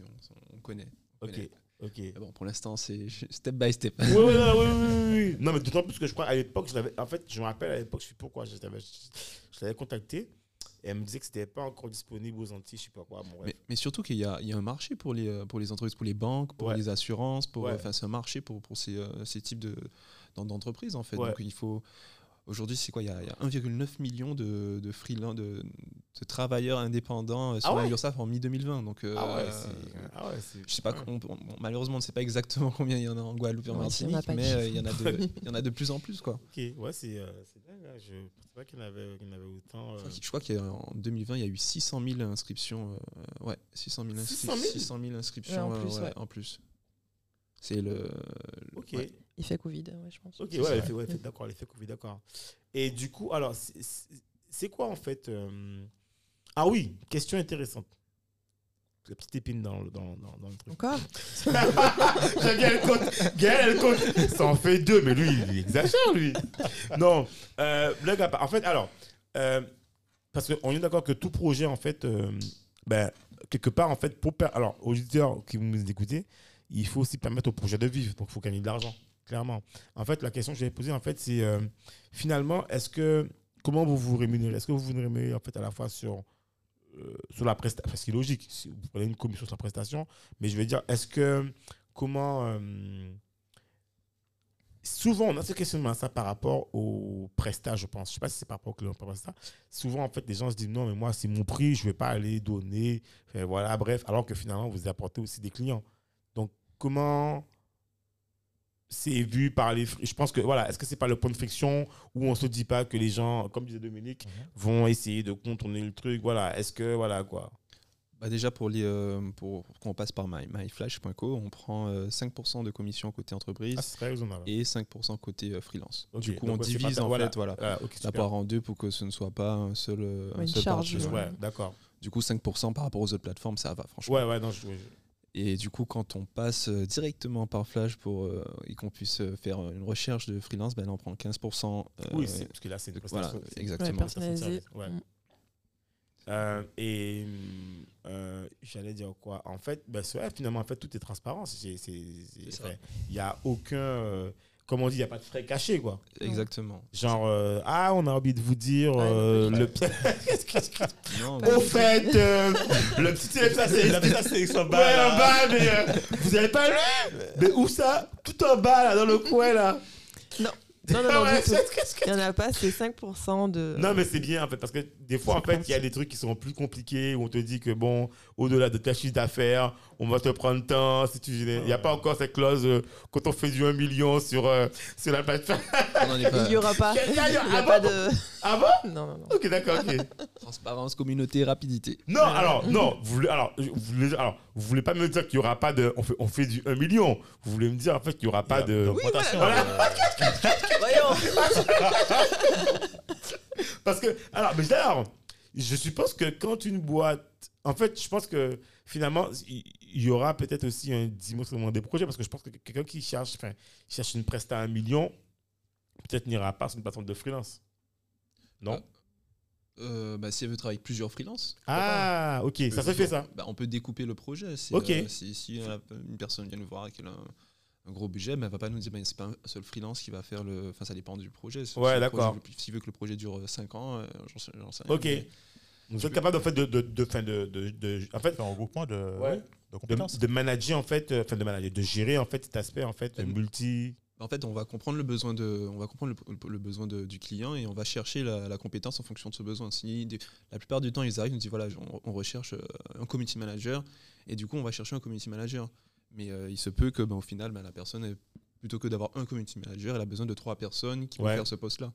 on, on connaît. on Ok. connaît. Ok. Mais bon, pour l'instant, c'est step by step. Oui, oui, oui, oui. Non, mais d'autant plus que je crois à l'époque, je l'avais. En fait, je me rappelle à l'époque, je sais pourquoi, je l'avais, contacté elle me disait que c'était pas encore disponible aux Antilles, je sais pas quoi. Bon. Mais, mais surtout qu'il y a, il y a un marché pour les, euh, pour les entreprises, pour les banques, pour Ouais. les assurances. Pour, Ouais. Enfin, c'est un marché pour, pour ces, euh, ces types de, d'en- d'entreprises, en fait. Ouais. Donc, il faut. Aujourd'hui, c'est quoi Il y a, a 1,9 million de, de freelance, de, de travailleurs indépendants euh, sur Ah la ouais en mi-2020. Donc, euh, ah ouais, c'est. Ah ouais, c'est. je sais pas, on- on- malheureusement, on ne sait pas exactement combien il y en a en Guadeloupe et en il en Martinique, mais euh, il y, en a de, il y en a de plus en plus. Quoi. Ok, ouais, c'est euh, c'est dingue. hein. Je pensais pas qu'il y en avait, en avait autant. euh. Je crois qu'il- Je crois qu'en 2020, il y a eu 600 000 inscriptions. euh, ouais, 600 000, inscri- 600 000? 600 000 inscriptions Ouais, en euh, plus, ouais, ouais. en plus. C'est le. Ok, ouais. Il fait Covid, ouais, je pense. ok, ouais, ouais, l'effet- d'accord, l'effet Covid, d'accord. Et du coup, alors, c'est- quoi en fait euh, Ah oui, question intéressante. La petite épine dans le, dans, dans, dans le truc. Encore J'aime bien le compte. Gaël, elle compte. Ça en fait deux, mais lui, il exagère, lui. Non, euh, le gars, en fait, alors, euh, parce qu'on est d'accord que tout projet, en fait, euh, ben, quelque part, en fait, pour per- alors, aux auditeurs qui vous nous écoutez, il faut aussi permettre au projet de vivre. Donc, il faut gagner de l'argent, clairement. En fait, la question que je vais poser, en fait, c'est euh, finalement, est-ce que, comment vous vous rémunérez? Est-ce que vous vous rémunérez, en fait, à la fois sur euh, sur la prestation, parce que c'est logique, si vous prenez une commission sur la prestation, mais je veux dire, est-ce que, comment, euh, souvent on a ce questionnement ça par rapport au prestat, je pense, je sais pas si c'est par rapport au client souvent en fait les gens se disent non mais moi c'est mon prix, je vais pas aller donner, voilà, bref, alors que finalement vous apportez aussi des clients. Donc comment c'est vu par les je pense que voilà est-ce que c'est pas le point de friction où on se dit pas que les gens comme disait Dominique Mhm. vont essayer de contourner le truc voilà est-ce que voilà quoi? Bah déjà, pour, les, euh, pour qu'on passe par my, myflash.co, on prend euh, 5% de commission côté entreprise ah, et 5% côté euh, freelance. Du coup, donc on pas divise en voilà. fait voilà, Ah, ok, la part en deux pour que ce ne soit pas un seul, euh, un Ouais, une seul charge, ouais d'accord Du coup, 5% par rapport aux autres plateformes, ça va, franchement. ouais ouais non je, je- Et du coup, quand on passe euh, directement par Flash pour, euh, et qu'on puisse euh, faire une recherche de freelance, ben on prend 15%. euh, oui parce que là c'est une voilà, exactement. Ouais, personnalisé. Ouais. Mm. Euh, et euh, j'allais dire quoi? En fait, ben, c'est vrai, finalement, en fait, tout est transparent. Il n'y a aucun. euh, comme on dit, il n'y a pas de frais cachés, quoi. Exactement. Genre, euh, ah, on a envie de vous dire euh, ouais. le. Non, Au fait, euh, le petit élève, ça c'est. La ça, c'est son Ouais, bas, en bas, mais euh, vous avez pas lu Mais où ça? Tout en bas, là, dans le coin, là. Non, non, non, Ouais, du tout. Il n'y en a pas, c'est 5% de. Non, mais c'est bien en fait, parce que des fois, en fait, il y a des trucs qui sont plus compliqués où on te dit que, bon, au-delà de ta chiffre d'affaires, on va te prendre temps. Si tu... Il n'y a pas encore cette clause euh, quand on fait du 1 million sur, euh, sur la plateforme. Il n'y aura pas. Il n'y a ah pas bon de. Ah bon Non, non, non. Ok, d'accord, ok. Transparence, communauté, rapidité. Non, alors, non, vous voulez, alors, vous voulez, alors, vous voulez pas me dire qu'il n'y aura pas de. On fait, on fait du 1 million. Vous voulez me dire, en fait, qu'il n'y aura pas de. D'augmentation, voilà. euh, Voyons Parce que, alors, mais d'ailleurs, je suppose que quand une boîte. En fait, je pense que finalement, il il y aura peut-être aussi un dimensionnement des projets parce que je pense que quelqu'un qui cherche, enfin, cherche une presta à un million, peut-être n'ira pas sur une plateforme de freelance. Non? Euh, bah, si elle veut travailler avec plusieurs freelances, Ah, ok, ça se fait ça. bah, on peut découper le projet. Si, Ok. euh, si, si euh, une personne vient nous voir et qu'elle a un, un gros budget, mais elle va pas nous dire, bah, c'est pas un seul freelance qui va faire le. Enfin, ça dépend du projet. Si- Ouais, d'accord. S'il veut que le projet dure 5 ans, j'en sais, rien. Ok. mais- Vous êtes capable en fait de, de, de, de, de, de- en fait, un regroupement de, Ouais. de compétences. de, de manager en fait, enfin de manager, de gérer en fait cet aspect en fait multi. En fait, on va comprendre le besoin, de, on va comprendre le, le besoin de- du client et on va chercher la, la compétence en fonction de ce besoin. Si des- la plupart du temps, ils arrivent, ils nous disent voilà, on, on recherche euh, un community manager et du coup, on va chercher un community manager. Mais euh, il se peut que, ben, au final, ben, la personne, est- plutôt que d'avoir un community manager, elle a besoin de trois personnes qui Ouais. vont faire ce poste-là.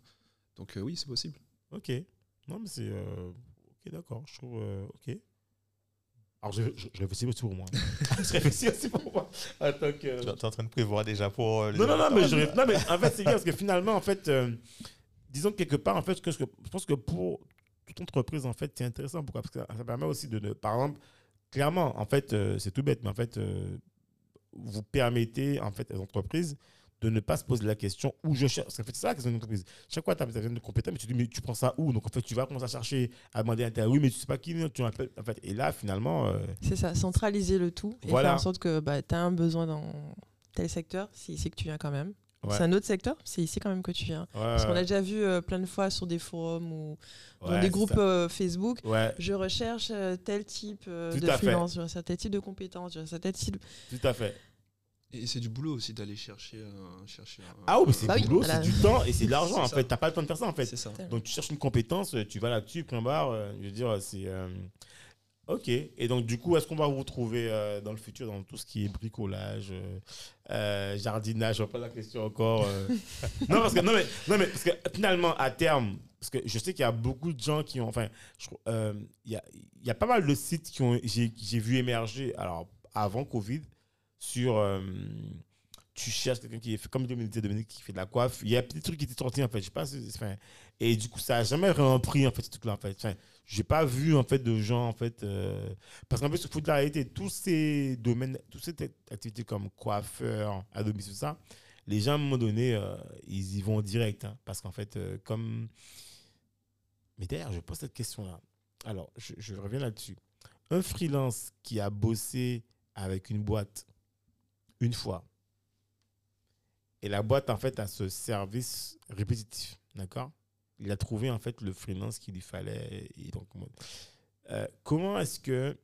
Donc euh, oui, c'est possible. Ok. Non, mais c'est. euh, ok, d'accord. Je trouve. ok. Alors, je, je, je réfléchis aussi pour moi. je réfléchis aussi pour moi. En tant que. Tu es en train de prévoir déjà pour. euh, les Non, non, non, mais, je, ré- non, mais en fait, c'est bien parce que finalement, en fait, euh, disons que quelque part, en fait, que, je je pense que pour toute entreprise, en fait, c'est intéressant. Pourquoi? Parce que ça, ça permet aussi de, par exemple, clairement, en fait, euh, c'est tout bête, mais en fait, euh, vous permettez, en fait, aux entreprises de ne pas se poser la question où je cherche. Parce qu'en fait, c'est ça la question d'une entreprise. Chaque fois, tu as besoin de compétences, mais tu te dis, mais tu prends ça où? Donc, en fait, tu vas commencer à chercher, à demander à oui, mais tu sais pas qui, tu m'appelles. En fait, et là, finalement, euh, C'est ça, centraliser le tout et Voilà. faire en sorte que bah, tu as un besoin dans tel secteur, c'est ici que tu viens quand même. Ouais. C'est un autre secteur, c'est ici quand même que tu viens. Parce qu'on a déjà vu euh, plein de fois sur des forums ou dans Ouais, des c'est groupes euh, Facebook, je recherche euh, tel type de freelance, je recherche tel type de compétences, je recherche tel type. tout à fait. Et c'est du boulot aussi d'aller chercher, un- chercher un- Ah oui, mais c'est Bah du oui, boulot, voilà. c'est du temps et c'est de l'argent. En ça. fait, t'as pas le temps de faire ça, en fait. C'est ça. Donc tu cherches une compétence, tu vas là-dessus, point barre. euh, Je veux dire, c'est. euh, Ok. Et donc du coup, est-ce qu'on va vous retrouver euh, dans le futur dans tout ce qui est bricolage, euh, euh, jardinage? Je vois pas la question encore. euh. non parce que non mais non mais parce que finalement à terme, parce que je sais qu'il y a beaucoup de gens qui ont, enfin, euh, il y a il y a pas mal de sites qui ont j'ai j'ai vu émerger alors avant Covid sur euh, tu cherches quelqu'un qui fait comme Dominique Dominique qui fait de la coiffe. Il y a des trucs qui étaient sortis en fait. Je sais pas. enfin, et du coup, ça a jamais vraiment pris en fait ce truc-là en fait. Enfin, j'ai pas vu en fait de gens en fait euh, parce qu'en fait, faut de la réalité. Tous ces domaines, toutes ces activités comme coiffeur, à domicile, ça, les gens à un moment donné, euh, ils y vont direct hein, parce qu'en fait, comme. Mais d'ailleurs, je pose cette question-là. Alors, je reviens là-dessus. Un freelance qui a bossé avec une boîte une fois et la boîte, en fait, a ce service répétitif. D'accord? Il a trouvé, en fait, le freelance qu'il lui fallait. Et donc, moi, euh, comment est-ce que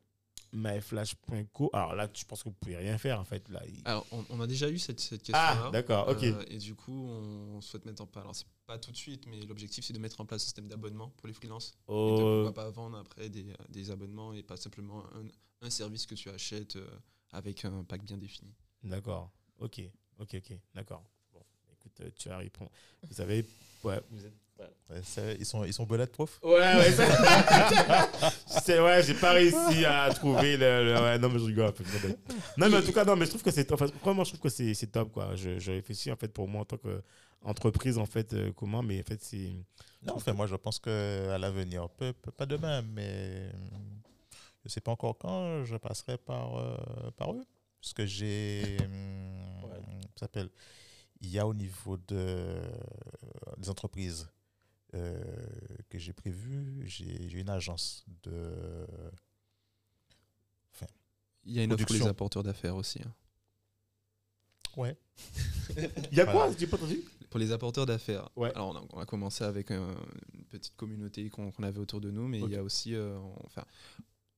myflash.co. Alors là, je pense que vous pouvez rien faire, en fait. Là, Alors, on, on a déjà eu cette, cette Ah, d'accord, ok. Euh, et du coup, on souhaite mettre en place. Alors, c'est pas tout de suite, mais l'objectif, c'est de mettre en place un système d'abonnement pour les freelances. Et de Oh, pourquoi pas vendre après des, des abonnements et pas simplement un, un service que tu achètes euh, avec un pack bien défini. D'accord. Ok, ok, ok. D'accord. Bon, écoute, euh, tu as répondu. Vous savez, ouais, vous êtes. ouais. Ils sont, ils sont bonnets, prof? Ouais, ouais, ça- c'est ouais, j'ai pas réussi à trouver le, le- ouais, non mais je rigole. fait, c'est bête. Non mais en tout cas non mais je trouve que c'est enfin, vraiment je trouve que c'est top quoi. Je, je réfléchis en fait pour moi en tant qu'entreprise en fait euh, comment mais en fait c'est Non, enfin, moi, je pense qu'à l'avenir, peu, peu- pas demain, mais je sais pas encore quand je passerai par, euh, par eux. Parce que j'ai. hum, Ouais. s'appelle? Il y a au niveau de, des entreprises euh, que j'ai prévues, j'ai une agence de. Il y a une offre pour les Production. apporteurs d'affaires aussi. hein. Ouais. il y a quoi? Voilà. j'ai pas entendu Pour les apporteurs d'affaires, Ouais. alors on a, on a commencé avec un- une petite communauté qu'on avait autour de nous, mais il y a aussi, euh, enfin,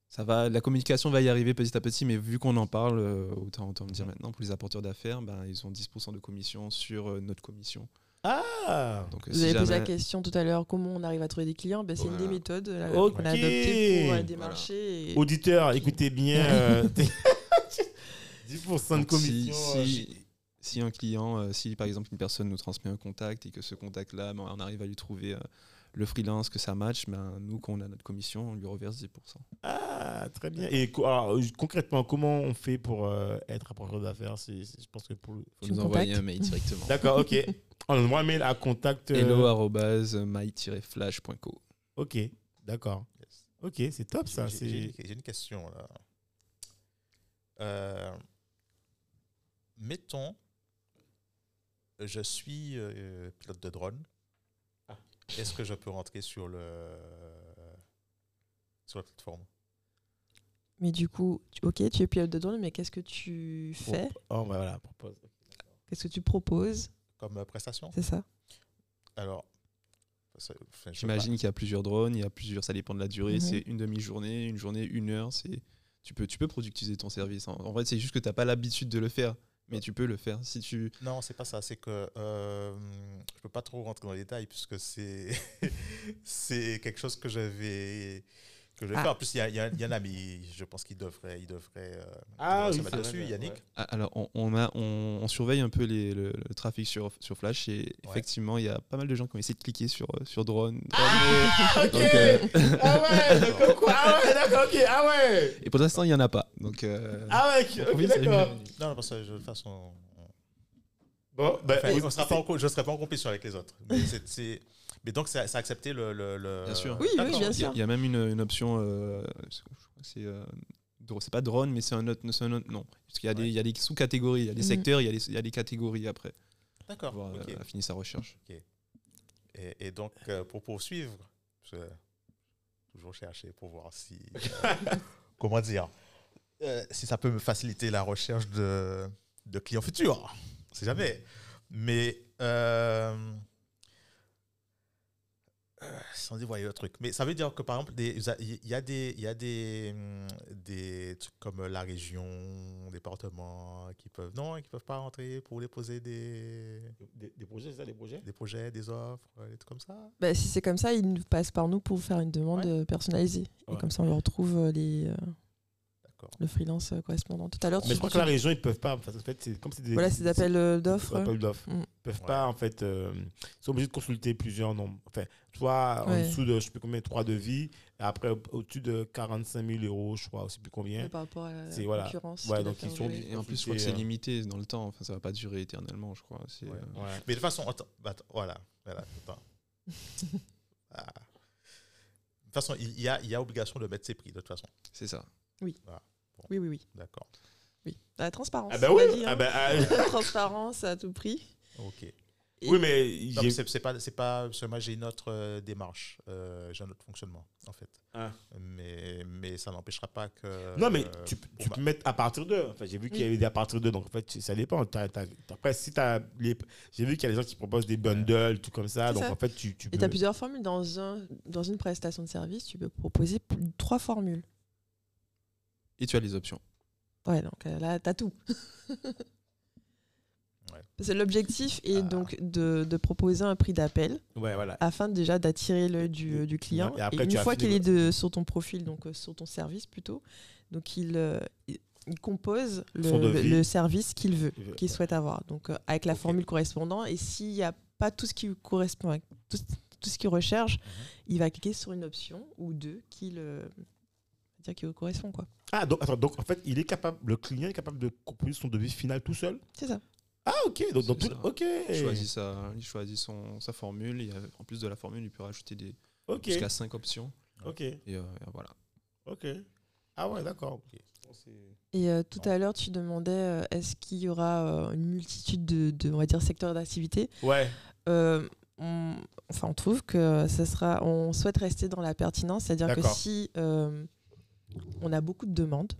ça va, la communication va y arriver petit à petit, mais vu qu'on en parle, euh, autant, autant le dire maintenant, pour les apporteurs d'affaires, ben, ils ont 10% de commission sur euh, notre commission. Ah Donc, euh, Vous si avez posé la question tout à l'heure, comment on arrive à trouver des clients? Ben, C'est une des méthodes euh, qu'on a adoptées pour euh, Voilà. démarcher. et- auditeur écoutez bien euh, 10% de Donc, commission si, si- si un client, euh, si par exemple une personne nous transmet un contact et que ce contact-là, ben, on arrive à lui trouver euh, le freelance, que ça match, ben, nous, quand on a notre commission, on lui reverse 10%. Ah, très bien. Et alors, euh, concrètement, comment on fait pour euh, être apporteur d'affaires? C'est- c'est- Je pense que pour le- faut Tu nous envoyer un mail directement. D'accord, ok. On envoie un mail à contact. euh, hello-my-flash.co. Ok, d'accord. Yes. Ok, c'est top ça. J'ai- J'ai c'est- j'ai une question là. Euh, mettons, je suis euh, pilote de drone. Est-ce que je peux rentrer sur le sur la plateforme? Mais du coup, tu- ok, tu es pilote de drone, mais qu'est-ce que tu fais? Oh, bah voilà, propose. Qu'est-ce que tu proposes? Comme euh, prestation? C'est ça. Alors, enfin, J'imagine qu'il y a plusieurs drones, il y a plusieurs, ça dépend de la durée, Mhm. c'est une demi-journée, une journée, une heure, c'est tu peux, tu peux productiser ton service. En, en fait, c'est juste que tu n'as pas l'habitude de le faire, mais tu peux le faire. Si tu. Non, c'est pas ça. C'est que euh, je peux pas trop rentrer dans les détails puisque c'est c'est quelque chose que j'avais que je vais Ah. faire. En plus, il y, y, y en a, mais je pense qu'il devrait, il devrait euh, Ah se oui, mettre dessus, vrai, Yannick. ouais. Ah, Alors, on, on a, on, on surveille un peu les- le, le trafic sur, sur Flash et effectivement, il y a pas mal de gens qui ont essayé de cliquer sur, euh, sur drone. Ah, ok. Donc, euh, Ah ouais, d'accord, quoi. Ah ouais, d'accord, ok. Ah ouais. et pour l'instant, il n'y en a pas. Donc, euh, Ah ouais, ok, c'est d'accord. Non, parce que je- de toute façon, Bon, ben, enfin, oui, on sera pas en je ne serai pas en compétition avec les autres. Mais, c'est- mais donc, ça, ça a accepté le. le, le- Bien sûr. Oui, oui, bien ok. Il y a- sûr. il y, a même une, une option, euh, c'est euh, c'est pas drone, mais c'est un autre, un autre nom. Parce qu'il y a des, Ouais. il y a des sous-catégories, il y a des Mhm. secteurs, il y a des, il y a des catégories après. D'accord. Pour euh, fini sa recherche. Et, et donc, euh, pour poursuivre, je vais toujours chercher pour voir si. euh, comment dire euh, Si ça peut me faciliter la recherche de, de clients futurs. On sait jamais. Mais. Euh, euh, sans dévoiler le truc. Mais ça veut dire que, par exemple, il y a des, il y a des, hum, des trucs comme la région, département, qui peuvent. Non, qui peuvent pas rentrer pour déposer des, Des, des projets, c'est ça, des projets? des projets, des offres, des trucs comme ça? Bah, si c'est comme ça, ils nous passent par nous pour faire une demande Ouais. euh, personnalisée. Ouais. Et comme ça, on leur trouve euh, les, euh, le freelance euh, correspondant. Tout à l'heure, Mais je crois que la région, ils peuvent pas. En fait, c'est comme c'est des. voilà, c'est des appels euh, d'offres. Des appels d'offres. Mm. Ils peuvent Ouais. pas, en fait. euh, ils sont obligés de consulter plusieurs nombres. Enfin, toi, en Ouais. dessous de, je sais plus combien, trois devis. Et après, au- au-dessus de 45 000 euros, je crois, je sais plus combien. Par rapport à la C'est- voilà. concurrence. Ouais, qui donc ils sont-. Et en plus, je crois que c'est euh, limité dans le temps. Enfin, ça va pas durer éternellement, je crois. Euh, Ouais. Mais de toute façon, attends, bah, attends, voilà. voilà attends. Ah. De toute façon, il y a, il y a obligation de mettre ses prix, de toute façon. c'est ça. Oui, oui, oui. D'accord. oui. La transparence. Ah ben on oui, ah ben, ah, La transparence à tout prix. Ok. Et- oui, mais c'est pas, c'est pas, parce que moi j'ai une autre euh, démarche, euh, j'ai un autre fonctionnement en fait. Ah. Mais, mais ça n'empêchera pas que. Non, mais euh, tu, ma- peux mettre à partir d'eux. Enfin, j'ai vu qu'il y avait des à partir d'eux, donc en fait, ça dépend. T'as- t'as- après, si t'as les... J'ai vu qu'il y a des gens qui proposent des bundles, tout comme ça. Donc ça. en fait, tu, tu Et peux. tu as plusieurs formules. Dans, un, dans une prestation de service, tu peux proposer trois formules. Et tu as les options. Ouais, donc euh, là, tu as tout. Ouais. C'est l'objectif est Ah. donc de, de proposer un prix d'appel Ouais, voilà. afin déjà d'attirer l'œil du, du client. Et après, Et tu une fois qu'il est de, sur ton profil, donc euh, sur ton service plutôt, donc il, euh, il- compose le, le- service qu'il veut, Il veut, qu'il souhaite avoir. Donc euh, avec la formule correspondante. Et s'il n'y a pas tout ce qui correspond, à tout, tout ce qu'il recherche, Mhm. il va cliquer sur une option ou deux qui le dire qui lui correspond quoi. Ah, donc, attends, donc en fait, il est capable, le client est capable de composer son devis final tout seul? C'est ça. Ah, ok. Donc, dans tout- ok. Il choisit, sa, il choisit son, sa formule. Et en plus de la formule, il peut rajouter des, jusqu'à 5 options. Ok. Et euh, voilà. Ok. Ah, ouais, d'accord. Et euh, tout à l'heure, tu demandais euh, est-ce qu'il y aura euh, une multitude de, de, on va dire, secteurs d'activité? Ouais. Euh, on, enfin, on trouve que ça sera, on souhaite rester dans la pertinence, c'est-à-dire que si euh, on a beaucoup de demandes,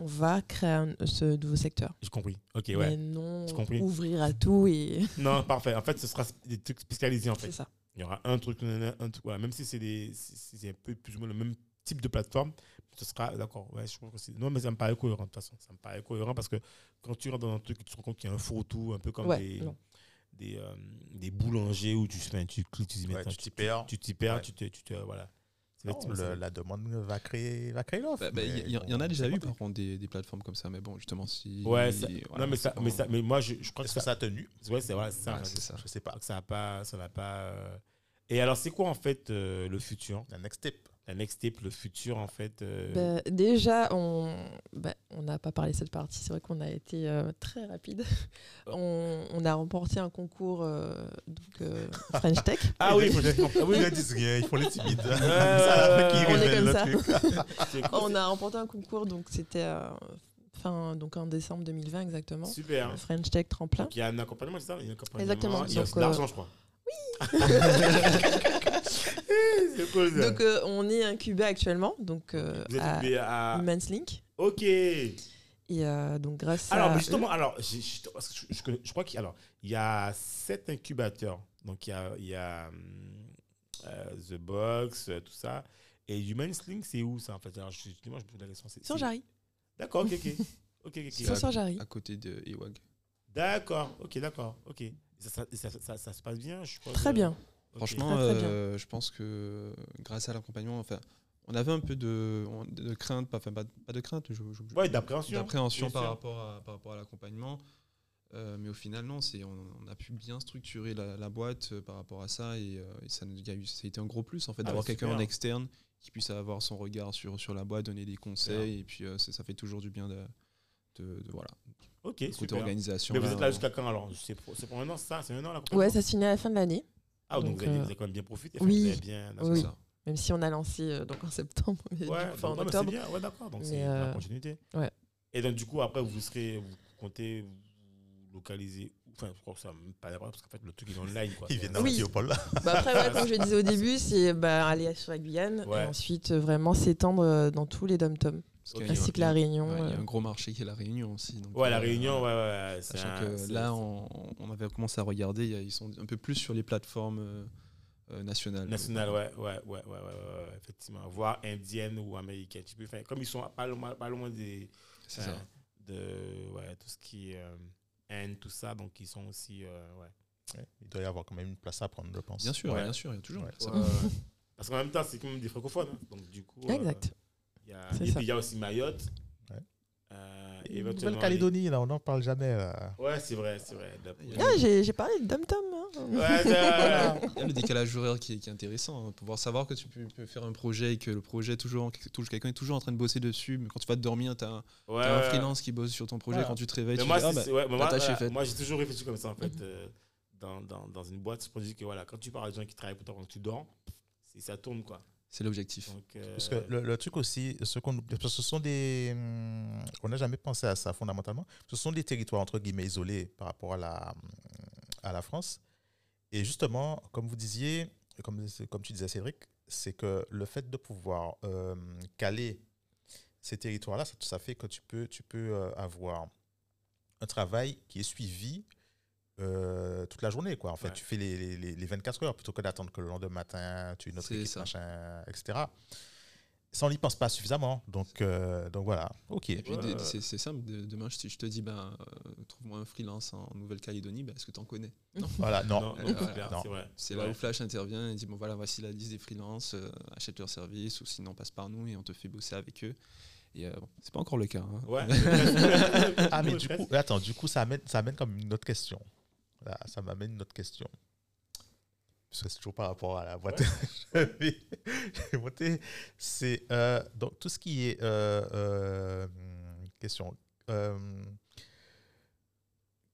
on va créer un- ce nouveau secteur. J'ai compris. Ok, Mais ouais. non J'ai compris. ouvrir à tout et Non, parfait. En fait, ce sera des trucs spécialisés, en fait. c'est ça. Il y aura un truc, un truc. Voilà. Même si c'est des, si c'est un peu plus ou moins le même type de plateforme, ce sera d'accord. Ouais, je trouve que c'est. Non, mais ça me paraît cohérent de toute façon. Ça me paraît cohérent parce que quand tu rentres dans un truc, tu te rends compte qu'il y a un fourre-tout, un peu comme Ouais, des, non. des, euh, des boulangers où tu, enfin, tu cliques, tu mais Ouais, tu t'y perds. Tu t'y perds, Ouais. tu te, tu te, voilà. Effectivement la demande va créer, va créer l'offre. Bah, bah, Il y, y- bon, y en a déjà eu par contre des, des plateformes comme ça, mais bon, justement, si. Ouais, ça- voilà, non, mais ça, mais ça, mais moi, je, je crois que Est-ce que ça, ça a tenu? Ouais, c'est vrai, c'est ça. Ouais, ça. Je sais pas que ça n'a pas, ça n'a pas. euh. Et alors, c'est quoi en fait euh, le futur, La next step. La next step, le futur en fait euh, Bah, déjà, on bah, on n'a pas parlé de cette partie. C'est vrai qu'on a été euh, très rapide. on, on a remporté un concours euh, donc, euh, French Tech. Ah oui, faut Ah oui, ils font les timides. On est comme ça. cool, On a remporté un concours, donc c'était euh, fin donc en décembre 2020 exactement. super. French Tech tremplin. Donc, il y a un accompagnement, c'est ça? Il y a un accompagnement, Exactement, Il y a de l'argent, je crois. C'est cool ça. Donc euh, on est incubé actuellement donc euh, Vous êtes à occupé à. Humans Link Ok. et euh, donc grâce Alors, à mais eux- justement, alors, j'ai- j'ai- parce que je, je connais- je crois qu'il alors, il y a sept incubateurs. Donc, il y a, il y a hum, euh, The Box, euh, tout ça. Et Human Link, c'est où ça en fait? Alors, je, moi, je me pose la question. c'est- sur c'est- Jarry. D'accord, ok, ok. ok, ok, ok. sur Jarry. À côté de Ewag. D'accord, ok, d'accord, ok. Et Ça, ça, ça, ça- ça se passe bien, je suppose? Très euh, bien. Franchement, Très, très bien. euh, je pense que grâce à l'accompagnement, enfin, on avait un peu de, de crainte, pas, enfin, pas, pas de crainte, je- je- Ouais, d'appréhension. d'appréhension par rapport à, par rapport à l'accompagnement. Euh, mais au final, non, c'est, on, on a pu bien structurer la, la boîte euh, par rapport à ça et, euh, et ça, y a eu- ça a été un gros plus en fait Ah, d'avoir quelqu'un en externe qui puisse avoir son regard sur, sur la boîte, donner des conseils et puis euh, c'est- ça fait toujours du bien de, de, de- voilà, Ok, côté super. organisation. Mais vous là, êtes là jusqu'à quand alors? C'est pour, c'est pour un an, ça C'est un an là Ouais, ça se finit à la fin de l'année, Ah, donc, donc, vous, avez, euh, vous avez quand même bien profité. enfin, oui. vous avez bien. c'est Oui. ça. même si on a lancé euh, donc en septembre, mais Ouais, coup, enfin, donc, en octobre. bien, ouais, d'accord. Donc c'est la euh, continuité. ouais. Et donc, du coup, après, vous serez, vous comptez vous localiser. Enfin, je crois que ça n'a même pas l'air parce qu'en fait, le truc il est online. Quoi. Il vient Donc, Oui. d'arriver au pôle là. Bah après, ouais, comme je le disais au début, c'est bah, aller sur la Guyane Ouais. et ensuite euh, vraiment s'étendre euh, dans tous les dom-toms, Ainsi que la Réunion. ouais, il y a euh. un gros marché qui est la Réunion aussi. donc, Ouais, la euh, Réunion, ouais, ouais. Sachant un- que là, on, on avait commencé à regarder, il y a- ils sont un peu plus sur les plateformes euh, nationales. National, ouais, ouais, ouais, ouais, ouais, ouais, ouais, effectivement. Voire indienne ou américaine. Tu peux faire, comme ils sont pas loin, pas loin des, C'est euh, ça. de ouais, tout ce qui est euh, Inde, tout ça, donc ils sont aussi. euh, ouais. Ouais, Il doit y avoir quand même une place à prendre, je pense. Bien sûr, Ouais. bien sûr, il y a toujours. Parce qu'en même temps, c'est quand même des francophones. hein. Donc, du coup. euh, Exact. Il y a, et puis, il y a aussi Mayotte. Ouais. Euh, Et éventuellement, Nouvelle-Calédonie, là, on n'en parle jamais. là. les- Ouais, c'est vrai, c'est vrai. Ah, j'ai j'ai parlé de dom-tom. hein. Ouais. Il y a le décalage horaire qui est, qui est intéressant. hein. Pouvoir savoir que tu peux, peux faire un projet et que le projet, toujours, quelqu'un est toujours en train de bosser dessus. Mais quand tu vas te dormir, tu as, Ouais, un ouais. freelance qui bosse sur ton projet. Ouais. Quand tu te réveilles, Mais tu moi, dis, ah, bah, mais moi, voilà, moi, j'ai toujours réfléchi comme ça, en fait. euh, dans, dans, dans une boîte, je me dis que voilà, quand tu parles à des gens qui travaillent pour toi quand tu dors, ça tourne, quoi. C'est l'objectif. Euh, Parce que le, le truc aussi, ce, qu'on, parce que ce sont des. hum, on n'a jamais pensé à ça fondamentalement. Ce sont des territoires entre guillemets isolés par rapport à la, à la France. Et justement, comme vous disiez, comme, comme tu disais Cédric, c'est que le fait de pouvoir euh, caler ces territoires-là, ça, ça fait que tu peux, tu peux euh, avoir un travail qui est suivi euh, toute la journée. Quoi. En fait, Ouais. tu fais les, les- les- les 24 heures plutôt que d'attendre que le lendemain matin, tu aies une autre C'est équipe, ça. machin, etc. Ça, on n'y pense pas suffisamment. Donc, euh, donc voilà. OK. Et puis, Ouais. de- c'est, c'est simple. de- demain, je te, je te dis, ben, euh, trouve-moi un freelance en Nouvelle-Calédonie. Ben, est-ce que tu en connais Voilà, non. Euh, c'est clair, non. c'est vrai. C'est Ouais. là où Flash intervient et dit bon voilà voici la liste des freelances, euh, achète leur service ou sinon passe par nous et on te fait bosser avec eux. Et euh, bon, c'est pas encore le cas. hein. Ouais. Ah, mais du coup, attends, du coup, ça amène, ça amène comme une autre question. Là, ça m'amène une autre question. Parce que c'est toujours par rapport à la boîte. J'ai monté. C'est euh, donc tout ce qui est euh, euh, question. euh,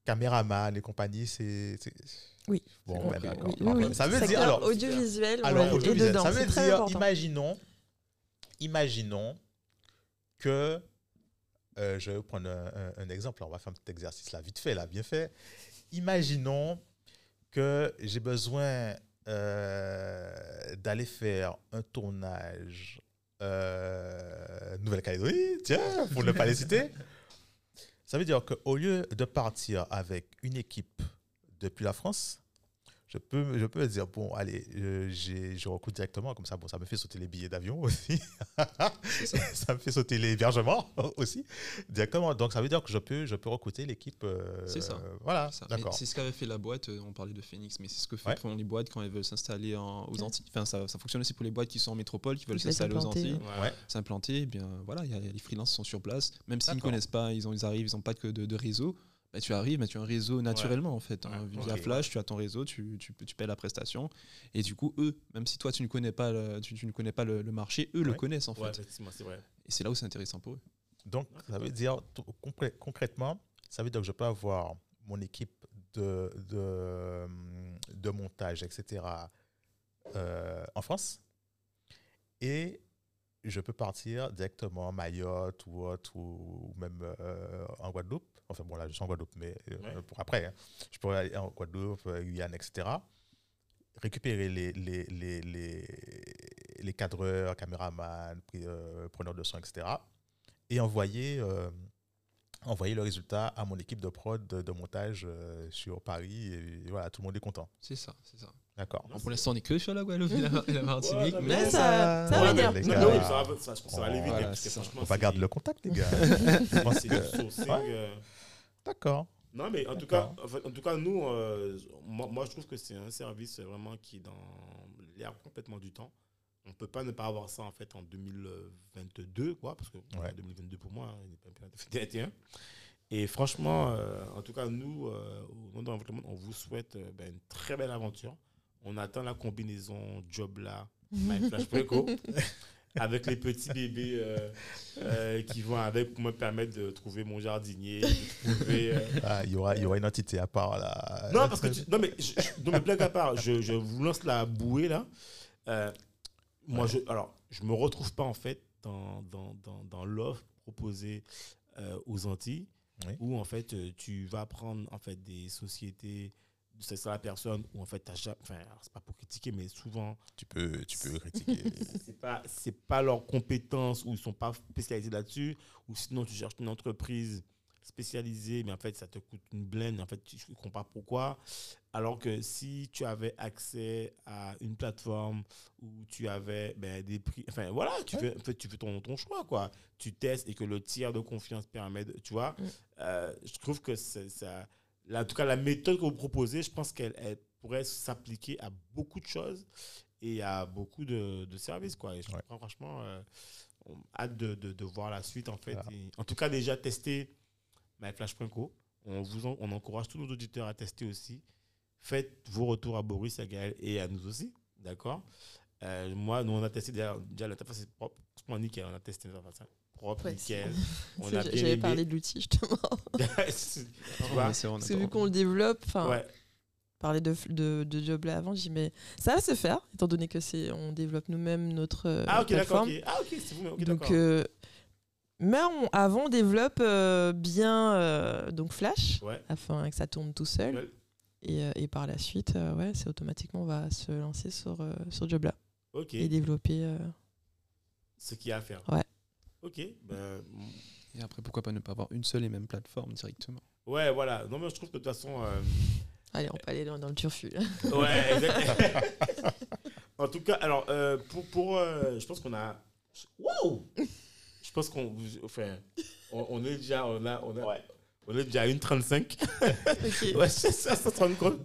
caméraman et compagnie, c'est. Oui, Bon, ben, d'accord. Oui, oui, oui. Ça veut dire alors. audiovisuel, Alors, ouais, et audiovisuel, dedans, ça veut dire, important. imaginons, imaginons que, euh, je vais prendre un, un- un exemple, on va faire un petit exercice là, vite fait, là, bien fait. Imaginons que j'ai besoin euh, d'aller faire un tournage euh, Nouvelle-Calédonie, tiens, pour ne pas les citer. Ça veut dire qu'au lieu de partir avec une équipe depuis la France, je peux, je peux me dire, bon, allez, euh, j'ai- je recoute directement, comme ça, bon, ça me fait sauter les billets d'avion aussi. ça. me fait sauter l'hébergement aussi, directement. Donc, ça veut dire que je peux, je peux recruter l'équipe. euh, C'est ça. Voilà, d'accord. C'est ce qu'avait fait la boîte, euh, on parlait de Phoenix, mais c'est ce que Ouais. font les boîtes quand elles veulent s'installer aux Antilles. Enfin, ça, ça fonctionne aussi pour les boîtes qui sont en métropole, qui veulent s'installer aux s'implanter, Antilles, Ouais. Ouais. s'implanter. eh bien voilà, il y a- les freelances sont sur place, même s'ils ne connaissent pas, ils, ont, ils arrivent, ils n'ont pas que de, de réseau. Bah, tu arrives, mais tu as un réseau naturellement en fait. hein. Ouais, Via. Flash, tu as ton réseau, tu, tu, peux- tu payes la prestation. Et du coup, eux, même si toi tu ne connais pas le, tu, tu ne connais pas le, le marché, eux le connaissent en Ouais, fait. vrai. Et c'est là où c'est intéressant pour eux. Donc, ça veut dire, concrètement, ça veut dire que je peux avoir mon équipe de, de, de montage, etc., euh, en France. Et je peux partir directement à Mayotte ou autre, ou, même euh, en Guadeloupe. Enfin, bon, là, je suis en Guadeloupe, mais euh, Ouais. pour après, hein. je pourrais aller en Guadeloupe, euh, Guyane, etc. Récupérer les, les, les, les, les cadreurs, caméramans, preneurs de son, etc. Et envoyer, envoyer le résultat à mon équipe de prod de, de montage euh, sur Paris. Et voilà, tout le monde est content. C'est ça, c'est ça. D'accord. Pour l'instant, on est que sur la Guadeloupe et la, Martinique. Ouais, mais Mais ça, ça va venir. Non, oui, ça, va, ça, je pense que ça va aller vite. Voilà, hein, parce que c'est ça. franchement, On va garder le contact, les gars. Je pense c'est que- du sourcing, Ouais. euh, D'accord. Non, mais en tout, cas, en, fait, en tout cas, nous, euh, moi, moi, je trouve que c'est un service vraiment qui est dans l'air complètement du temps. on peut pas ne pas avoir ça en fait en 2022, quoi, parce que Ouais. 2022 pour moi, hein, il n'est pas 2021. Et franchement, euh, en tout cas, nous, euh, au nom de on vous souhaite euh, ben, une très belle aventure. On attend la combinaison job là, My Flash Preco, avec les petits bébés euh, euh, qui vont avec pour me permettre de trouver mon jardinier, de trouver. euh, Ah, il y aura, il y aura une entité à part là. non, parce que tu- non, mais, je, non, mais blague à part, je, je vous lance la bouée là. Euh, moi, je, alors, je me retrouve pas en fait dans, dans, dans, dans l'offre proposée euh, aux Antilles, Oui. où en fait tu vas prendre en fait des sociétés, c'est ça la personne, où en fait t'as jamais, enfin, c'est pas pour critiquer, mais souvent Tu peux, tu peux critiquer. c'est pas c'est pas leurs compétences ou ils sont pas spécialisés là-dessus ou sinon tu cherches une entreprise spécialisée mais en fait ça te coûte une blende en fait tu ne comprends pas pourquoi alors que si tu avais accès à une plateforme où tu avais ben, des prix enfin voilà tu fais en fait, tu fais ton, ton choix quoi tu testes et que le tiers de confiance permet de, tu vois Mm. euh, je trouve que c'est ça en tout cas la méthode que vous proposez je pense qu'elle elle pourrait s'appliquer à beaucoup de choses et à beaucoup de, de services quoi et je Ouais. comprends franchement euh, on a hâte de, de, de voir la suite en fait Voilà. Et en tout cas déjà tester myflash.co on vous en- on encourage tous nos auditeurs à tester aussi faites vos retours à Boris à Gaël et à nous aussi d'accord? Euh, moi nous on a testé déjà, déjà l'interface propre franchement nickel on a testé l'interface hein. Propre Ouais, nickel on C'est- a bien J'avais parlé de l'outil justement. tu vois Ouais, c'est vrai, on Parce que vu qu'on le développe, enfin, ouais parler de, de, de job là avant, j'ai dit mais ça va se faire, étant donné que c'est on développe nous-mêmes notre euh, ah ok d'accord plateforme. ah ok c'est vous ok donc d'accord euh, mais on- avant on développe euh, bien euh, donc Flash ouais afin que ça tourne tout seul. Ouais. Et, et par la suite, euh, ouais, c'est automatiquement on va se lancer sur euh, sur Jobla ok et développer. euh, ce qu'il y a à faire Ouais. Ok ben, Et après, pourquoi pas ne pas avoir une seule et même plateforme directement ouais voilà non mais je trouve que de toute façon euh, Allez, on peut aller dans, dans le turfu. là. Ouais, exact. en tout cas, alors, euh, pour. pour euh, je pense qu'on a. Wow! Je pense qu'on. Enfin, on, on est déjà. On, a, on, a, on est déjà à 1,35. Ok. ouais, c'est ça, ça se rend compte.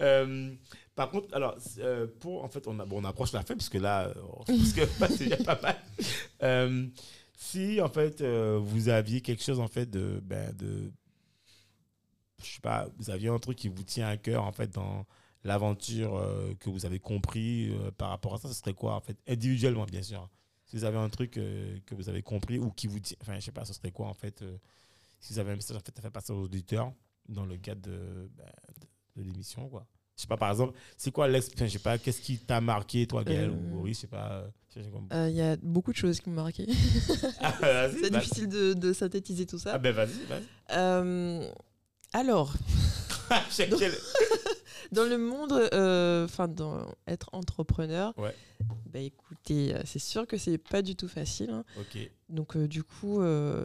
Euh, par contre, alors, euh, pour. En fait, on, a, bon, on approche la fin, puisque là, euh, parce que c'est déjà pas mal. Euh, si, en fait, euh, vous aviez quelque chose, en fait, de. Ben, de je sais pas, vous aviez un truc qui vous tient à cœur, en fait, dans l'aventure euh, que vous avez compris euh, par rapport à ça, ce serait quoi, en fait? Individuellement, bien sûr. Si vous avez un truc que vous avez compris ou qui vous tient. Enfin, je sais pas, ce serait quoi, en fait Si vous avez un message en fait, à faire passer aux auditeurs dans le cadre de, ben, de, de l'émission, quoi. Je sais pas, par exemple, c'est quoi l'expérience Je sais pas, qu'est-ce qui t'a marqué, toi, Gaël Euh. ou Boris Je sais pas. comme- Euh, Il y a beaucoup de choses qui m'ont marqué. Ah, vas-y, c'est bah- difficile de, de synthétiser tout Ah, ça. ben vas-y, vas-y. Euh, alors, dans le monde, euh, enfin, dans être entrepreneur, Ouais. bah écoutez, c'est sûr que c'est pas du tout facile. hein. Donc, du coup,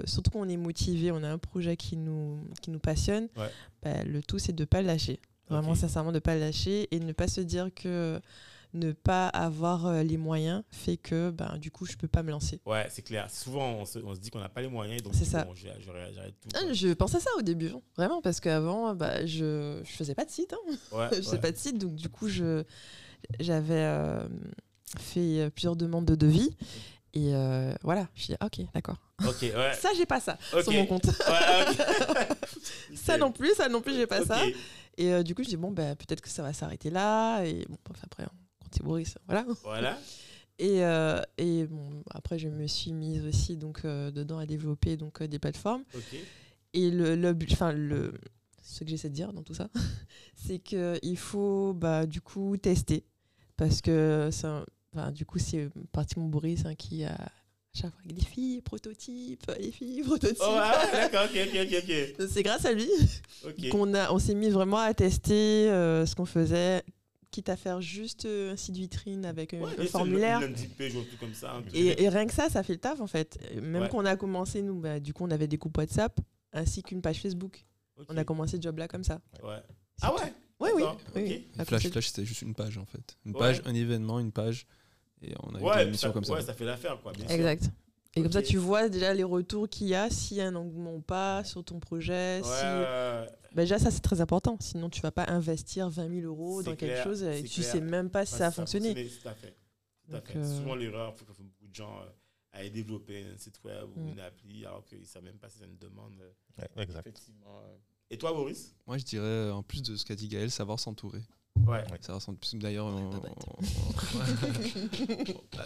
surtout qu'on est motivé, on a un projet qui nous, qui nous passionne, Ouais. bah, le tout, c'est de pas le lâcher. Vraiment, Ok. sincèrement, de ne pas lâcher et ne pas se dire que ne pas avoir euh, les moyens fait que, ben, du coup, je peux pas me lancer. ouais, c'est clair. Souvent, on se, on se dit qu'on n'a pas les moyens, donc C'est ça. bon, j'ai- j'aurais- j'arrête tout. Ah, quoi. je pensais ça au début, vraiment, parce qu'avant, bah, je, je faisais pas de site. hein. Ouais, je faisais ouais. pas de site, donc du coup, je, j'avais euh, fait euh, plusieurs demandes de devis. Et euh, voilà, je dis, ok, d'accord. Ok, ouais. Ça, j'ai pas ça sur mon compte. Ouais, ça non plus, ça non plus, j'ai pas ça. Et euh, du coup, je dis, bon, bah, peut-être que ça va s'arrêter là. Et bon, après, on compte Boris, voilà. Voilà. Et, euh, et bon, après, je me suis mise aussi donc, euh, dedans à développer donc, des plateformes. Et le, le, enfin, le, ce que j'essaie de dire dans tout ça, c'est qu'il faut bah, du coup tester. Parce que ça, enfin, du coup, c'est pratiquement Boris hein, qui a chaque fois les filles, prototypes, les filles, prototypes. Oh, ouais, d'accord, ok, ok, ok. C'est grâce à lui qu'on a, on s'est mis vraiment à tester euh, ce qu'on faisait, quitte à faire juste euh, un site vitrine avec un, Ouais, formulaire. Une landing page ou un truc comme ça. un truc. Et, et rien que ça, ça fait le taf en fait. Même Ouais. quand on a commencé, nous, bah, du coup, on avait des groupes WhatsApp ainsi qu'une page Facebook. Ok. On a commencé ce job là comme ça. Ouais. Ah ouais? Oui, oui. Flash, Flash, c'était juste une page en fait. Une Ouais. page, un événement, une page. Et on a eu Ouais, des ça, comme ça. ouais, ça fait l'affaire, quoi. bien sûr. Exact. Et comme ça, tu vois déjà les retours qu'il y a, s'il y a un engouement ou pas sur ton projet. Ouais, si... Bah, déjà, ça, c'est très important. Sinon, tu vas pas investir 20 000 euros C'est dans quelque chose et c'est tu clair. sais même pas si ça a fonctionné. Tout à fait. Tout à Donc, fait. euh, Souvent, l'erreur fait que beaucoup de gens euh, aillent développer un site web ou Mm. une appli alors qu'ils ne savent même pas si c'est une demande. euh, Ouais, exact. Effectivement. euh. Et toi, Boris Moi, je dirais, en plus de ce qu'a dit Gaël, savoir s'entourer. Ouais. Savoir s'entourer. D'ailleurs, on-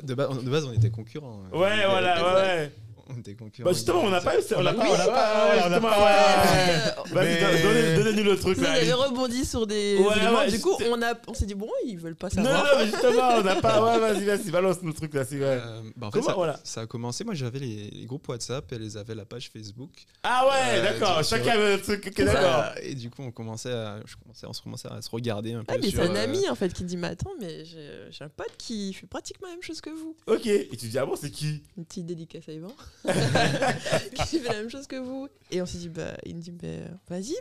de, base, de base, on était concurrents. Ouais, voilà, ouais, On était concurrents. Bah, justement, on n'a pas eu ça. On n'a Oui, pas, on n'a on pas, n'a justement, pas- ouais. Vas-y, donnez-nous le truc Vous là. avez rebondi sur des Ouais, du coup, on, a, on s'est dit, bon, ils veulent pas Non, non, savoir. mais justement, on n'a pas. Ouais, vas-y, vas-y, balance-nous le truc là. c'est vrai. Euh, bah, en fait, Comment, ça, voilà. ça a commencé. Moi, j'avais les, les groupes WhatsApp et elles avaient la page Facebook. Ah ouais, Euh, d'accord. Chacun avait un truc. Ça, d'accord. Et du coup, on commençait à, je commençais, on se commençait à se regarder un peu. Ah, mais c'est un euh, ami en fait qui dit Mais attends, mais j'ai j'ai un pote qui fait pratiquement la même chose que vous. Ok. Et tu dis, ah bon, c'est qui? Une petite dédicace à Yvan. qui fait la même chose que vous. Et on s'est dit Bah, il me dit bah, Vas-y,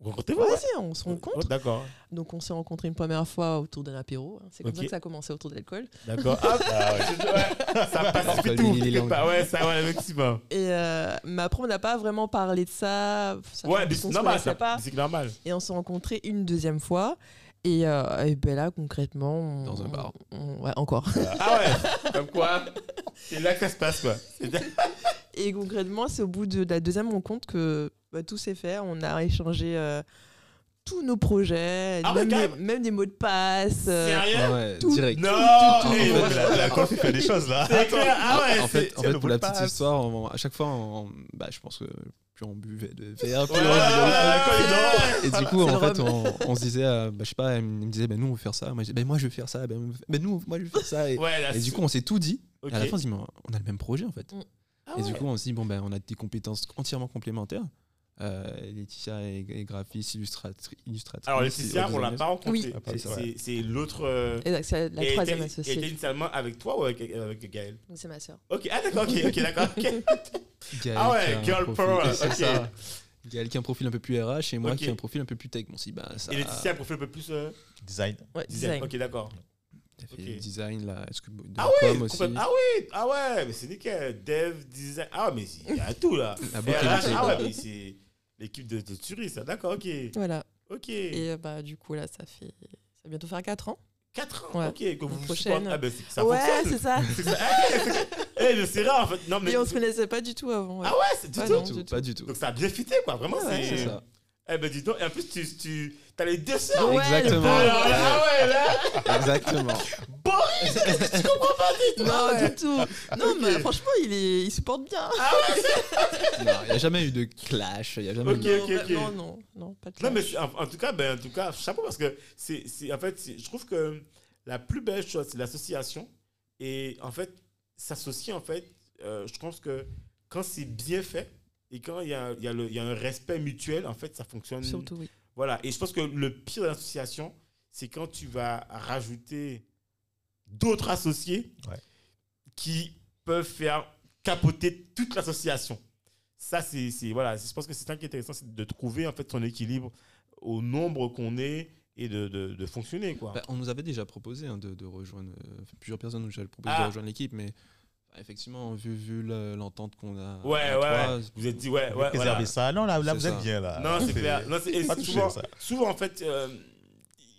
Rencontrez-vous ouais. vas-y, on se rencontre. Oh, D'accord. Donc on s'est rencontrés une première fois autour d'un apéro. hein. C'est comme ça que ça a commencé autour de l'alcool. D'accord. Ah, ouais, ça passe Entre tout. Ouais, ça, ouais, effectivement. Et euh, mais après, on n'a pas vraiment parlé de ça. ça Ouais, mais c'est normal. C'est normal. Et on s'est rencontrés une deuxième fois. Et, euh, et ben là, concrètement. on- Dans un bar. on- ouais, encore. Ah ouais. Comme quoi. C'est là que ça se passe, quoi. Et concrètement, c'est au bout de la deuxième rencontre que bah, tout s'est fait. On a échangé euh, tous nos projets, Ah même, des, même des mots de passe. euh, Sérieux Ah ouais, Tout. direct. Non. tout, la, il fait des choses là. Ah ouais. en fait, en pour la petite passe. histoire, on- à chaque fois, on- bah, je pense que plus on buvait de verre, plus Ouais, on ouais, rigolait. ouais, ouais. Et du coup, en fait, on, on se disait, euh, bah, je sais pas, il me disait, bah, nous, on veut faire ça. Moi, je disais, bah, moi, je veux faire ça. Nous, moi, je veux faire ça. Et, Ouais, là, et du coup, on s'est tout dit. Et à la fin, on se dit, mais on a le même projet, en fait. Ah et du coup, on se dit, bon, ben, on a des compétences entièrement complémentaires. Euh, Laetitia est, est graphiste, illustratri- illustratrice. Alors, Laetitia, on l'a pas rencontré. Oui. Ah, C'est- l'autre. euh, c'est la et troisième était- associée. était initialement avec toi ou avec, avec Gaël Donc, C'est ma sœur. Ok, ah d'accord, ok, ok, d'accord. Ah ouais, qui a un girl profil- power, c'est ok. ça. Gaël qui a un profil un peu plus RH et moi qui ai un profil un peu plus tech. Bon, si, bah, ça. Et Laetitia, a profil un peu plus. euh, Design. Ouais, design. design. Ok, d'accord. T'as fait Ok. design, là. Est-ce que de Ah oui, aussi ah oui, ah ouais, mais c'est nickel. Dev, design. Ah, mais il y a tout là. Ah ouais, mais c'est l'équipe de, de Turi, ça. D'accord, ok. Voilà. Ok. Et euh, bah, du coup, là, ça fait. Ça va bientôt faire 4 ans. 4 ans, Ouais. ok. Que vous prochaine. Ah ben, ça ouais, c'est ça. C'est ça. Eh, c'est rare en fait. Non, mais. Et on se connaissait pas du tout avant. ouais. Ah ouais, c'est du Ouais, tout. non, Pas du tout, Pas du tout. Donc ça a bien fité quoi, vraiment. C'est C'est ça. Eh ben dis donc, et en plus tu, tu as les deux sœurs. Ouais, Exactement. le Alors là, ah ouais, là. Exactement. Boris, qu'est-ce que tu comprends pas du tout Non, Ah ouais. du tout. Non, mais franchement, il, est, il supporte bien. Non, il n'y a jamais eu de clash. Il y a jamais Ok, eu de- non, ok, ok. non, non, non, pas de Non mais clash. en, en tout cas, ben en tout cas, chapeau parce que c'est c'est- en fait, c'est- je trouve que la plus belle chose c'est l'association et en fait s'associer en fait, euh, je pense que quand c'est bien fait et quand il y a, il y, a le- il y a un respect mutuel, en fait, ça fonctionne. Surtout, oui. Voilà. Et je pense que le pire de l'association, c'est quand tu vas rajouter d'autres associés Ouais. qui peuvent faire capoter toute l'association. Ça, c'est. Voilà. Je pense que c'est ça qui est intéressant, c'est de trouver en fait son équilibre au nombre qu'on est et de, de, de fonctionner, quoi. Bah, on nous avait déjà proposé hein, de, de rejoindre. euh, plusieurs personnes nous avaient proposé Ah. de rejoindre l'équipe, mais effectivement, vu, vu le- l'entente qu'on a. Ouais, ouais, ouais. Vous êtes dit, ouais, Vous ouais. préservez voilà. ça. Non, là, là vous êtes ça. bien là. Non, c'est clair. Non, Pas touché, souvent, ça. souvent, en fait, euh,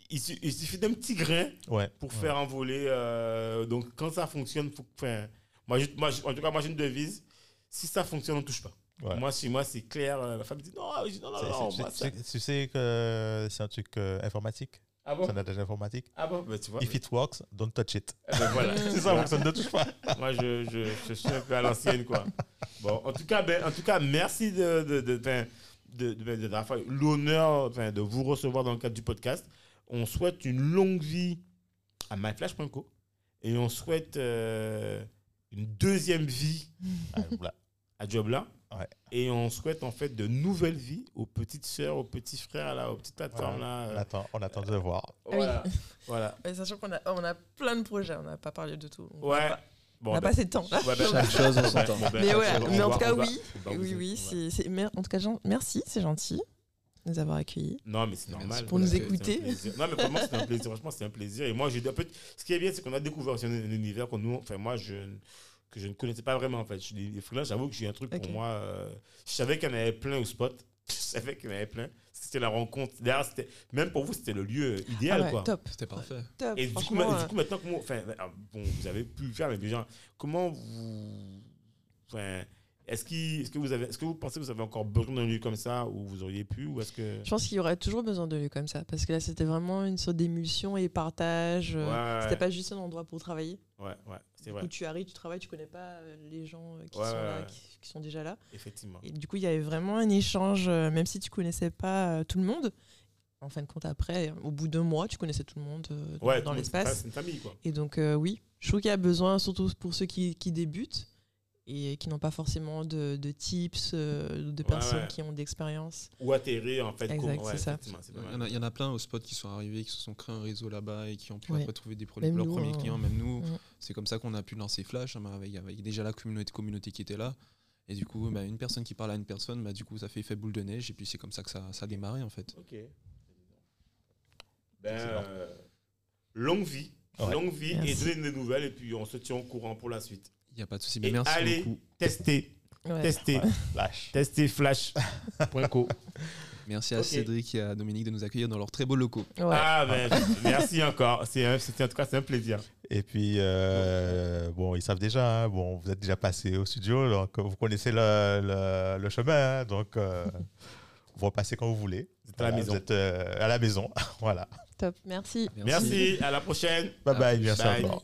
il, su- il suffit d'un petit grain Ouais. pour Ouais. faire envoler. euh, donc, quand ça fonctionne, faut, enfin, moi, je- moi, en tout cas, moi, j'ai une devise. Si ça fonctionne, on ne touche pas. Ouais. Moi, chez moi, c'est clair. euh, La femme dit non, dis, non, non, non. tu ça- sais- Tu sais que c'est un truc euh, informatique. Ah bon? C'est un adage informatique. Ah bon? Bah, tu vois. If it works, don't touch it. Eh ben, voilà. C'est ça, personne ne touche pas. Moi, je, je, je suis un peu à l'ancienne, quoi. Bon, en tout cas, ben, en tout cas merci de, de, de, de, de, l'honneur enfin, de vous recevoir dans le cadre du podcast. On souhaite une longue vie à myflash.co et on souhaite euh, une deuxième vie Ah, voilà. à Jobla. Ouais. Et on souhaite en fait de nouvelles vies aux petites sœurs, aux petits frères, là, aux petites plateformes. Là, On attend, on attend de voir. Voilà. voilà. Mais sachant qu'on a, on a plein de projets, on n'a pas parlé de tout. On Ouais. a pas- Bon, on n'a ben- pas assez de temps. Ouais, ben, Chaque chose en son temps. bon, ben, Mais on ouais, mais en tout cas, oui. Oui, oui, mer- en tout cas, merci, c'est gentil de nous avoir accueillis. Non, mais c'est normal. Pour nous écouter. Non, mais vraiment, c'est un plaisir. Franchement, c'est un plaisir. Et moi, j'ai un peu. Ce qui est bien, c'est qu'on a découvert aussi un, un univers que nous, enfin, moi, je, que je ne connaissais pas vraiment, en fait. Je suis des freelances, j'avoue que j'ai un truc pour moi. euh, je savais qu'il y en avait plein au spot. Je savais qu'il y en avait plein. c'était la rencontre. D'ailleurs, c'était- même pour vous, c'était le lieu idéal, Ah ouais, quoi. top. C'était parfait. top. Et du coup, du euh, coup, maintenant, comment, enfin, ah, bon, vous avez pu le faire, mais déjà, comment vous, enfin, est-ce qu'il- est-ce que vous avez, est-ce que vous pensez que vous avez encore besoin d'un lieu comme ça où vous auriez pu, ou est-ce que Je pense qu'il y aurait toujours besoin de lieux comme ça. Parce que là, c'était vraiment une sorte d'émulsion et partage. euh, Ouais, C'était pas juste un endroit pour travailler. ouais, ouais, Du vrai, coup, tu arrives, tu travailles, tu connais pas euh, les gens euh, qui Ouais, sont là, qui, qui sont déjà là. effectivement. Et du coup, il y avait vraiment un échange, euh, même si tu connaissais pas tout le monde. En fin de compte, après, au bout d'un mois, tu connaissais tout le monde dans- Ouais, l'espace. C'est une famille, quoi. Et donc, euh, oui, je trouve qu'il y a besoin, surtout pour ceux qui, qui débutent et qui n'ont pas forcément de, de tips, euh, de personnes ouais. qui ont d'expérience. Ou atterrir, en fait. Exact, ouais, c'est ça. Il y, en a, il y en a plein au spot qui sont arrivés, qui se sont créés un réseau là-bas et qui ont pu Ouais. après trouver des pro- Même leurs nous, premiers hein. clients, même nous. Mm. C'est comme ça qu'on a pu lancer Flash, hein, avec, avec déjà la communauté, communauté qui était là. Et du coup, bah, une personne qui parle à une personne, bah, du coup, ça fait effet boule de neige. Et puis c'est comme ça que ça, ça a démarré en fait. Ok. Ben, euh, longue vie. Ouais. Longue vie et donnez des nouvelles et puis on se tient au courant pour la suite. Il n'y a pas de souci. Et merci allez beaucoup. tester, Ouais. tester, Flash. tester flash.co. Merci à. Cédric et à Dominique de nous accueillir dans leurs très beaux locaux. Ouais. Ah ben, merci encore. C'est un- C'était en tout cas c'est un plaisir. Et puis, euh, bon, ils savent déjà, hein, bon, vous êtes déjà passé au studio, donc vous connaissez le, le- le chemin, hein, donc euh, vous repassez quand vous voulez. Vous êtes à la Voilà, maison. Vous êtes euh, à la maison, voilà. Top, merci. Merci, à la prochaine. Bye bye, merci Bye. encore.